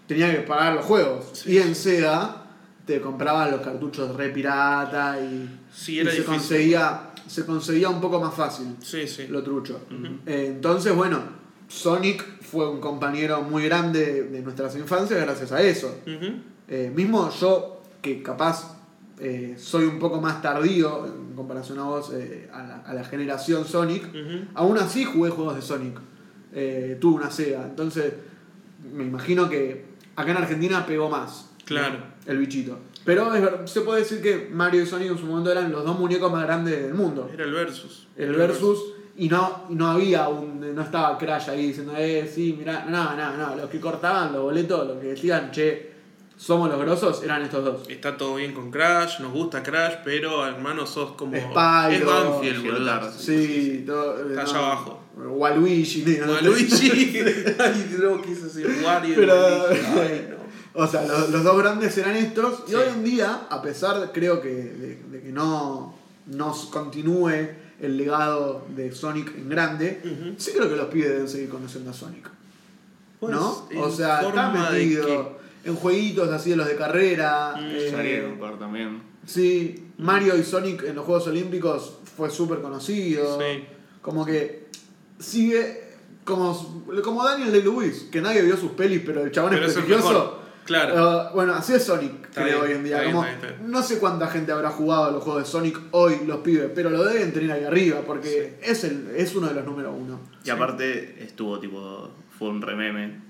tenía que pagar los juegos. Sí. Y en Sega te comprabas los cartuchos re pirata y, Sí, y se conseguía se conseguía un poco más fácil Sí, sí. lo trucho. Eh, entonces, bueno, Sonic fue un compañero muy grande de nuestras infancias gracias a eso. Eh, mismo yo, que capaz eh, soy un poco más tardío en comparación a vos, eh, a, la, a la generación Sonic, aún así jugué juegos de Sonic. Tuve una Sega, entonces me imagino que acá en Argentina pegó más. Claro. El bichito. Pero es se puede decir que Mario y Sonic en su momento eran los dos muñecos más grandes del mundo. Era el versus. El versus y no, no había un. no estaba Crash ahí diciendo, eh, sí, mirá, no, no, no. Los que cortaban los boletos, los que decían, che, somos los grosos, eran estos dos. Está todo bien con Crash, nos gusta Crash, pero hermano sos como. Spyro, es Banfield, boludo. Gibraltar. Sí, todo. Está allá abajo. Waluigi, ¿no? Waluigi. Ay, no quise decir Wario. Pero-. Ay, no. O sea, los, los dos grandes eran estos. Y Sí. hoy en día, a pesar, creo que, de, de que no, no continúe el legado de Sonic en grande, Ujú. sí creo que los pibes deben seguir conociendo a Sonic. Pues, ¿No? O sea, está metido en jueguitos así de los de carrera. Mm. eh, también. sí, Mario y Sonic en los Juegos Olímpicos fue súper conocido. Sí. Como que sigue. Como, como Daniel de Lewis, que nadie vio sus pelis, pero el chabón Pero es es el prestigioso. Claro. Uh, bueno, así es Sonic, Está creo, bien, hoy en día. bien, Como, bien, No sé cuánta gente habrá jugado a los juegos de Sonic hoy, los pibes, pero lo deben tener ahí arriba, porque es, el, es uno de los número uno. Y aparte estuvo tipo, fue un rememe,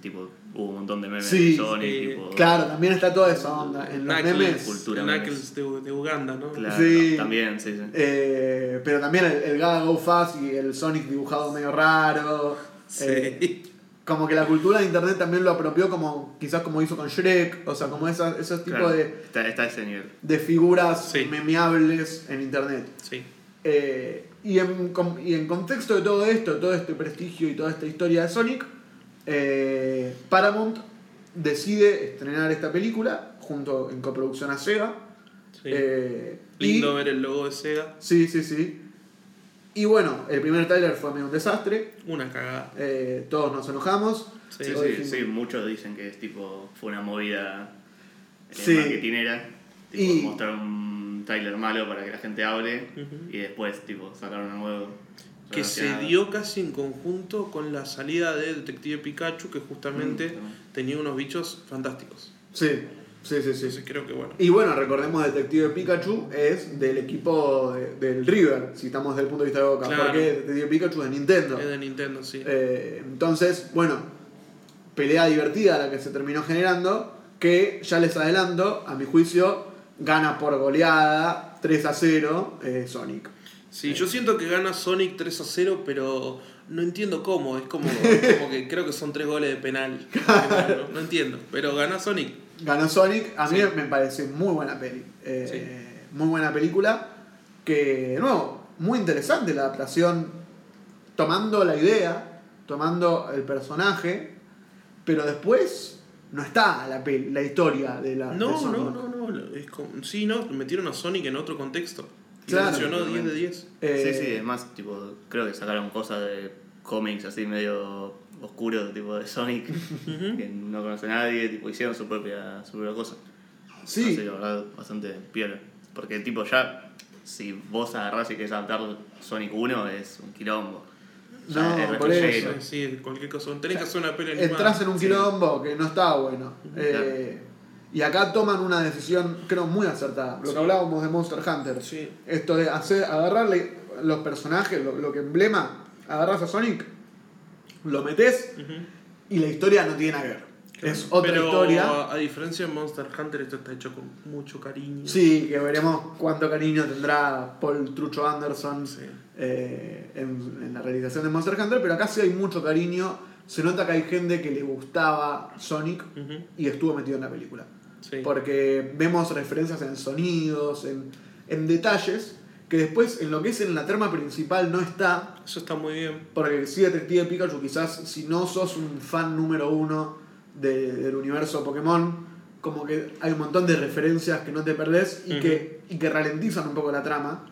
tipo, hubo un montón de memes Sí, de Sonic, sí. tipo, Claro, también está toda esa onda. En los Knuckles, memes. Cultura Knuckles de, de Uganda, ¿no? claro, Sí. también, sí, sí. eh, pero también el, el Gaga Go Fast y el Sonic dibujado medio raro. Sí. Eh, como que la cultura de internet también lo apropió como quizás como hizo con Shrek, o sea, como esa- esos tipos Claro, de, está, está a ese nivel. de figuras Sí. memeables en internet. sí. Eh, y, en, con- y en contexto de todo esto, todo este prestigio y toda esta historia de Sonic, eh, Paramount decide estrenar esta película junto en coproducción a Sega. sí. Eh, Lindo y- ver el logo de Sega. Sí, sí, sí. Y bueno, el primer trailer fue medio un desastre. Una cagada. eh, todos nos enojamos. Sí, Sí, sí, muchos dicen que es tipo, fue una movida Sí. marketinera, tipo, Y- mostrar un trailer malo para que la gente hable y después tipo sacaron uno nuevo. Que se dio casi en conjunto con la salida de Detective Pikachu, que justamente Mm, tenía unos bichos fantásticos. Sí, sí, sí, sí. Entonces creo que bueno. Y bueno, recordemos Detective Pikachu es del equipo de- del River, si estamos desde el punto de vista de Boca, Claro. porque Detective Pikachu es de Nintendo. Es de Nintendo, sí. Eh, entonces, bueno, pelea divertida la que se terminó generando, que ya les adelanto, a mi juicio, gana por goleada 3 a 0 eh, Sonic. Sí, yo siento que gana Sonic 3 a 0, pero no entiendo cómo. Es como, como que creo que son tres goles de penal. No, no entiendo. Pero gana Sonic. Ganó Sonic, a mí Sí. me pareció muy buena peli. Eh, Muy buena película, que, de nuevo, muy interesante la adaptación, tomando la idea, tomando el personaje, pero después no está la, peli, la historia de la... de No, Sonic. no, no, no. Es como, sí, no, metieron a Sonic en otro contexto. Claro. funcionó 10 de 10. Eh, Sí, sí, es más, tipo, creo que sacaron cosas de cómics así medio oscuros, tipo de Sonic, que no conoce nadie, tipo, hicieron su propia, su propia cosa. Sí. Así, la verdad, bastante piola. Porque, tipo, ya, si vos agarrás y querés adaptar Sonic 1, es un quilombo. Ya No, es por eso. Sí, sí, cualquier cosa. Tenés que hacer una peli animada. Entras en un Sí. quilombo que no está bueno. Eh, y acá toman una decisión, creo, muy acertada. Lo que Sí. hablábamos de Monster Hunter. Sí. Esto de hacer, agarrarle los personajes, lo, lo que emblema, agarras a Sonic, lo metes y la historia no tiene nada que ver. Es otra Pero, historia. A diferencia de Monster Hunter, esto está hecho con mucho cariño. Sí, que veremos cuánto cariño tendrá Paul Trucho Anderson Sí. eh, en, en la realización de Monster Hunter, pero acá sí hay mucho cariño. Se nota que hay gente que le gustaba Sonic y estuvo metido en la película. Sí. Porque vemos referencias en sonidos, en, en detalles, que después en lo que es en la trama principal no está. Eso está muy bien. Porque sí, Detective Pikachu, quizás si no sos un fan número uno de- del universo Pokémon, como que hay un montón de referencias que no te perdés y, que, y que ralentizan un poco la trama.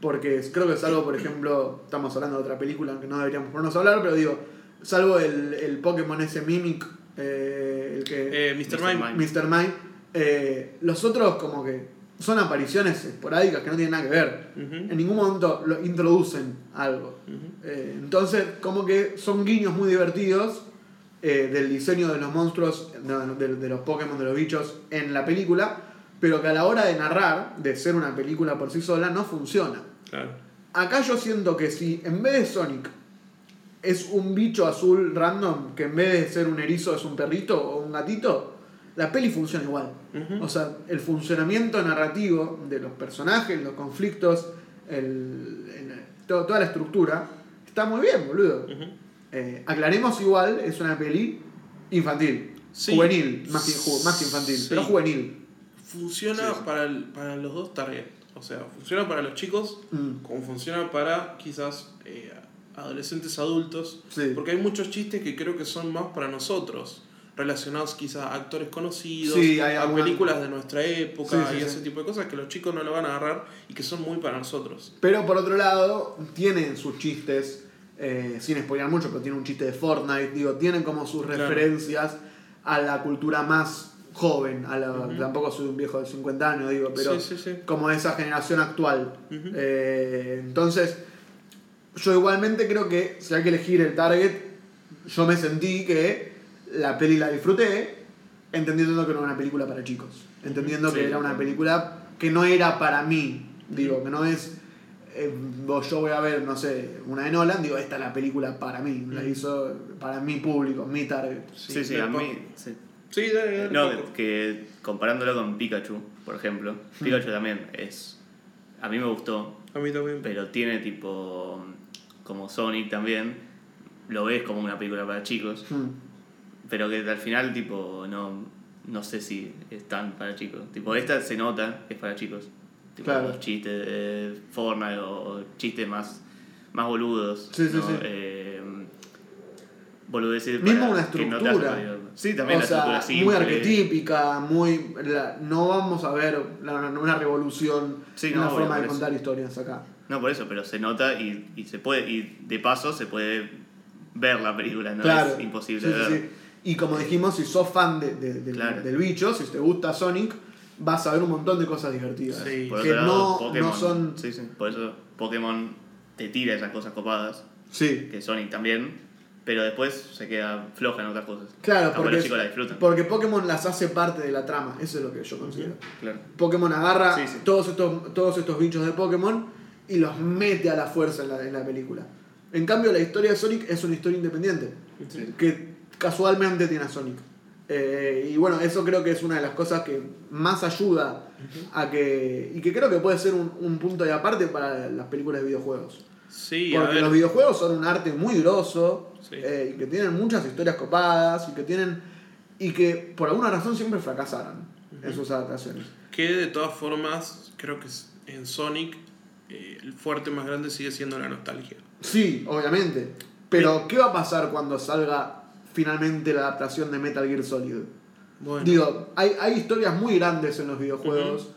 Porque creo que es algo, por ejemplo, estamos hablando de otra película que no deberíamos ponernos a hablar, pero digo, salvo el, el Pokémon ese Mimic, eh, el que... Eh, Mr. Mime. Mr. Mime. eh, los otros como que son apariciones esporádicas que no tienen nada que ver. En ningún momento lo introducen algo. Eh, entonces, como que son guiños muy divertidos eh, del diseño de los monstruos, de, de- de los Pokémon, de los bichos en la película, pero que a la hora de narrar, de ser una película por sí sola, no funciona. Claro. Acá yo siento que si en vez de Sonic es un bicho azul random, que en vez de ser un erizo es un perrito o un gatito, la peli funciona igual. O sea, el funcionamiento narrativo de los personajes, los conflictos, el, el- to- toda la estructura, está muy bien, boludo. Eh, aclaremos igual, es una peli infantil. Sí. Juvenil, más que, ju- más que infantil, Sí. pero juvenil. Funciona Sí. Para, el- para los dos target. O sea, funciona para los chicos Mm, como funciona para quizás eh, adolescentes adultos. Porque hay muchos chistes que creo que son más para nosotros. Relacionados quizás a actores conocidos, Sí, hay a alguna- películas de nuestra época Sí, sí, y ese tipo de cosas que los chicos no lo van a agarrar y que son muy para nosotros. Pero por otro lado, tienen sus chistes, eh, sin spoiler mucho, pero tiene un chiste de Fortnite, digo, tienen como sus Claro. referencias a la cultura más joven, a la, tampoco soy un viejo de 50 años, digo, pero como de esa generación actual. Eh, entonces, yo igualmente creo que si hay que elegir el target, yo me sentí que la peli la disfruté, entendiendo que no era una película para chicos, entendiendo que Sí. era una película que no era para mí, digo, que no es, eh, yo voy a ver, no sé, una de Nolan, digo, esta es la película para mí, la Ujú. hizo para mi público, mi target. Sí, sí, del a mí. sí. Sí, dale, dale, No, poco. que comparándolo con Pikachu, por ejemplo. Pikachu también es. A mí me gustó, A mí también. pero tiene tipo. Como Sonic también. Lo ves como una película para chicos. Hmm. Pero que al final, tipo, no. No sé si es tan para chicos. Tipo, esta se nota que es para chicos. Tipo, Claro. los chistes de Fortnite o, chistes más, más boludos. Sí, sí, ¿no? sí. Eh, boludeces Mismo una no estructura. Sí, también o la sea, estructura simple. muy arquetípica, muy la- no vamos a ver la- una revolución Sí, en no, la obvio, forma de eso. contar historias acá. No, por eso, pero se nota y, y se puede, y de paso se puede ver la película, no claro. es imposible Sí, sí, ver. sí. Y como dijimos, si sos fan de- de- del- Claro. del bicho, si te gusta Sonic, vas a ver un montón de cosas divertidas. Sí. Por que lado, no, Pokémon, no son. sí, sí, por eso Pokémon te tira esas cosas copadas, Sí, que Sonic también, pero después se queda floja en otras cosas. claro, Aunque porque, los chicos la disfrutan. porque Pokémon las hace parte de la trama, eso es lo que yo considero. Claro. Pokémon agarra Sí, sí. Todos, estos, todos estos bichos de Pokémon y los mete a la fuerza en la, en la película. En cambio, la historia de Sonic es una historia independiente, Sí. que casualmente tiene a Sonic. Eh, y bueno, eso creo que es una de las cosas que más ayuda a que. y que creo que puede ser un, un punto de aparte para las películas de videojuegos. Sí, Porque los videojuegos son un arte muy grosso Sí. eh, y que tienen muchas historias copadas y que tienen. y que por alguna razón siempre fracasaron en sus adaptaciones. Que de todas formas, creo que en Sonic eh, el fuerte más grande sigue siendo la nostalgia. Sí, obviamente. Pero, ¿qué va a pasar cuando salga finalmente la adaptación de Metal Gear Solid? Bueno, Digo, hay, hay historias muy grandes en los videojuegos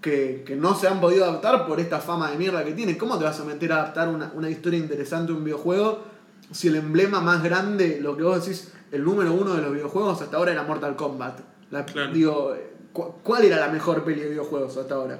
que, que no se han podido adaptar por esta fama de mierda que tiene. ¿Cómo te vas a meter a adaptar una, una historia interesante a un videojuego si el emblema más grande, lo que vos decís, el número uno de los videojuegos hasta ahora era Mortal Kombat? La- Claro. Digo, cu- ¿cuál era la mejor peli de videojuegos hasta ahora?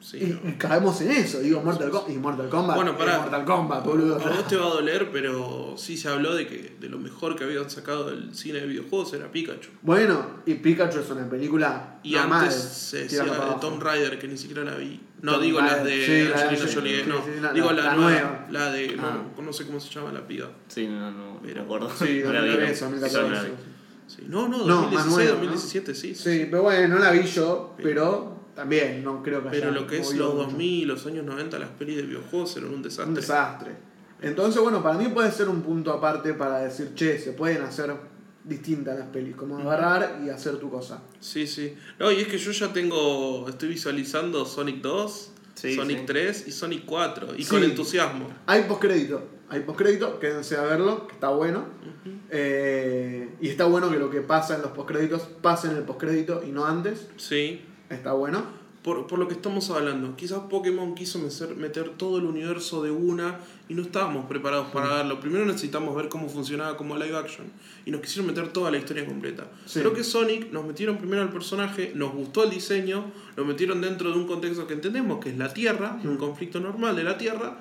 Sí, Y, no. y caemos en eso, digo, Mortal, Kombat y Mortal Kombat. Bueno, es pará. Mortal Kombat, boludo. A vos te va a doler, pero sí se habló de que de lo mejor que habían sacado del cine de videojuegos era Pikachu. Bueno, y Pikachu es una película Y normal, antes se decía para de abajo. Tomb Raider, que ni siquiera la vi. No, digo las Raider, de sí, la de Angelina Jolie, sí, no. digo la- nueva, la de. No, Ah. no sé cómo se llama la piba. Sí, no, no, Pero- me acuerdo. Sí, No la vi, 2013, no. 2014. Yo no la vi. Sí, no, no, No, 2016, más nueva, ¿no? 2017, sí. Sí, pero bueno, no la vi yo, pero también no creo que Pero haya lo que es los mucho. 2000, los años 90, las pelis de videojuegos eran un desastre. Un desastre. Entonces, bueno, para mí puede ser un punto aparte para decir, che, se pueden hacer distintas las pelis, como agarrar y hacer tu cosa. Sí, sí. No, y es que yo ya tengo, estoy visualizando Sonic 2, Sí, Sonic sí. 3 y Sonic 4. Y Sí. con entusiasmo. Hay postcrédito, hay postcrédito, quédense a verlo, que está bueno. Eh, y está bueno que lo que pasa en los postcréditos pase en el postcrédito y no antes. Sí. Está bueno. por, por lo que estamos hablando. Quizás Pokémon quiso meter, meter todo el universo de una y no estábamos preparados para verlo. Primero necesitamos ver cómo funcionaba como live action y nos quisieron meter toda la historia completa. Sí. Creo que Sonic nos metieron primero al personaje, nos gustó el diseño, lo metieron dentro de un contexto que entendemos que es la Tierra, un conflicto normal de la Tierra,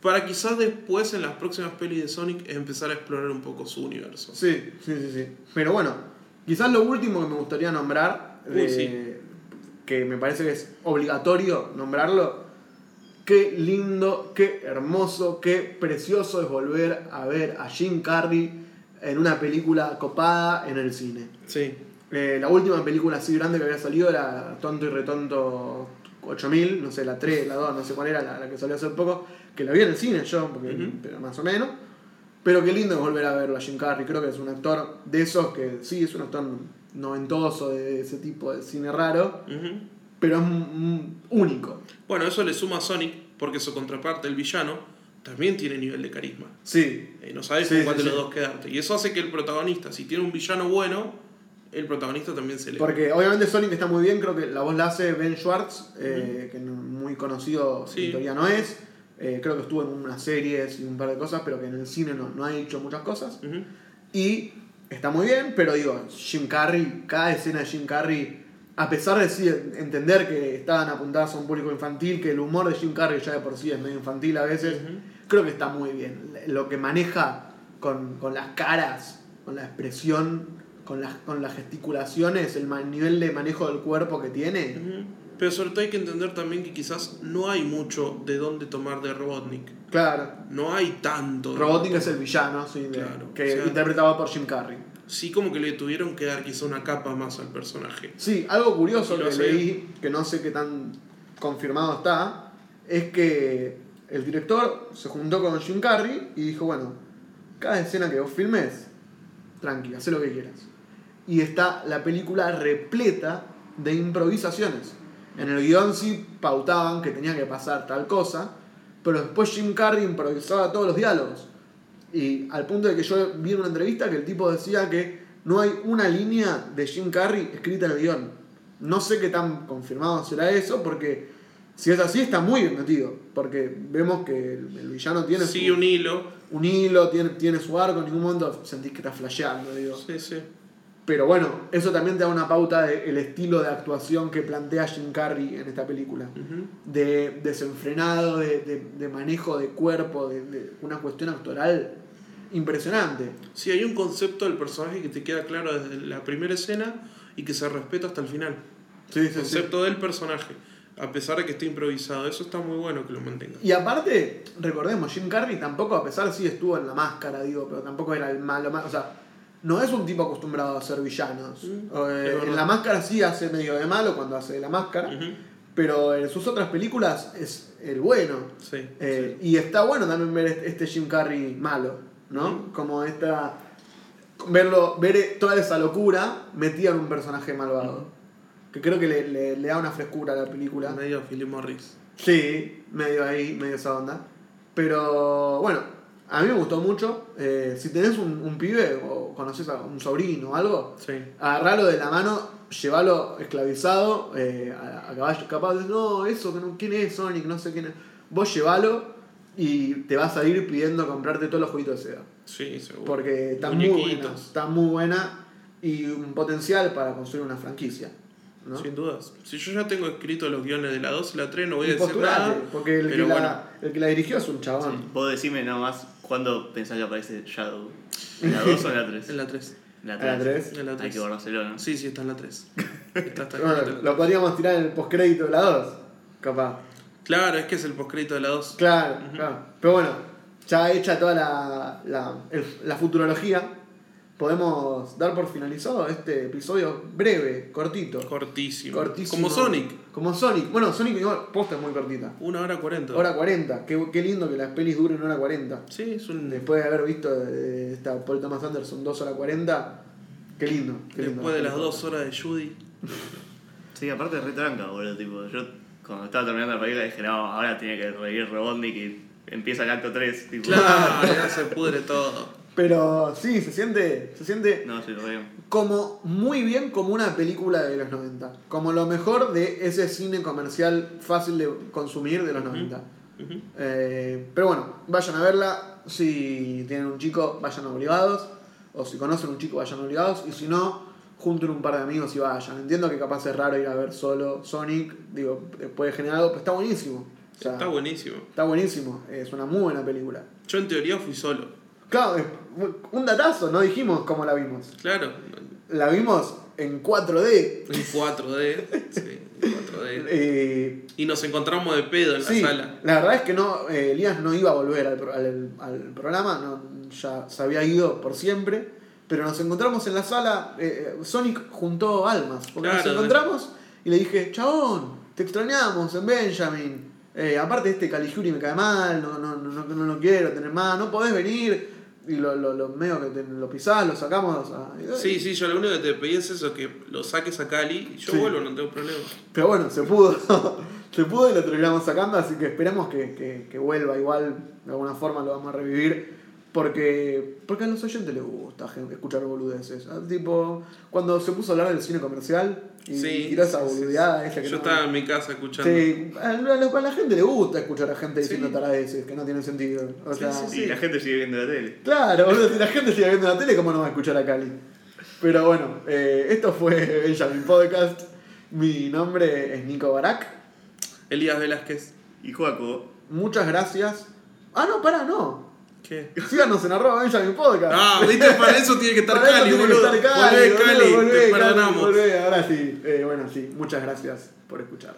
para quizás después en las próximas pelis de Sonic empezar a explorar un poco su universo. Sí, sí, sí, sí. Pero bueno, quizás lo último que me gustaría nombrar, Uy, de- sí. Que me parece que es obligatorio nombrarlo, qué lindo, qué hermoso, qué precioso es volver a ver a Jim Carrey en una película copada en el cine. Sí. Eh, la última película así grande que había salido era Tonto y Retonto 8000, no sé, la 3, la 2, no sé cuál era, la, la que salió hace poco, que la vi en el cine yo, porque, pero más o menos. Pero qué lindo es volver a verlo a Jim Carrey, creo que es un actor de esos que sí, es un actor noventoso, de ese tipo de cine raro, pero es único. Bueno, eso le suma a Sonic, porque su contraparte, el villano, también tiene nivel de carisma. Sí, Eh, no sabes Sí, con cuál sí, de los sí. dos quedarte. Y eso hace que el protagonista, si tiene un villano bueno, el protagonista también se le. porque obviamente Sonic está muy bien, creo que la voz la hace Ben Schwartz, eh, que no- muy conocido en teoría no es. Eh, creo que estuvo en unas series y un par de cosas, pero que en el cine no, no ha hecho muchas cosas. Ujú. Y está muy bien, pero digo, Jim Carrey, cada escena de Jim Carrey, a pesar de sí entender que estaban apuntadas a un público infantil, que el humor de Jim Carrey ya de por sí es medio infantil a veces, creo que está muy bien. Lo que maneja con, con las caras, con la expresión, con las, con las gesticulaciones, el nivel de manejo del cuerpo que tiene. Pero sobre todo hay que entender también que quizás no hay mucho de dónde tomar de Robotnik. Claro. No hay tanto. Robotnik es el villano, sí, de- Claro, que o sea- interpretado por Jim Carrey. Sí, como que le tuvieron que dar quizá una capa más al personaje. Sí, algo curioso que leí, que no sé qué tan confirmado está, es que el director se juntó con Jim Carrey y dijo, bueno, cada escena que vos filmes, tranqui, haz lo que quieras. Y está la película repleta de improvisaciones. En el guion sí pautaban que tenía que pasar tal cosa, pero después Jim Carrey improvisaba todos los diálogos. Y al punto de que yo vi en una entrevista que el tipo decía que no hay una línea de Jim Carrey escrita en el guion. No sé qué tan confirmado será eso, porque si es así está muy bien metido. Porque vemos que el, el villano tiene su, un hilo. un hilo, tiene, tiene su arco, en ningún momento sentís que está flasheando, digo. Sí, sí. Pero bueno, eso también te da una pauta del estilo de actuación que plantea Jim Carrey en esta película. De desenfrenado, de, de- de manejo de cuerpo, de, de una cuestión actoral impresionante. Sí, hay un concepto del personaje que te queda claro desde la primera escena y que se respeta hasta el final. Sí, El concepto del personaje, a pesar de que esté improvisado. Eso está muy bueno que lo mantenga. Y aparte, recordemos, Jim Carrey tampoco, a pesar sí estuvo en la máscara, digo, pero tampoco era el malo, malo. O sea, no es un tipo acostumbrado a ser villanos. Mm, eh, en la máscara sí hace medio de malo cuando hace la máscara, Ujú. pero en sus otras películas es el bueno. Sí. Eh, Y está bueno también ver este- este Jim Carrey malo, ¿no? Ujú. Como esta. Verlo, ver toda esa locura metida en un personaje malvado. Que creo que le, le- le da una frescura a la sí. película. Medio Philip Morris. Sí, medio ahí, medio esa onda. Pero bueno, a mí me gustó mucho. Eh, si tenés un, un pibe o conoces a un sobrino o algo, Sí. agarralo de la mano, llevalo esclavizado eh, a, a caballo. Capaz de no, eso, que no, ¿quién es Sonic? No sé quién es. Vos llevalo y te vas a ir pidiendo comprarte todos los jueguitos de seda. Sí, seguro. Porque está muy Muñequitos. buena. Está muy buena y un potencial para construir una franquicia. ¿no? Sin dudas. Si yo ya tengo escrito los guiones de la 2 y la 3, no voy a decir nada. porque el que, la, bueno. el que la dirigió es un chabón. Vos decime nomás cuándo pensás que aparece Shadow. ¿En la 2 o en la 3? En la 3. En la ¿En la 3. tres? En la Hay 3. que guardárselo, ¿no? Sí, sí, está en la 3. Está, está Bueno, la lo podríamos tirar en el postcrédito de la 2, capaz. Claro, es que es el postcrédito de la 2. Claro, Ujú. claro. Pero bueno, ya hecha toda la, la, el- la futurología, podemos dar por finalizado este episodio breve, cortito. Cortísimo. Cortísimo. Como Sonic. Como Sonic. Bueno, Sonic igual, posta es muy cortita. Una hora 40. Hora 40. Qué, qué lindo que las pelis duren hora 40. Sí, es un. Después de haber visto eh, esta Paul Thomas Anderson 2 horas 40, qué lindo. Qué lindo. Después de las dos horas de Judy. Sí, aparte es re tranca, boludo. Tipo, yo cuando estaba terminando la película dije, no, ahora tiene que reír Robotnik y empieza el acto 3. Tipo, Claro, ya se pudre todo. Pero sí, se siente, se siente No, sí, lo veo. como muy bien como una película de los 90. Como lo mejor de ese cine comercial fácil de consumir de los 90. Ujú. Eh, pero bueno, vayan a verla. Si tienen un chico, vayan obligados. O si conocen un chico, vayan obligados. Y si no, junten un par de amigos y vayan. Entiendo que capaz es raro ir a ver solo Sonic. Digo, puede generar algo, pero está buenísimo. O sea, Está buenísimo. está buenísimo. Es una muy buena película. Yo en teoría fui solo. Claro, es un datazo, no dijimos cómo la vimos. Claro. La vimos en 4D. En 4D. sí, en 4D. Eh, Y nos encontramos de pedo en la sala. la verdad es que no, eh, Elías no iba a volver al, pro- al- al programa, no, ya se había ido por siempre, pero nos encontramos en la sala, eh, eh, Sonic juntó almas, porque nos encontramos y le dije, chabón, te extrañamos en Benjamin, aparte este Caligiuri me cae mal, no, no, no, no, no lo quiero tener más, no podés venir, y lo, lo, lo medio que te- lo pisás, lo sacamos, a- Sí, sí, yo lo único que te pedí es eso, que lo saques a Cali y yo Sí. vuelvo, no tengo problema. Pero bueno, se pudo. se pudo y lo terminamos sacando, así que esperemos que, que- que vuelva igual. De alguna forma lo vamos a revivir. Porque, porque a los oyentes les gusta escuchar boludeces. Ah, Tipo, cuando se puso a hablar del cine comercial y Sí, tiró esa sí, sí, boludeada esa que Yo no- estaba en mi casa escuchando. Sí, a la, a la gente le gusta escuchar a gente diciendo Sí. taradeces que no tienen sentido. O Sí, sea, sí, Y la gente sigue viendo la tele. Claro, boludo, si la gente sigue viendo la tele, ¿cómo no va a escuchar a Cali? Pero bueno, eh, esto fue Benjamin Podcast. Mi nombre es Nico Barak. Elías Velázquez. Y Joaco, Muchas gracias. Ah, no, pará, no. ¿Qué? Síganos en arroba Benjamin Podcast. Ah, viste, para eso tiene que estar Para Cali, tiene que boludo. estar Cali, Volvé, boludo, Cali, volvé, te Cali, perdonamos. volvé. Ahora sí. Eh, bueno, sí. Muchas gracias por escuchar.